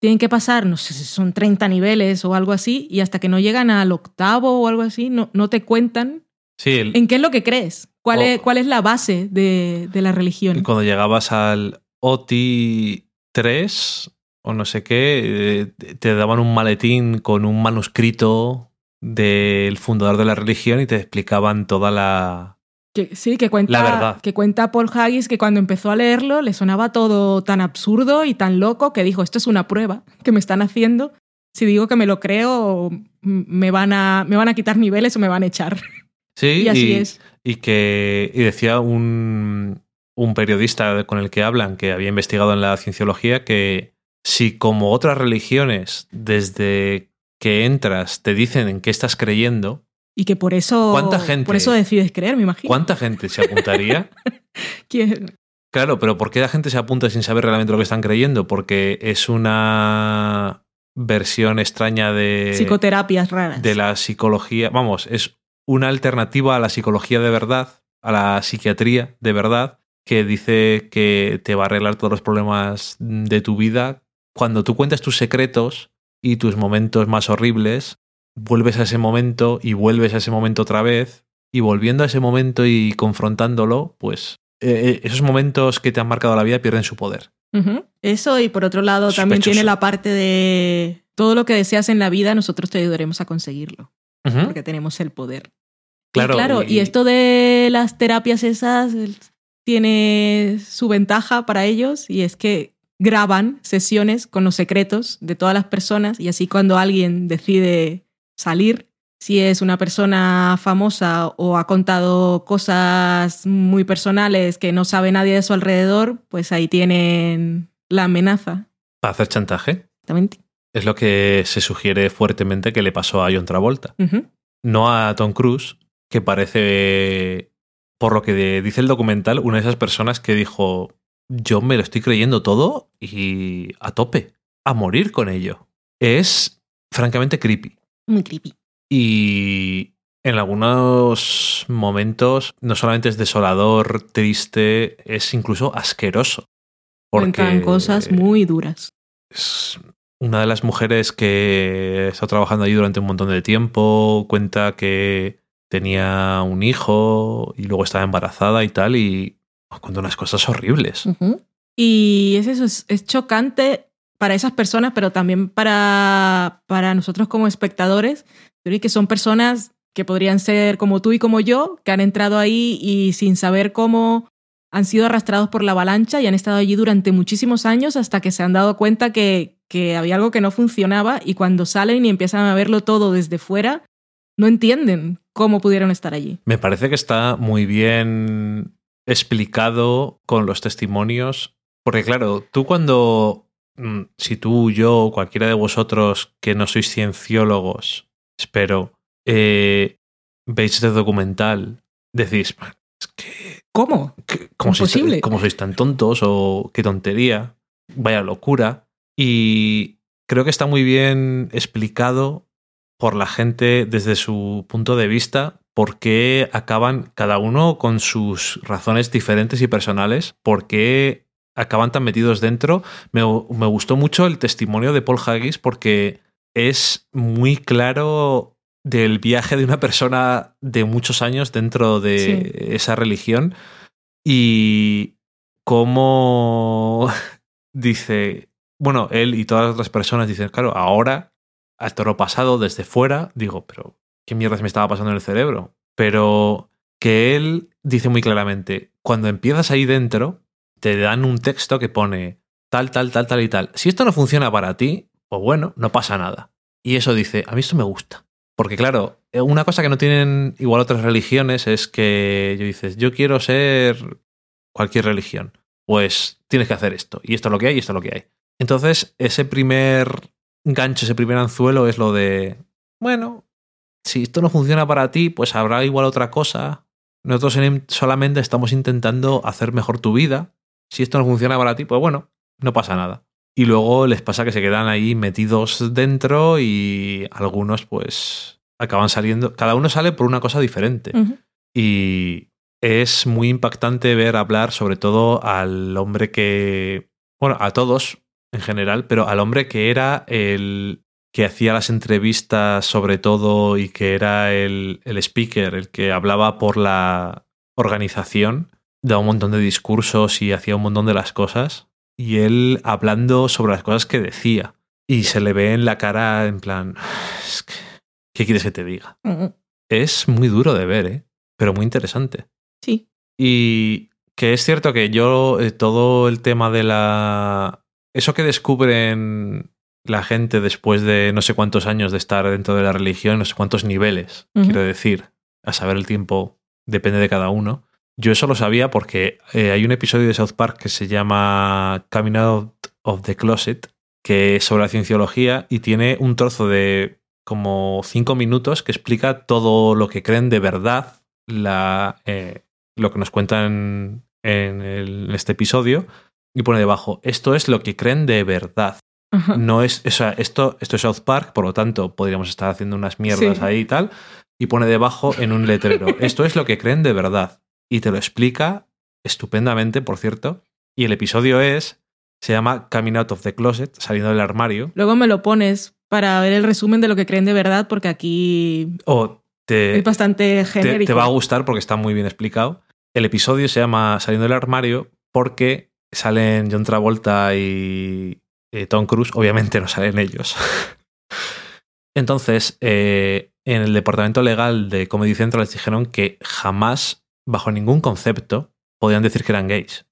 tienen que pasar, no sé si son 30 niveles o algo así, y hasta que no llegan al octavo o algo así, no, no te cuentan Sí, el- en qué es lo que crees, cuál, O- es, cuál es la base de, de la religión. cuando llegabas al OTI 3 o no sé qué, eh, te daban un maletín con un manuscrito del fundador de la religión y te explicaban toda la. Que, sí, que cuenta, La verdad. que cuenta Paul Haggis que cuando empezó a leerlo le sonaba todo tan absurdo y tan loco que dijo, esto es una prueba que me están haciendo. Si digo que me lo creo, me van a, me van a quitar niveles o me van a echar. Sí, y así y, es. y que y decía un, un periodista con el que hablan que había investigado en la cienciología que si como otras religiones desde que entras te dicen en qué estás creyendo, Y que por eso, ¿Cuánta gente- por eso decides creer, me imagino. ¿cuánta gente se apuntaría? ¿Quién? Claro, pero ¿por qué la gente se apunta sin saber realmente lo que están creyendo? Porque es una versión extraña de, Psicoterapias raras. de la psicología. Vamos, es una alternativa a la psicología de verdad, a la psiquiatría de verdad, que dice que te va a arreglar todos los problemas de tu vida. Cuando tú cuentas tus secretos y tus momentos más horribles, vuelves a ese momento y vuelves a ese momento otra vez, y volviendo a ese momento y confrontándolo, pues eh, eh, esos momentos que te han marcado la vida pierden su poder. Eso y por otro lado también tiene la parte de todo lo que deseas en la vida, nosotros te ayudaremos a conseguirlo, porque tenemos el poder. Claro, y claro, y- y esto de las terapias esas tiene su ventaja para ellos y es que graban sesiones con los secretos de todas las personas y así cuando alguien decide salir, si es una persona famosa o ha contado cosas muy personales que no sabe nadie de su alrededor, pues ahí tienen la amenaza. Para hacer chantaje. Exactamente. Es lo que se sugiere fuertemente que le pasó a John Travolta. No a Tom Cruise, que parece, por lo que dice el documental, una de esas personas que dijo, yo me lo estoy creyendo todo y a tope, a morir con ello. Es francamente creepy. Muy creepy. Y en algunos momentos no solamente es desolador, triste, es incluso asqueroso. Cuentan cosas muy duras. es una de las mujeres que está trabajando allí durante un montón de tiempo, cuenta que tenía un hijo y luego estaba embarazada y tal, y cuenta unas cosas horribles. Y es eso, es, es chocante para esas personas, pero también para, para nosotros como espectadores, que son personas que podrían ser como tú y como yo, que han entrado ahí y sin saber cómo han sido arrastrados por la avalancha y han estado allí durante muchísimos años hasta que se han dado cuenta que, que había algo que no funcionaba y cuando salen y empiezan a verlo todo desde fuera, no entienden cómo pudieron estar allí. Me parece que está muy bien explicado con los testimonios, porque claro, tú cuando, si tú, yo o cualquiera de vosotros que no sois cienciólogos, espero, eh, veis este documental, decís, es que, ¿Cómo? que- ¿cómo, sois, cómo sois tan tontos? O qué tontería, vaya locura. Y creo que está muy bien explicado por la gente desde su punto de vista por qué acaban cada uno con sus razones diferentes y personales, por qué acaban tan metidos dentro. Me, me gustó mucho el testimonio de Paul Haggis porque es muy claro del viaje de una persona de muchos años dentro de Sí. esa religión y cómo dice, bueno, él y todas las otras personas dicen, claro, ahora, hasta lo pasado desde fuera, digo, pero ¿qué mierdas me estaba pasando en el cerebro? Pero que él dice muy claramente, cuando empiezas ahí dentro, te dan un texto que pone tal, tal, tal, tal y tal. Si esto no funciona para ti, pues bueno, no pasa nada. Y eso dice, a mí esto me gusta. Porque claro, eh, una cosa que no tienen igual otras religiones es que yo dices, yo quiero ser cualquier religión. Pues tienes que hacer esto. Y esto es lo que hay y esto es lo que hay. Entonces, ese primer gancho, ese primer anzuelo es lo de, bueno, si esto no funciona para ti, pues habrá igual otra cosa. Nosotros en- solamente estamos intentando hacer mejor tu vida. Si esto no funciona para ti, pues bueno, no pasa nada. Y luego les pasa que se quedan ahí metidos dentro y algunos pues acaban saliendo. Cada uno sale por una cosa diferente. Y es muy impactante ver hablar sobre todo al hombre que, bueno, a todos en general, pero al hombre que era el que hacía las entrevistas sobre todo y que era el, el speaker, el que hablaba por la organización, daba un montón de discursos y hacía un montón de las cosas. Y él hablando sobre las cosas que decía. Y se le ve en la cara en plan, "Es que, ¿qué quieres que te diga? Ujú. Es muy duro de ver, ¿eh? pero muy interesante. Sí. Y que es cierto que yo, eh, todo el tema de la... Eso que descubren la gente después de no sé cuántos años de estar dentro de la religión, no sé cuántos niveles, quiero decir, a saber el tiempo depende de cada uno. Yo eso lo sabía porque eh, hay un episodio de South Park que se llama Coming Out of the Closet, que es sobre la cienciología y tiene un trozo de como cinco minutos que explica todo lo que creen de verdad la, eh, lo que nos cuentan en, el- en este episodio y pone debajo, esto es lo que creen de verdad. Ajá. No es, o sea, esto, esto es South Park, por lo tanto, podríamos estar haciendo unas mierdas Sí. ahí y tal. Y pone debajo en un letrero, esto es lo que creen de verdad. Y te lo explica estupendamente, por cierto. Y el episodio es, se llama Coming Out of the Closet, saliendo del armario. Luego me lo pones para ver el resumen de lo que creen de verdad, porque aquí O te, es bastante te, genérico. te va a gustar porque está muy bien explicado. El episodio se llama Saliendo del armario porque salen John Travolta y eh, Tom Cruise. Obviamente no salen ellos. Entonces, eh, en el departamento legal de Comedy Central les dijeron que jamás, bajo ningún concepto, podían decir que eran gays.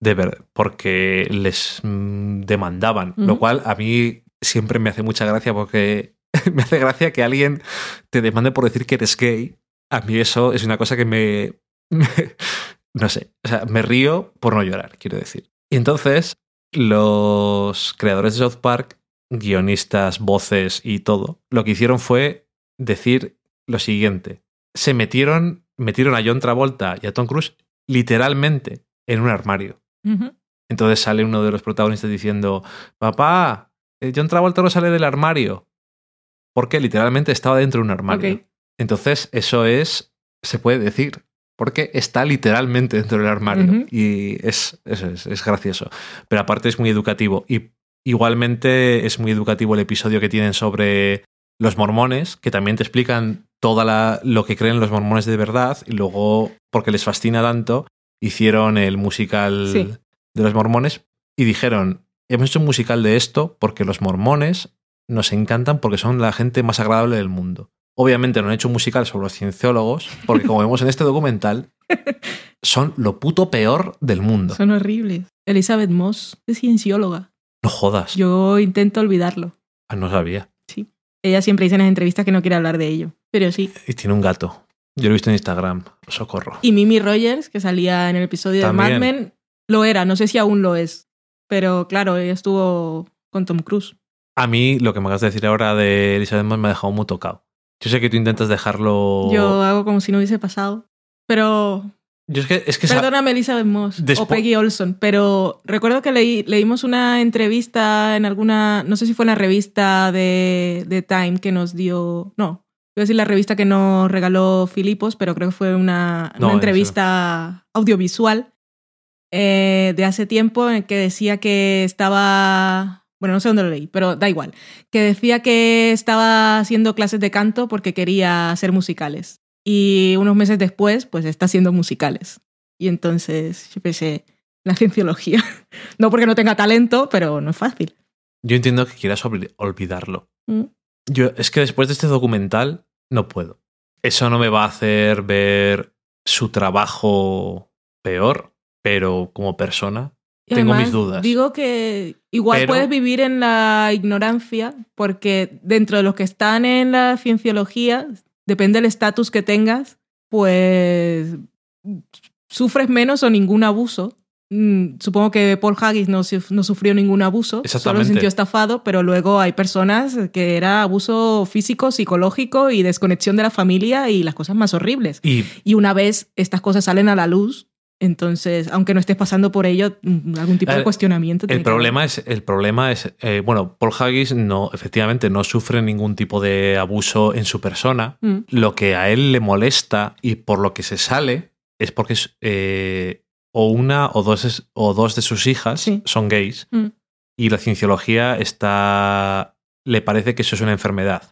De ver, porque les mm, demandaban. Lo cual a mí siempre me hace mucha gracia porque me hace gracia que alguien te demande por decir que eres gay. A mí eso es una cosa que me, me- no sé, o sea, me río por no llorar, quiero decir. Y entonces, los creadores de South Park, guionistas, voces y todo, lo que hicieron fue decir lo siguiente. Se metieron, metieron a John Travolta y a Tom Cruise literalmente en un armario. Entonces sale uno de los protagonistas diciendo, papá, eh, John Travolta no sale del armario. Porque literalmente estaba dentro de un armario. Entonces eso es, se puede decir, porque está literalmente dentro del armario. Y es, eso es, es gracioso. Pero aparte es muy educativo. Y igualmente es muy educativo el episodio que tienen sobre los mormones, que también te explican todo lo que creen los mormones de verdad. Y luego, porque les fascina tanto, hicieron el musical Sí. de los mormones y dijeron, hemos hecho un musical de esto porque los mormones nos encantan porque son la gente más agradable del mundo. Obviamente no han hecho un musical sobre los cienciólogos, porque como vemos en este documental, son lo puto peor del mundo. Son horribles. Elizabeth Moss es ciencióloga. No jodas. Yo intento olvidarlo. Ah, no sabía. Ella siempre dice en las entrevistas que no quiere hablar de ello. Pero sí. Y tiene un gato. Yo lo he visto en Instagram. Socorro. Y Mimi Rogers, que salía en el episodio También. de Mad Men, lo era. No sé si aún lo es. Pero claro, ella estuvo con Tom Cruise. A mí lo que me acabas de decir ahora de Elizabeth Moss me ha dejado muy tocado. Yo sé que tú intentas dejarlo... Yo hago como si no hubiese pasado. Pero Yo es que... Es que esa- Perdóname, Elizabeth Moss Despo- o Peggy Olson, pero recuerdo que leí, leímos una entrevista en alguna, no sé si fue en la revista de, de Time que nos dio, no, iba a decir la revista que nos regaló Filipos, pero creo que fue una, No, una entrevista audiovisual eh, de hace tiempo en que decía que estaba, bueno, no sé dónde lo leí, pero da igual, que decía que estaba haciendo clases de canto porque quería hacer musicales. Y unos meses después, pues está haciendo musicales. Y entonces yo pensé, la cienciología. No porque no tenga talento, pero no es fácil. Yo entiendo que quieras olvi- olvidarlo. Mm. Yo, es que después de este documental no puedo. Eso no me va a hacer ver su trabajo peor, pero como persona Y Tengo además, mis dudas. Digo que igual Pero- puedes vivir en la ignorancia, porque dentro de los que están en la cienciología, depende del estatus que tengas, pues sufres menos o ningún abuso. Mm, Supongo que Paul Haggis no, suf- no sufrió ningún abuso, solo se sintió estafado, pero luego hay personas que era abuso físico, psicológico y desconexión de la familia y las cosas más horribles. y Y una vez estas cosas salen a la luz, entonces, aunque no estés pasando por ello, mm, algún tipo de cuestionamiento. el que problema es, el problema es, eh, bueno, Paul Haggis no, efectivamente no sufre ningún tipo de abuso en su persona. Mm, Lo que a él le molesta y por lo que se sale es porque es, eh, o una o dos, es- o dos de sus hijas Sí. son gays mm, y la cienciología está le parece que eso es una enfermedad.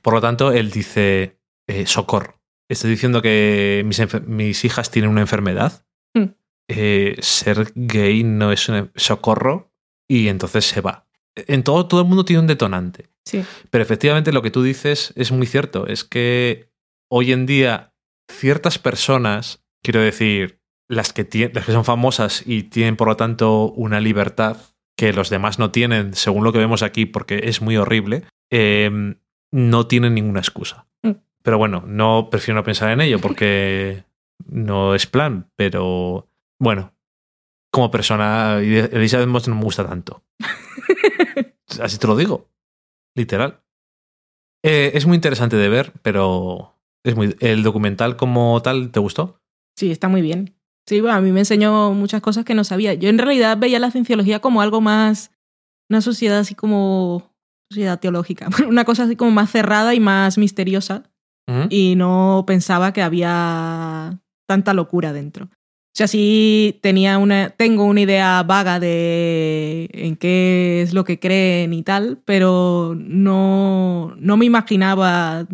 Por lo tanto, él dice, eh, socorro. Estoy diciendo que mis hijas tienen una enfermedad. Mm. Eh, ser gay no es un socorro y entonces se va. En todo, todo el mundo tiene un detonante. Sí. Pero efectivamente lo que tú dices es muy cierto. Es que hoy en día ciertas personas, quiero decir, las que, las que son famosas y tienen por lo tanto una libertad que los demás no tienen, según lo que vemos aquí, porque es muy horrible, eh, no tienen ninguna excusa. Mm. Pero bueno, no prefiero no pensar en ello porque no es plan, pero bueno, como persona, Elizabeth Moss no me gusta tanto. Así te lo digo. Literal. Eh, es muy interesante de ver, pero es muy. ¿El documental como tal te gustó? Sí, está muy bien. Sí, bueno, a mí me enseñó muchas cosas que no sabía. Yo en realidad veía la cienciología como algo más, una sociedad así como, sociedad teológica, una cosa así como más cerrada y más misteriosa. Ujú. y no pensaba que había tanta locura dentro. O sea, sí tenía una, tengo una idea vaga de en qué es lo que creen y tal, pero no, no me imaginaba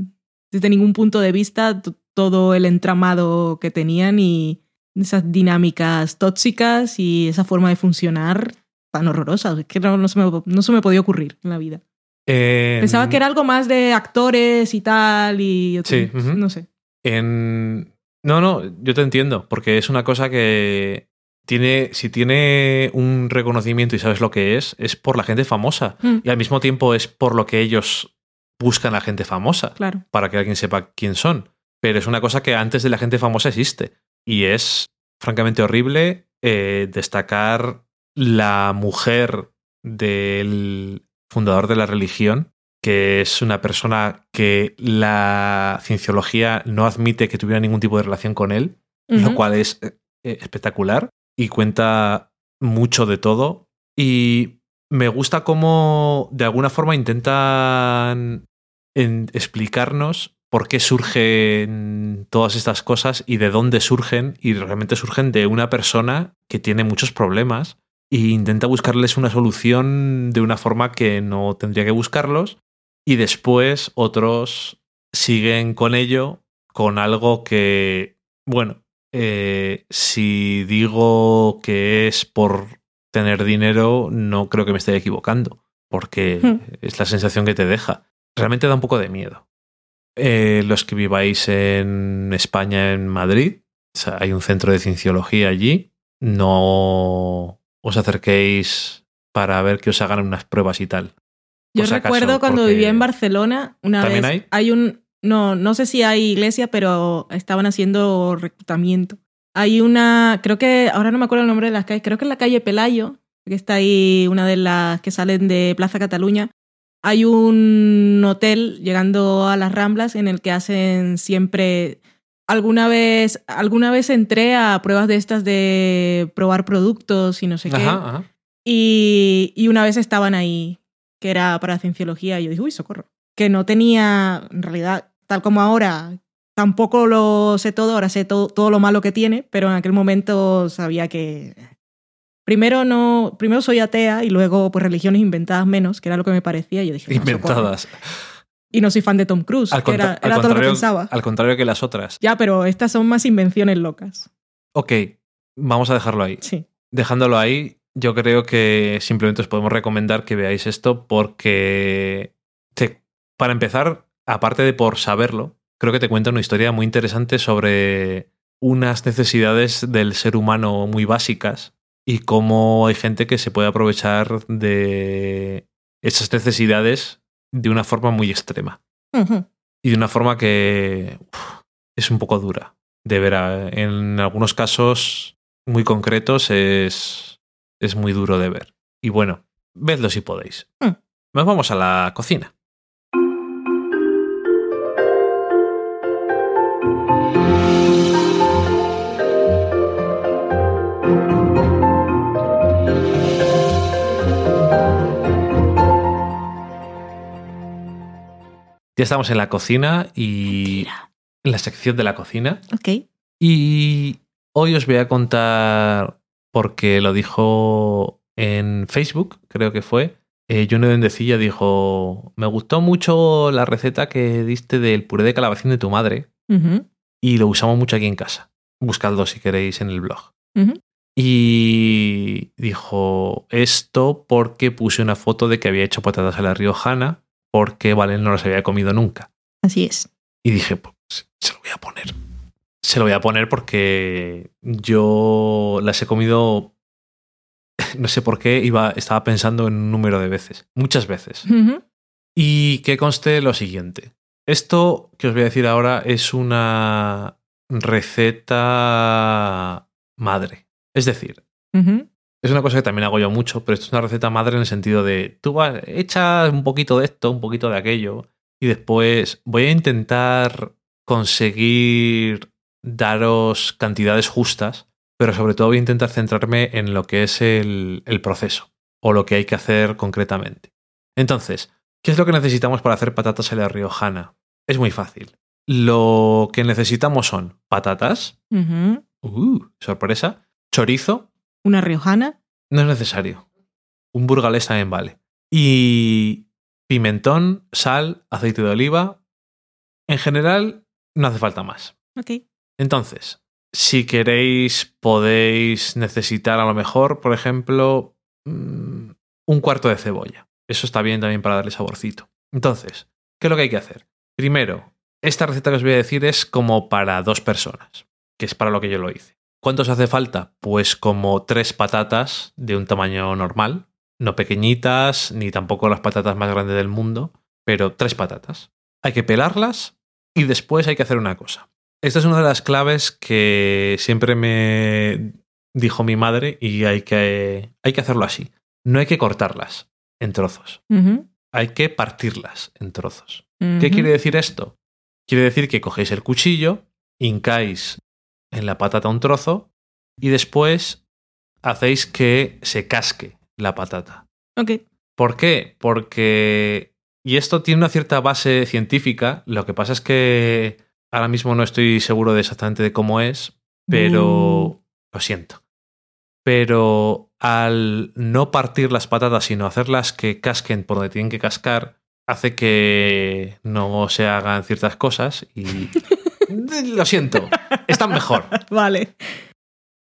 desde ningún punto de vista todo el entramado que tenían y esas dinámicas tóxicas y esa forma de funcionar tan horrorosa. Es que no, no se me, no se me podía ocurrir en la vida. En- Pensaba que era algo más de actores y tal, y otro- Sí, ujú. no sé. En... No, no, yo te entiendo, porque es una cosa que tiene, si tiene un reconocimiento y sabes lo que es, es por la gente famosa. Mm. Y al mismo tiempo es por lo que ellos buscan a gente famosa Claro. para que alguien sepa quién son. Pero es una cosa que antes de la gente famosa existe. Y es francamente horrible eh, destacar la mujer del fundador de la religión, que es una persona que la cienciología no admite que tuviera ningún tipo de relación con él, lo cual es eh, espectacular y cuenta mucho de todo. Y me gusta cómo de alguna forma intentan en- explicarnos por qué surgen todas estas cosas y de dónde surgen. Y realmente surgen de una persona que tiene muchos problemas e intenta buscarles una solución de una forma que no tendría que buscarlos. Y después otros siguen con ello, con algo que, bueno, eh, si digo que es por tener dinero, no creo que me esté equivocando, porque Hmm. es la sensación que te deja. Realmente da un poco de miedo. Eh, los que viváis en España, en Madrid, o sea, hay un centro de cienciología allí, no os acerquéis para ver que os hagan unas pruebas y tal. Yo acaso, recuerdo cuando vivía en Barcelona, una ¿También vez hay? un no, no sé si hay iglesia, pero estaban haciendo reclutamiento. Hay una, creo que ahora no me acuerdo el nombre de las calles, creo que en la calle Pelayo, que está ahí una de las que salen de Plaza Cataluña. Hay un hotel llegando a las Ramblas en el que hacen siempre alguna vez alguna vez entré a pruebas de estas de probar productos y no sé qué. Ajá, ajá. Y, y una vez estaban ahí, que era para cienciología, y yo dije, uy, socorro. Que no tenía, en realidad, tal como ahora, tampoco lo sé todo, ahora sé todo, todo lo malo que tiene, pero en aquel momento sabía que. Primero no, primero soy atea y luego pues religiones inventadas menos, que era lo que me parecía. Y yo dije, no. Inventadas. Y no soy fan de Tom Cruise, Al, que era, todo lo que pensaba. al contrario que las otras. Ya, pero estas son más invenciones locas. Ok, vamos a dejarlo ahí. Sí. Dejándolo ahí, yo creo que simplemente os podemos recomendar que veáis esto porque, te- para empezar, aparte de por saberlo, creo que te cuenta una historia muy interesante sobre unas necesidades del ser humano muy básicas y cómo hay gente que se puede aprovechar de esas necesidades de una forma muy extrema y de una forma que uf, es un poco dura de ver. a- En algunos casos muy concretos es, es muy duro de ver. Y bueno, vedlo si podéis. Mm. Nos vamos a la cocina. Ya estamos en la cocina y en la sección de la cocina. Ok. Y hoy os voy a contar, porque lo dijo en Facebook, creo que fue. Eh, Johnny Dendecilla dijo: Me gustó mucho la receta que diste del puré de calabacín de tu madre y lo usamos mucho aquí en casa. Buscadlo si queréis en el blog. Y dijo esto porque puse una foto de que había hecho patatas a la riojana porque Valen no las había comido nunca. Así es. Y dije, pues se lo voy a poner. Se lo voy a poner porque yo las he comido, no sé por qué, iba, estaba pensando en un número de veces, muchas veces. Y que conste lo siguiente. Esto que os voy a decir ahora es una receta madre. Es decir. Es una cosa que también hago yo mucho, pero esto es una receta madre en el sentido de tú vas, echas un poquito de esto, un poquito de aquello, y después voy a intentar conseguir daros cantidades justas, pero sobre todo voy a intentar centrarme en lo que es el, el proceso o lo que hay que hacer concretamente. Entonces, ¿qué es lo que necesitamos para hacer patatas a la riojana? Es muy fácil. Lo que necesitamos son patatas, uh, sorpresa, chorizo, Una riojana. no es necesario. Un burgalés también vale. Y pimentón, sal, aceite de oliva. En general, no hace falta más. Ok. Entonces, si queréis, podéis necesitar a lo mejor, por ejemplo, mm, un cuarto de cebolla. Eso está bien también para darle saborcito. Entonces, ¿qué es lo que hay que hacer? Primero, esta receta que os voy a decir es como para dos personas, que es para lo que yo lo hice. ¿Cuántos hace falta? Pues como tres patatas de un tamaño normal, no pequeñitas, ni tampoco las patatas más grandes del mundo. pero tres patatas. Hay que pelarlas y después hay que hacer una cosa. Esta es una de las claves que siempre me dijo mi madre y hay que, hay que hacerlo así. No hay que cortarlas en trozos, hay que partirlas en trozos. ¿Qué quiere decir esto? Quiere decir que cogéis el cuchillo, hincáis en la patata un trozo y después hacéis que se casque la patata. Ok. ¿Por qué? Porque... Y esto tiene una cierta base científica, lo que pasa es que ahora mismo no estoy seguro de exactamente de cómo es, pero... Lo siento. Pero al no partir las patatas, sino hacerlas que casquen por donde tienen que cascar, hace que no se hagan ciertas cosas y... Lo siento, están mejor. Vale.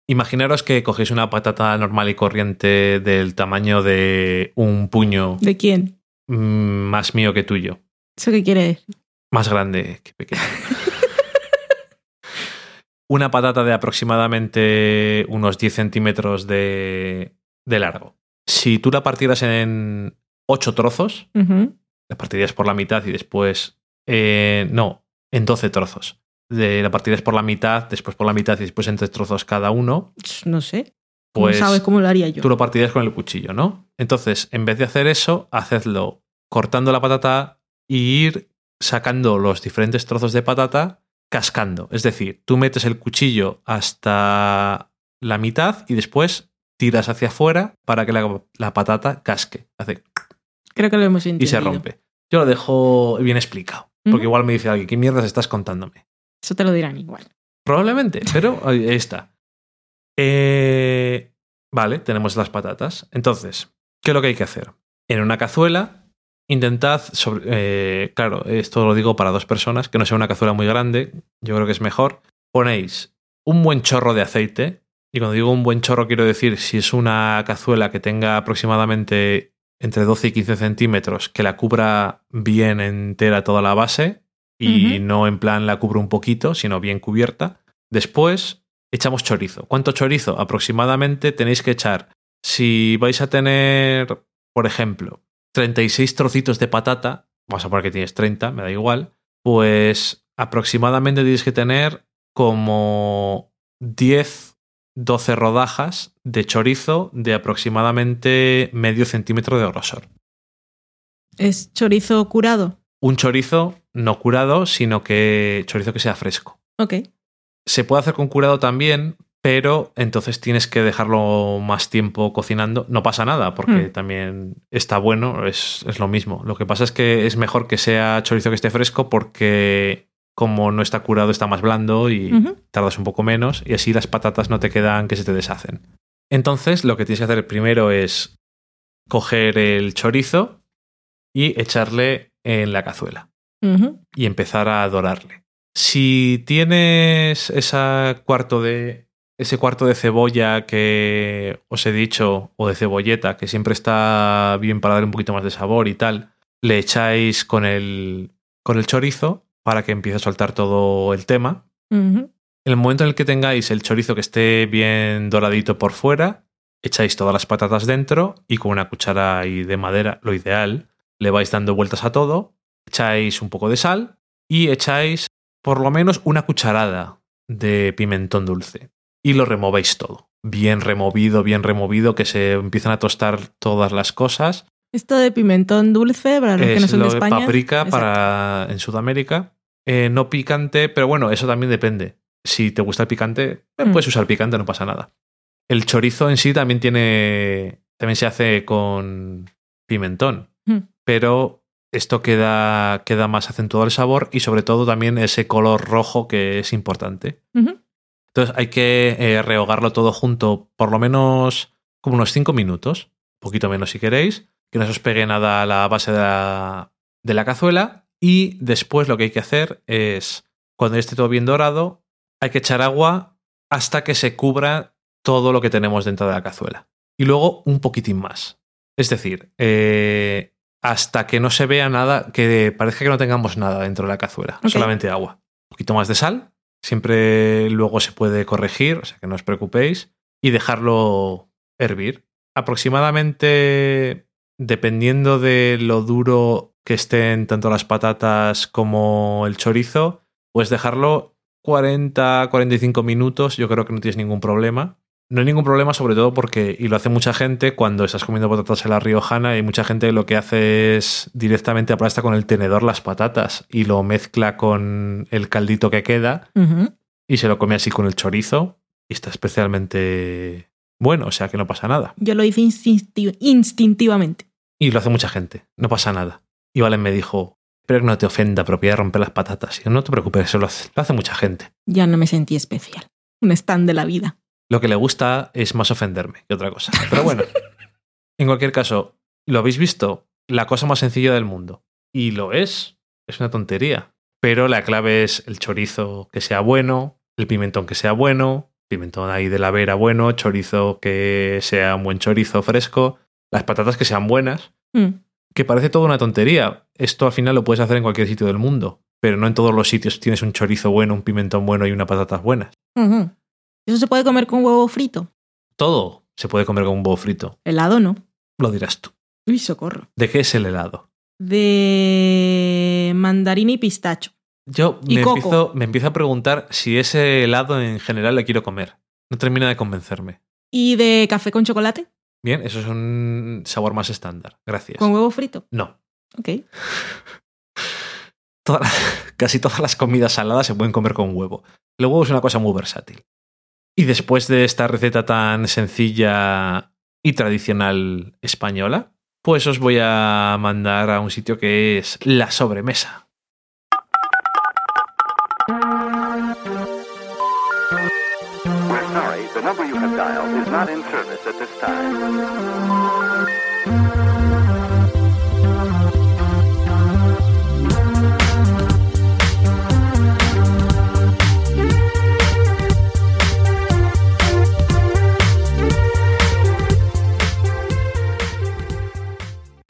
Imaginaros que cogéis una patata normal y corriente del tamaño de un puño ¿De quién? mm, más mío que tuyo. ¿Eso qué quiere decir? Más grande que pequeño. una patata de aproximadamente unos 10 centímetros de, de largo. Si tú la partieras en 8 trozos, la partirías por la mitad y después... eh, no, en 12 trozos. De, la partirías por la mitad, después por la mitad y después en tres trozos cada uno. No sé. ¿Cómo Pues sabes cómo lo haría yo? tú lo partirías con el cuchillo, ¿no? Entonces, en vez de hacer eso, hacedlo cortando la patata y ir sacando los diferentes trozos de patata cascando. Es decir, tú metes el cuchillo hasta la mitad y después tiras hacia afuera para que la, la patata casque. Hace Creo que lo hemos y entendido. se rompe. Yo lo dejo bien explicado. Porque igual me dice alguien, ¿qué mierdas estás contándome? Eso te lo dirán igual. Probablemente, pero ahí está. Eh, vale, tenemos las patatas. Entonces, ¿qué es lo que hay que hacer? En una cazuela, intentad, sobre- eh, claro, esto lo digo para dos personas, que no sea una cazuela muy grande, yo creo que es mejor. Ponéis un buen chorro de aceite, y cuando digo un buen chorro quiero decir si es una cazuela que tenga aproximadamente entre 12 y 15 centímetros, que la cubra bien entera toda la base, y no en plan la cubro un poquito, sino bien cubierta. Después echamos chorizo. ¿Cuánto chorizo? Aproximadamente tenéis que echar, si vais a tener, por ejemplo, 36 trocitos de patata, vamos a poner que tienes 30, me da igual, pues aproximadamente tienes que tener como 10, 12 rodajas de chorizo de aproximadamente medio centímetro de grosor. ¿Es chorizo curado? Un chorizo no curado, sino que chorizo que sea fresco. Ok. Se puede hacer con curado también, pero entonces tienes que dejarlo más tiempo cocinando. No pasa nada, porque Hmm. también está bueno, es, es lo mismo. Lo que pasa es que es mejor que sea chorizo que esté fresco porque como no está curado está más blando y tardas un poco menos y así las patatas no te quedan que se te deshacen. Entonces lo que tienes que hacer primero es coger el chorizo y echarle en la cazuela Y empezar a dorarle. Si tienes esa cuarto de, ese cuarto de cebolla que os he dicho, o de cebolleta, que siempre está bien para darle un poquito más de sabor y tal, le echáis con el, con el chorizo para que empiece a soltar todo el tema. En el momento en el que tengáis el chorizo que esté bien doradito por fuera, echáis todas las patatas dentro y con una cuchara ahí de madera, lo ideal, le vais dando vueltas a todo, echáis un poco de sal y echáis por lo menos una cucharada de pimentón dulce y lo removéis todo. Bien removido, bien removido, que se empiezan a tostar todas las cosas. Esto de pimentón dulce, para los que no Es son lo de España. paprika Exacto. para en Sudamérica. Eh, no picante, pero bueno, eso también depende. Si te gusta el picante, eh, Mm. puedes usar picante, no pasa nada. El chorizo en sí también tiene. También se hace con pimentón. Mm. Pero esto queda, queda más acentuado el sabor y sobre todo también ese color rojo que es importante. Entonces hay que eh, rehogarlo todo junto por lo menos como unos 5 minutos, un poquito menos si queréis, que no se os pegue nada a la base de la, de la cazuela. Y después lo que hay que hacer es, cuando esté todo bien dorado, hay que echar agua hasta que se cubra todo lo que tenemos dentro de la cazuela. Y luego un poquitín más. Es decir, eh, hasta que no se vea nada, que parezca que no tengamos nada dentro de la cazuela, solamente agua. Un poquito más de sal, siempre luego se puede corregir, o sea que no os preocupéis, y dejarlo hervir. Aproximadamente, dependiendo de lo duro que estén tanto las patatas como el chorizo, puedes dejarlo 40-45 minutos, yo creo que no tienes ningún problema. No hay ningún problema, sobre todo porque, y lo hace mucha gente, cuando estás comiendo patatas en la riojana, y mucha gente lo que hace es directamente aplasta con el tenedor las patatas y lo mezcla con el caldito que queda y se lo come así con el chorizo y está especialmente bueno, o sea que no pasa nada. Yo lo hice instinti- instintivamente. Y lo hace mucha gente, no pasa nada. Y Valen me dijo, espero que no te ofenda propiedad de romper las patatas. Y yo, no te preocupes, eso lo hace, lo hace mucha gente. Ya no me sentí especial. Un stand de la vida. Lo que le gusta es más ofenderme que otra cosa. Pero bueno, en cualquier caso, ¿lo habéis visto? La cosa más sencilla del mundo. Y lo es. Es una tontería. Pero la clave es el chorizo que sea bueno, el pimentón que sea bueno, pimentón ahí de la vera bueno, chorizo que sea un buen chorizo fresco, las patatas que sean buenas, Mm. que parece toda una tontería. Esto al final lo puedes hacer en cualquier sitio del mundo, pero no en todos los sitios tienes un chorizo bueno, un pimentón bueno y unas patatas buenas. ¿Eso se puede comer con huevo frito? Todo se puede comer con un huevo frito. Helado no. Lo dirás tú. Uy, socorro. ¿De qué es el helado? De mandarina y pistacho. Yo Y me coco. empiezo, me empiezo a preguntar si ese helado en general le quiero comer. No termina de convencerme. ¿Y de café con chocolate? Bien, eso es un sabor más estándar. Gracias. ¿Con huevo frito? No. Ok. Toda la- casi todas las comidas saladas se pueden comer con huevo. El huevo es una cosa muy versátil. Y después de esta receta tan sencilla y tradicional española, pues os voy a mandar a un sitio que es la sobremesa.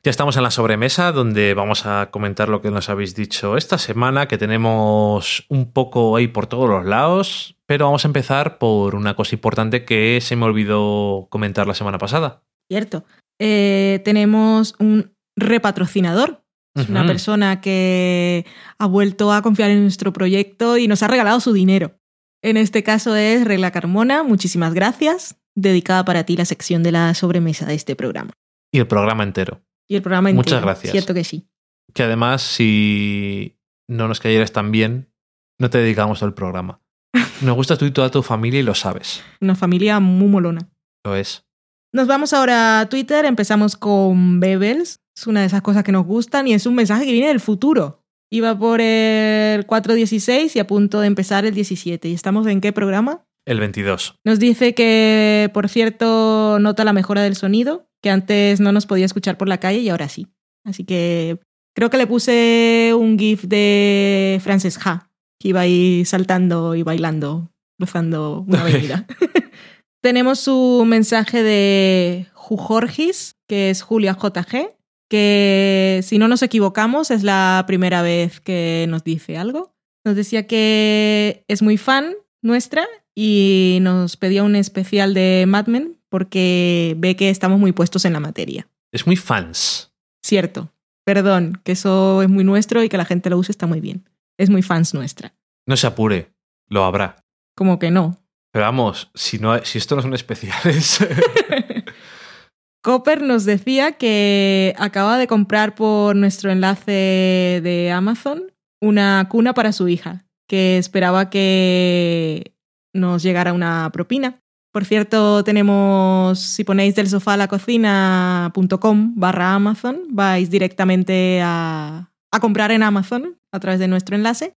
Ya estamos en la sobremesa donde vamos a comentar lo que nos habéis dicho esta semana, que tenemos un poco ahí por todos los lados, pero vamos a empezar por una cosa importante que se me olvidó comentar la semana pasada. Cierto. Eh, tenemos un repatrocinador. Es una persona que ha vuelto a confiar en nuestro proyecto y nos ha regalado su dinero. En este caso es Regla Carmona. Muchísimas gracias. Dedicada para ti la sección de la sobremesa de este programa. Y el programa entero. Y el programa entero. Muchas gracias. Cierto que sí. Que además, si no nos cayeras tan bien, no te dedicamos el programa. Nos gusta tú y toda tu familia y lo sabes. Una familia muy molona. Lo es. Nos vamos ahora a Twitter. Empezamos con Bebels. Es una de esas cosas que nos gustan y es un mensaje que viene del futuro. Iba por el 4.16 y a punto de empezar el 17. ¿Y estamos en qué programa? El 22. Nos dice que, por cierto, nota la mejora del sonido, que antes no nos podía escuchar por la calle y ahora sí. Así que creo que le puse un GIF de Frances Ha, que iba ahí saltando y bailando, cruzando una avenida. Tenemos su mensaje de Jujorgis, que es Julia JG, que si no nos equivocamos es la primera vez que nos dice algo. Nos decía que es muy fan nuestra y nos pedía un especial de Mad Men porque ve que estamos muy puestos en la materia. Es muy fans. Cierto, perdón, que eso es muy nuestro y que la gente lo use está muy bien. Es muy fans nuestra. No se apure. Lo habrá. Como que no. Pero vamos, si, no, si esto no son especiales. Copper nos decía que acaba de comprar por nuestro enlace de Amazon una cuna para su hija, que esperaba que nos llegara una propina. Por cierto, tenemos, si ponéis del sofá a la cocina.com barra Amazon, vais directamente a, a comprar en Amazon a través de nuestro enlace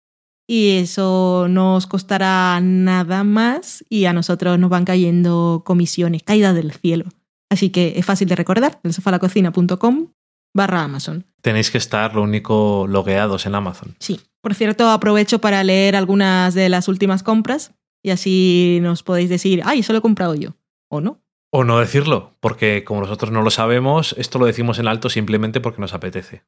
y eso no os costará nada más y a nosotros nos van cayendo comisiones, caídas del cielo. Así que es fácil de recordar, el sofalacocina.com barra Amazon. Tenéis que estar lo único logueados en Amazon. Sí. Por cierto, aprovecho para leer algunas de las últimas compras y así nos podéis decir, ay, eso lo he comprado yo. ¿O no? O no decirlo, porque como nosotros no lo sabemos, esto lo decimos en alto simplemente porque nos apetece.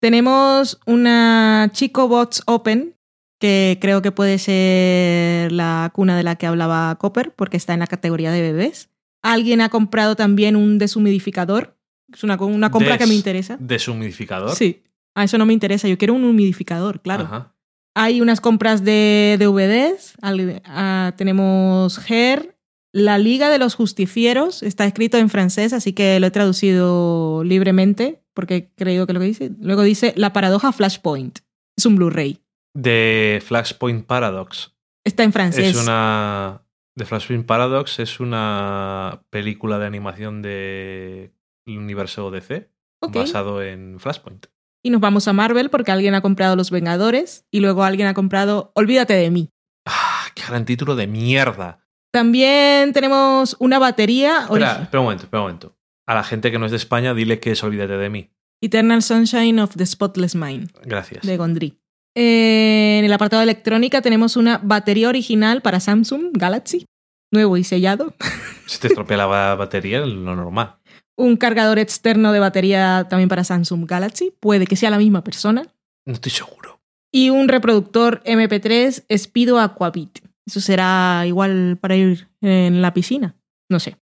Tenemos una Chico Bots Open, que creo que puede ser la cuna de la que hablaba Copper, porque está en la categoría de bebés. Alguien ha comprado también un deshumidificador. Es una, una compra Des- que me interesa. ¿Deshumidificador? Sí. Ah, eso no me interesa. Yo quiero un humidificador, claro. Ajá. Hay unas compras de DVDs. al- ah, tenemos Her, La Liga de los Justicieros. Está escrito en francés, así que lo he traducido libremente porque creo que lo que dice. Luego dice La paradoja Flashpoint. Es un Blu-ray. De Flashpoint Paradox. Está en francés. Es una. The Flashpoint Paradox es una película de animación del universo DC basado en Flashpoint. Y nos vamos a Marvel porque alguien ha comprado Los Vengadores y luego alguien ha comprado Olvídate de mí. ¡Ah! ¡Qué gran título de mierda! También tenemos una batería. Espera, espera un momento, espera un momento. A la gente que no es de España, dile que es Olvídate de mí. Eternal Sunshine of the Spotless Mind. Gracias. de Gondry. Eh, en el apartado de electrónica tenemos una batería original para Samsung Galaxy, nuevo y sellado. Si te estropea la ba- batería, lo normal. Un cargador externo de batería también para Samsung Galaxy, puede que sea la misma persona. No estoy seguro. Y un reproductor MP3 Speedo Aquabit. Eso será igual para ir en la piscina. No sé,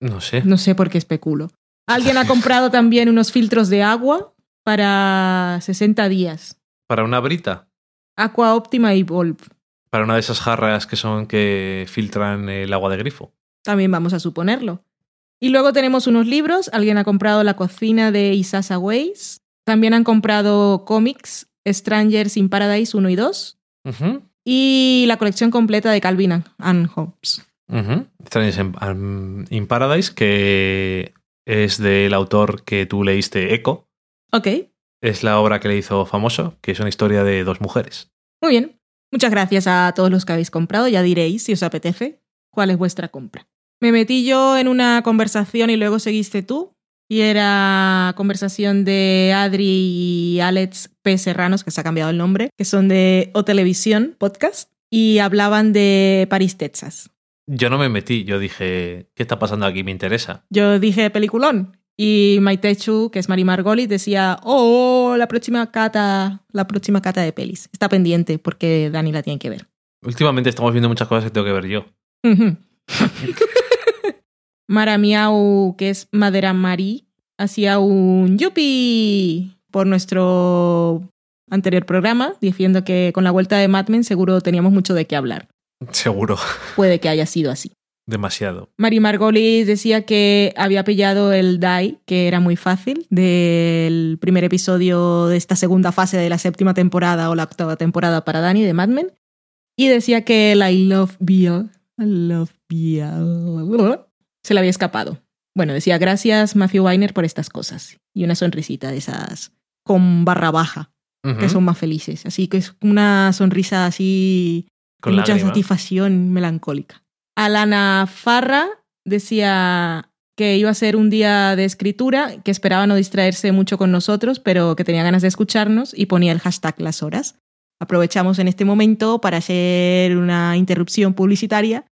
No sé. no sé por qué especulo. Alguien ha comprado también unos filtros de agua para 60 días. Para una brita. Aqua Optima y Volve. Para una de esas jarras que son que filtran el agua de grifo. También vamos a suponerlo. Y luego tenemos unos libros. Alguien ha comprado La cocina de Isasa Weiss. También han comprado cómics Strangers in Paradise 1 y 2. Ujú, Y la colección completa de Calvin and- Hobbes. ujú. Strange in, um, in Paradise, que es del autor que tú leíste, Echo. Ok, Es la obra que le hizo famoso, que es una historia de dos mujeres. muy bien. Muchas gracias a todos los que habéis comprado. Ya diréis, si os apetece, cuál es vuestra compra. Me metí yo en una conversación y luego seguiste tú. Y era conversación de Adri y Alex P. Serranos, que se ha cambiado el nombre, que son de O Televisión Podcast, y hablaban de París, Texas. Yo no me metí, yo dije, ¿qué está pasando aquí? Me interesa. Yo dije peliculón. Y Maitechu, que es Mari Margolis, decía, oh, la próxima cata, la próxima cata de pelis. Está pendiente porque Dani la tiene que ver. Últimamente estamos viendo muchas cosas que tengo que ver yo. Miau, que es Madera Marí, hacía un yupi por nuestro anterior programa, diciendo que con la vuelta de Mad Men seguro teníamos mucho de qué hablar. Seguro. Puede que haya sido así. Demasiado. Mari Margolis decía que había pillado el die, que era muy fácil, del primer episodio de esta segunda fase de la séptima temporada o la octava temporada para Dani de Mad Men. Y decía que el I love Bill, I love Bill, se le había escapado. Bueno, decía gracias Matthew Weiner por estas cosas. Y una sonrisita de esas con barra baja, que son más felices. Así que es una sonrisa así Con mucha lágrima. satisfacción melancólica. Alana Farra decía que iba a ser un día de escritura, que esperaba no distraerse mucho con nosotros, pero que tenía ganas de escucharnos y ponía el hashtag las horas. Aprovechamos en este momento para hacer una interrupción publicitaria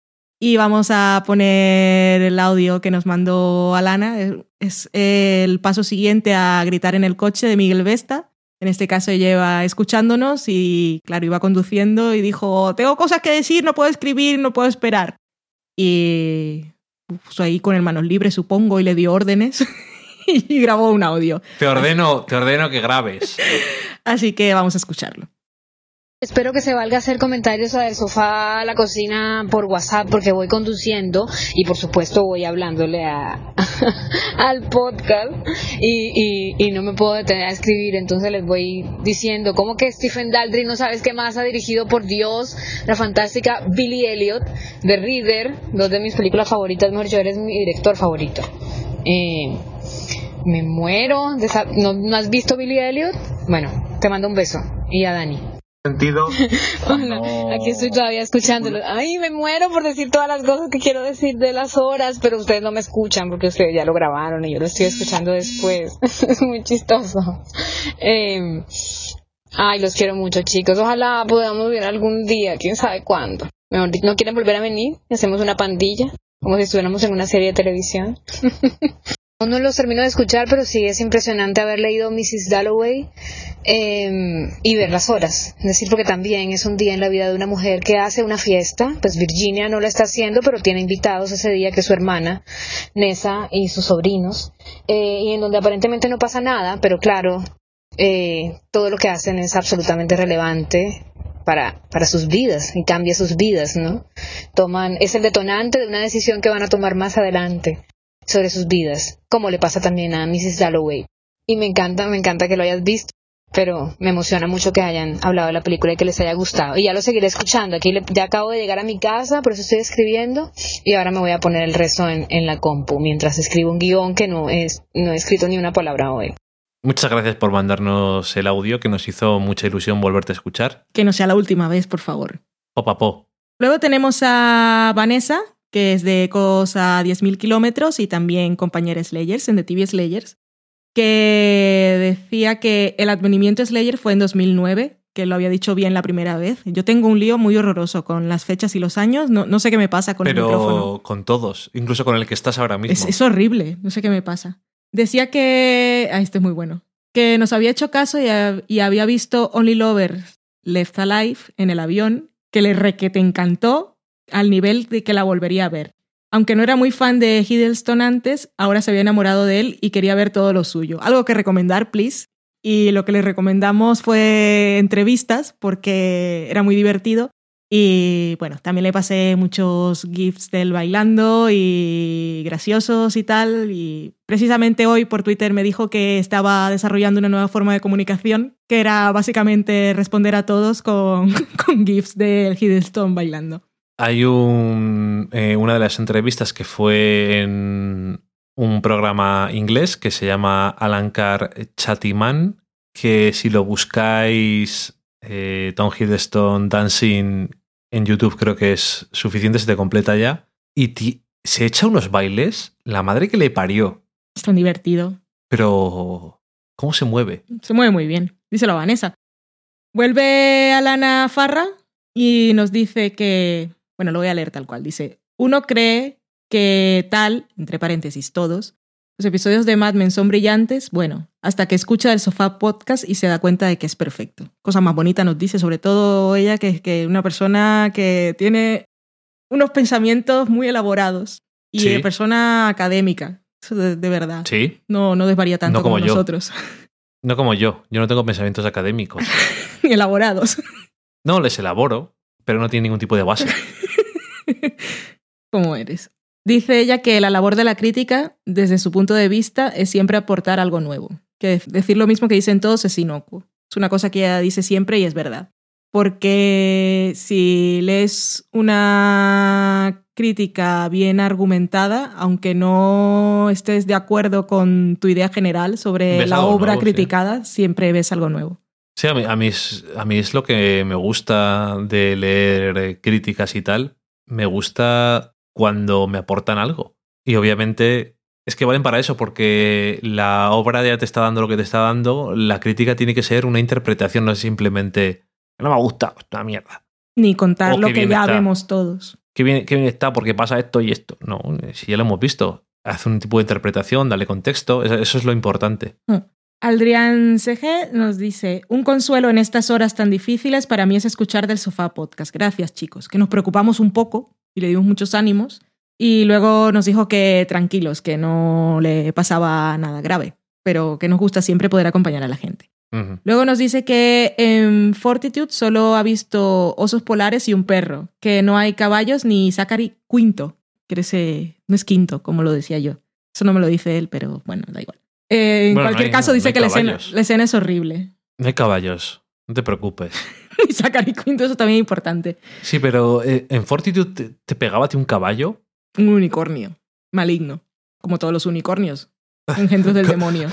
y vamos a poner el audio que nos mandó Alana. Es el paso siguiente a gritar en el coche de Miguel Vesta. En este caso ella iba escuchándonos y, claro, iba conduciendo y dijo, tengo cosas que decir, no puedo escribir, no puedo esperar. Y puso ahí con el manos libres, supongo, y le dio órdenes y grabó un audio. Te ordeno, te ordeno que grabes. Así que vamos a escucharlo. Espero que se valga hacer comentarios a del sofá a la cocina por WhatsApp porque voy conduciendo y por supuesto voy hablándole a, al podcast y, y, y no me puedo detener a escribir. Entonces les voy diciendo como que Stephen Daldry no sabes qué más ha dirigido por Dios la fantástica Billy Elliot de Reader dos de mis películas favoritas. Mejor yo eres mi director favorito. Eh, me muero ¿No, ¿no has visto Billy Elliot? bueno te mando un beso. Y a Dani Sentido. Hola, aquí estoy todavía escuchándolo. Ay, me muero por decir todas las cosas que quiero decir de las horas, pero ustedes no me escuchan porque ustedes ya lo grabaron y yo lo estoy escuchando después. es muy chistoso. Eh, ay, los quiero mucho, chicos. Ojalá podamos ver algún día, quién sabe cuándo. Mejor ¿No quieren volver a venir? Hacemos una pandilla, como si estuviéramos en una serie de televisión. No los termino de escuchar, pero sí es impresionante haber leído Mrs. Dalloway eh, y ver las horas. Es decir, porque también es un día en la vida de una mujer que hace una fiesta, pues Virginia no lo está haciendo, pero tiene invitados ese día, que su hermana, Nessa, y sus sobrinos, eh, y en donde aparentemente no pasa nada, pero claro, eh, todo lo que hacen es absolutamente relevante para, para sus vidas y cambia sus vidas, ¿no? Toman, es el detonante de una decisión que van a tomar más adelante sobre sus vidas, como le pasa también a Mrs. Dalloway. Y me encanta, me encanta que lo hayas visto, pero me emociona mucho que hayan hablado de la película y que les haya gustado. Y ya lo seguiré escuchando. Aquí le- ya acabo de llegar a mi casa, por eso estoy escribiendo, y ahora me voy a poner el resto en, en la compu, mientras escribo un guion que no, es, no he escrito ni una palabra hoy. Muchas gracias por mandarnos el audio, que nos hizo mucha ilusión volverte a escuchar. Que no sea la última vez, por favor. Popapó. Luego tenemos a Vanessa, que es de Ecos a 10.000 kilómetros y también compañera Slayers en The TV Slayers, que decía que el advenimiento Slayer fue en 2009, que lo había dicho bien la primera vez. Yo tengo un lío muy horroroso con las fechas y los años, no, no sé qué me pasa con el micrófono. Pero con todos, incluso con el que estás ahora mismo. Es, es horrible, no sé qué me pasa. Decía que... Ah, este es muy bueno. Que nos había hecho caso y, y había visto Only Lovers Left Alive en el avión, que le requete encantó al nivel de que la volvería a ver. Aunque no era muy fan de Hiddleston antes, ahora se había enamorado de él y quería ver todo lo suyo. Algo que recomendar, please. Y lo que le recomendamos fue entrevistas, porque era muy divertido. Y bueno, también le pasé muchos GIFs del bailando y graciosos y tal. Y precisamente hoy por Twitter me dijo que estaba desarrollando una nueva forma de comunicación, que era básicamente responder a todos con, con GIFs del Hiddleston bailando. Hay un, eh, una de las entrevistas que fue en un programa inglés que se llama Alankar Chatiman, que si lo buscáis eh, Tom Hiddleston Dancing en YouTube creo que es suficiente, se te completa ya. Y ti- se echa unos bailes, la madre que le parió, Es tan divertido. pero ¿cómo se mueve? Se mueve muy bien. Díselo a Vanessa. Vuelve Alana Farra y nos dice que, bueno, lo voy a leer tal cual. Dice, uno cree que tal, entre paréntesis, todos, los episodios de Mad Men son brillantes, bueno, hasta que escucha el sofá podcast y se da cuenta de que es perfecto. Cosa más bonita nos dice, sobre todo ella, que es que una persona que tiene unos pensamientos muy elaborados y Sí. de persona académica. De, de verdad. Sí, No, no desvaría tanto No como como nosotros. no como yo, yo no tengo pensamientos académicos. Ni elaborados. No, les elaboro, pero no tiene ningún tipo de base. como eres. Dice ella que la labor de la crítica, desde su punto de vista, es siempre aportar algo nuevo. Que decir lo mismo que dicen todos es inocuo. Es una cosa que ella dice siempre y es verdad. Porque si lees una crítica bien argumentada, aunque no estés de acuerdo con tu idea general sobre la obra nuevo, sí. criticada, siempre ves algo nuevo. Sí, a mí, a, mí es, a mí es lo que me gusta de leer críticas y tal. Me gusta cuando me aportan algo. Y obviamente es que valen para eso, porque la obra ya te está dando lo que te está dando. La crítica tiene que ser una interpretación, no es simplemente no me gusta, es una mierda. Ni contar lo que ya está. vemos todos. Qué bien, qué bien está porque pasa esto y esto. No, si ya lo hemos visto. Haz un tipo de interpretación, dale contexto, eso, es lo importante. Aldrián CG nos dice, un consuelo en estas horas tan difíciles para mí es escuchar del sofá podcast. Gracias chicos, que nos preocupamos un poco y le dimos muchos ánimos. Y luego nos dijo que tranquilos, que no le pasaba nada grave, pero que nos gusta siempre poder acompañar a la gente. Luego nos dice que en Fortitude solo ha visto osos polares y un perro, que no hay caballos ni Zachary Quinto, que ese no es quinto, como lo decía yo. Eso no me lo dice él, pero bueno, da igual. Eh, en Bueno, no cualquier hay- caso dice que la escena, la escena es horrible. No hay caballos, no te preocupes. y Zachary Quinto, eso también es importante. Sí, pero eh, en Fortitude te, te pegaba a ti un caballo. Un unicornio, maligno, como todos los unicornios, engendros del demonio.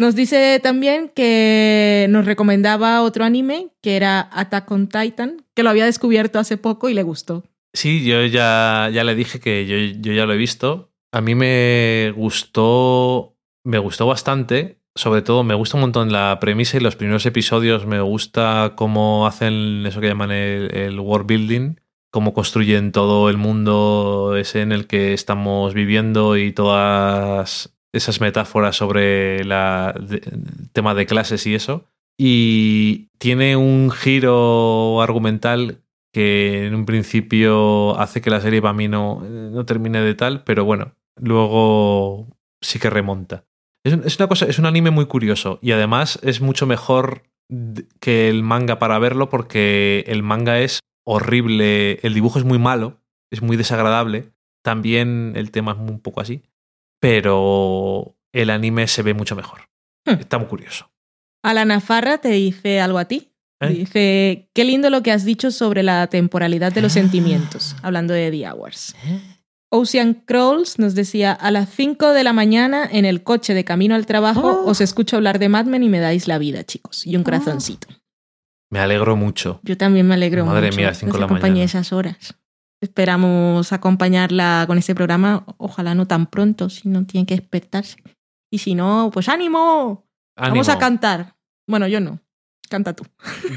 Nos dice también que nos recomendaba otro anime que era Attack on Titan, que lo había descubierto hace poco y le gustó. Sí, yo ya, ya le dije que yo, yo ya lo he visto. A mí me gustó, me gustó bastante. Sobre todo me gusta un montón la premisa y los primeros episodios. Me gusta cómo hacen eso que llaman el, world building, cómo construyen todo el mundo ese en el que estamos viviendo y todas esas metáforas sobre la, el tema de clases y eso. Y tiene un giro argumental que en un principio hace que la serie para mí no, no termine de tal, pero bueno, luego sí que remonta. Es, es una cosa, es un anime muy curioso y además es mucho mejor que el manga para verlo porque el manga es horrible, el dibujo es muy malo, es muy desagradable, también el tema es un poco así, pero el anime se ve mucho mejor. Hmm. Está muy curioso. Alana Farra te dice algo a ti. ¿Eh? Dice, qué lindo lo que has dicho sobre la temporalidad de los sentimientos, hablando de The Hours. Ocean Crawls nos decía, a las 5 de la mañana en el coche de camino al trabajo Oh. os escucho hablar de Mad Men y me dais la vida, chicos. Y un corazoncito. Me alegro mucho. Yo también me alegro Madre mucho mía, a las cinco que de la mañana. esas horas. Esperamos acompañarla con este programa, ojalá no tan pronto, si no tiene que despertarse. Y si no, pues ánimo. Vamos a Ánimo. cantar. Bueno, yo no. Canta tú.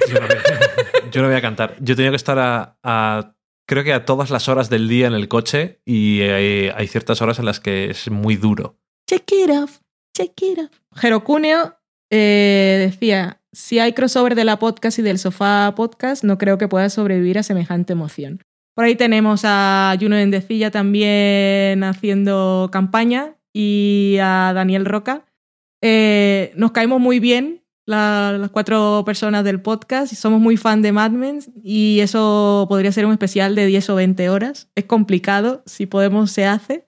Yo no, voy a, yo no voy a cantar. Yo tenía que estar a, a- creo que a todas las horas del día en el coche y hay, hay ciertas horas en las que es muy duro. Check it off, check it off. Jerocuneo eh, decía, si hay crossover de la podcast y del sofá podcast, no creo que pueda sobrevivir a semejante emoción. Por ahí tenemos a Juno Endecilla también haciendo campaña y a Daniel Roca. Eh, nos caemos muy bien la- las cuatro personas del podcast somos muy fan de Mad Men y eso podría ser un especial de 10 o 20 horas. Es complicado, si podemos se hace,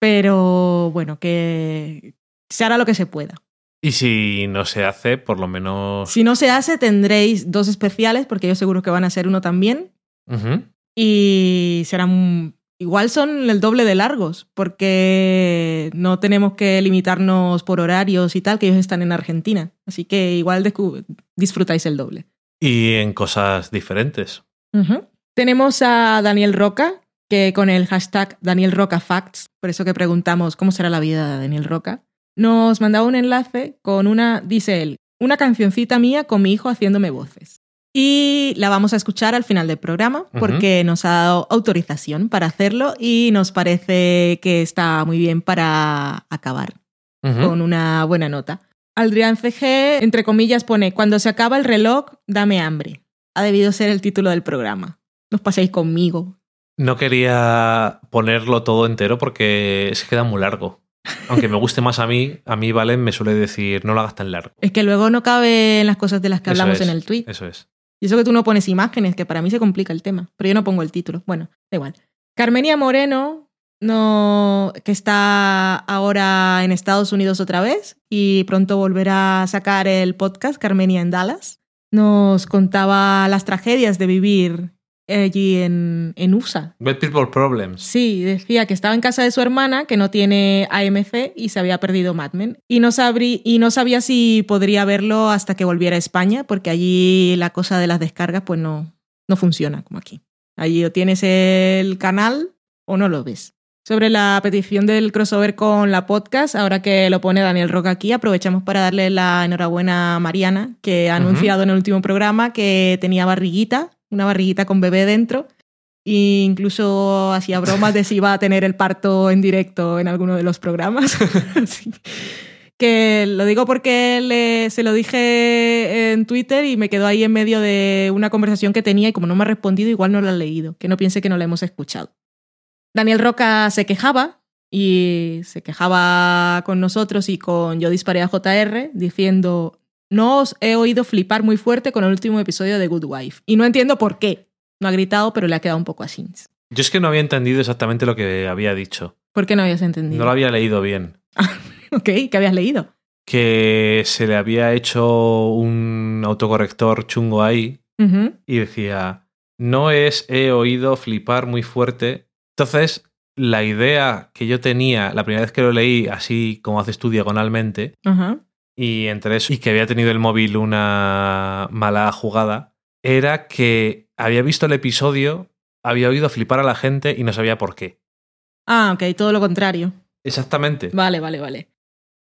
pero bueno, que se hará lo que se pueda. Y si no se hace, por lo menos... Si no se hace, tendréis dos especiales, porque yo seguro que van a ser uno también, Ujú. y serán igual son el doble de largos, porque no tenemos que limitarnos por horarios y tal, que ellos están en Argentina. Así que igual disfrutáis el doble. Y en cosas diferentes. Tenemos a Daniel Roca, que con el hashtag Daniel Roca Facts, por eso que preguntamos cómo será la vida de Daniel Roca, nos mandaba un enlace con una, dice él, una cancioncita mía con mi hijo haciéndome voces. Y la vamos a escuchar al final del programa porque nos ha dado autorización para hacerlo y nos parece que está muy bien para acabar con una buena nota. Adrián CG, entre comillas, pone, cuando se acaba el reloj, dame hambre. Ha debido ser el título del programa. Nos paséis conmigo. No quería ponerlo todo entero porque se queda muy largo. Aunque me guste más a mí, a mí Valen me suele decir no lo hagas tan largo. Es que luego no cabe en las cosas de las que Eso hablamos es, en el tweet. Eso es. Y eso que tú no pones imágenes, que para mí se complica el tema. Pero yo no pongo el título. Bueno, da igual. Carmenia Moreno, no, que está ahora en Estados Unidos otra vez y pronto volverá a sacar el podcast Carmenia en Dallas, nos contaba las tragedias de vivir allí en, en USA. Bad People Problems. Sí, decía que estaba en casa de su hermana, que no tiene AMC y se había perdido Mad Men. Y no, sabrí- y no sabía si podría verlo hasta que volviera a España, porque allí la cosa de las descargas pues no, no funciona como aquí. Allí o tienes el canal o no lo ves. Sobre la petición del crossover con la podcast, ahora que lo pone Daniel Roca aquí, aprovechamos para darle la enhorabuena a Mariana, que ha anunciado en el último programa que tenía barriguita, una barriguita con bebé dentro. E incluso hacía bromas de si iba a tener el parto en directo en alguno de los programas. Que lo digo porque le- se lo dije en Twitter y me quedó ahí en medio de una conversación que tenía y como no me ha respondido, igual no lo ha leído, que no piense que no la hemos escuchado. Daniel Roca se quejaba y se quejaba con nosotros y con Yo disparé a JR diciendo, no os he oído flipar muy fuerte con el último episodio de Good Wife. Y no entiendo por qué. No ha gritado, pero le ha quedado un poco así. Yo es que no había entendido exactamente lo que había dicho. ¿Por qué no habías entendido? No lo había leído bien. Ok, ¿qué habías leído? Que se le había hecho un autocorrector chungo ahí y decía, no es he oído flipar muy fuerte. Entonces, la idea que yo tenía la primera vez que lo leí, así como haces tú diagonalmente, Ajá. Y entre eso y que había tenido el móvil una mala jugada, era que había visto el episodio, había oído flipar a la gente y no sabía por qué. Ah, ok, todo lo contrario. Exactamente. Vale, vale, vale.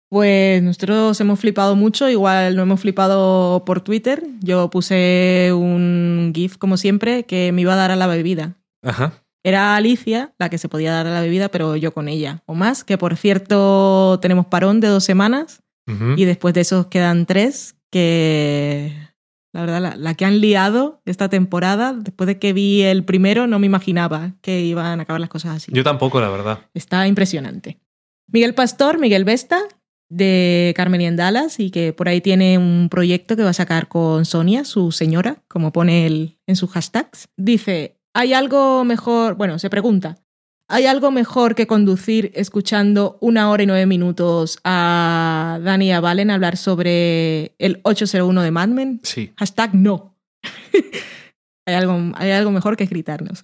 Pues nosotros hemos flipado mucho, igual no hemos flipado por Twitter. Yo puse un GIF, como siempre, que me iba a dar a la bebida. Ajá. Era Alicia la que se podía dar a la bebida, pero yo con ella. O más, que por cierto tenemos parón de dos semanas Y después de esos quedan tres que... La verdad, la, la que han liado esta temporada, después de que vi el primero, no me imaginaba que iban a acabar las cosas así. Yo tampoco, la verdad. Está impresionante. Miguel Pastor, Miguel Vesta, de Carmen y en Dallas y que por ahí tiene un proyecto que va a sacar con Sonia, su señora, como pone él en sus hashtags. Dice, ¿hay algo mejor? Bueno, se pregunta, ¿hay algo mejor que conducir escuchando una hora y nueve minutos a Dani y a Valen hablar sobre el 801 de Mad Men? Sí. Hashtag no. hay, algo, hay algo mejor que gritarnos.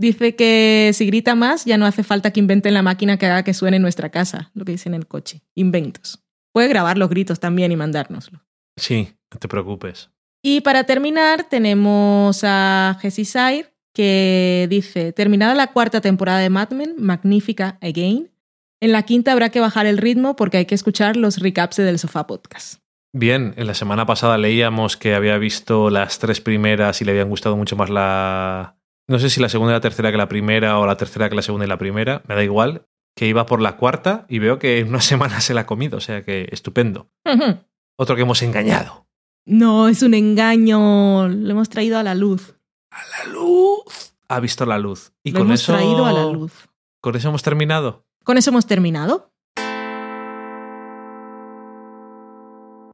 Dice que si grita más, ya no hace falta que inventen la máquina que haga que suene en nuestra casa, lo que dice en el coche. Inventos. Puede grabar los gritos también y mandárnoslo. Sí, no te preocupes. Y para terminar, tenemos a Jessie Sair, que dice: Terminada la cuarta temporada de Mad Men, magnífica again. En la quinta habrá que bajar el ritmo porque hay que escuchar los recaps de del sofá podcast. Bien, en la semana pasada leíamos que había visto las tres primeras y le habían gustado mucho más la... No sé si la segunda y la tercera que la primera o la tercera que la segunda y la primera, me da igual, que iba por la cuarta y veo que en una semana se la ha comido, o sea que estupendo. Otro que hemos engañado. No, es un engaño. Lo hemos traído a la luz. A la luz. Ha visto la luz. Y Lo con hemos eso... traído a la luz. Con eso hemos terminado. Con eso hemos terminado.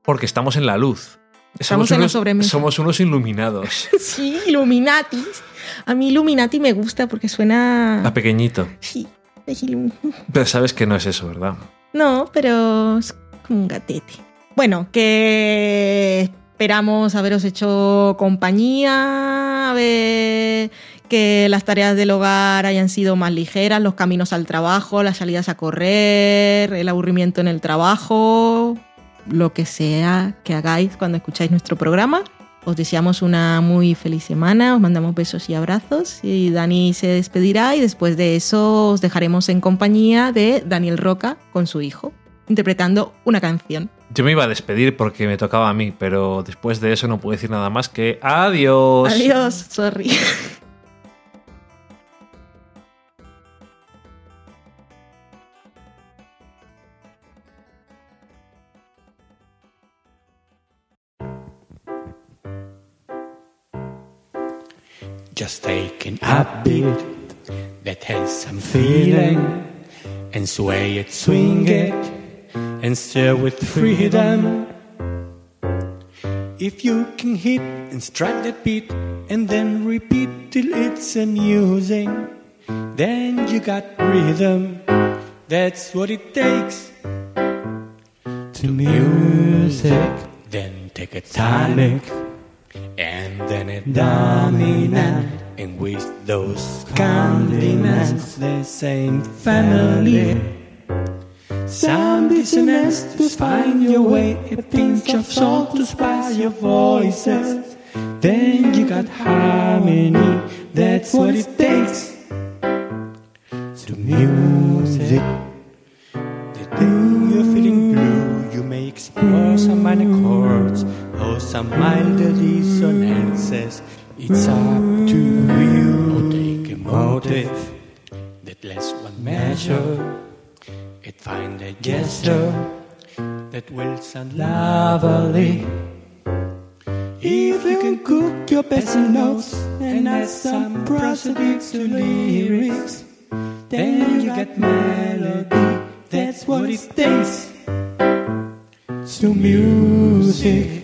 Porque estamos en la luz. Estamos Somos en la unos- sobremesa. Somos unos iluminados. Sí, Illuminati. A mí Illuminati me gusta porque suena... A pequeñito. Sí, Pero sabes que no es eso, ¿verdad? No, pero es como un gatete. Bueno, que esperamos haberos hecho compañía, a ver que las tareas del hogar hayan sido más ligeras, los caminos al trabajo, las salidas a correr, el aburrimiento en el trabajo, lo que sea que hagáis cuando escucháis nuestro programa. Os deseamos una muy feliz semana, os mandamos besos y abrazos y Dani se despedirá y después de eso os dejaremos en compañía de Daniel Roca con su hijo, interpretando una canción. Yo me iba a despedir porque me tocaba a mí, pero después de eso no puedo decir nada más que adiós. Adiós, sorry. Just taking a beat that has some feeling and sway it, swing it, and stir with freedom. If you can hit and strike that beat and then repeat till it's amusing, then you got rhythm. That's what it takes to music. Then take a tonic and then a dominant. And with those condiments, the same family. Sound dissonance to find your way, a pinch of salt to spice your voices. Then you got harmony, that's what it takes to music. The day you're feeling blue, you may explore some minor chords or some milder dissonances. It's up to you. Or take a motive that less one measure. It find a gesture that will sound lovely. If you can cook your best notes and add some prosodics to lyrics, then you got melody. That's what it takes to music.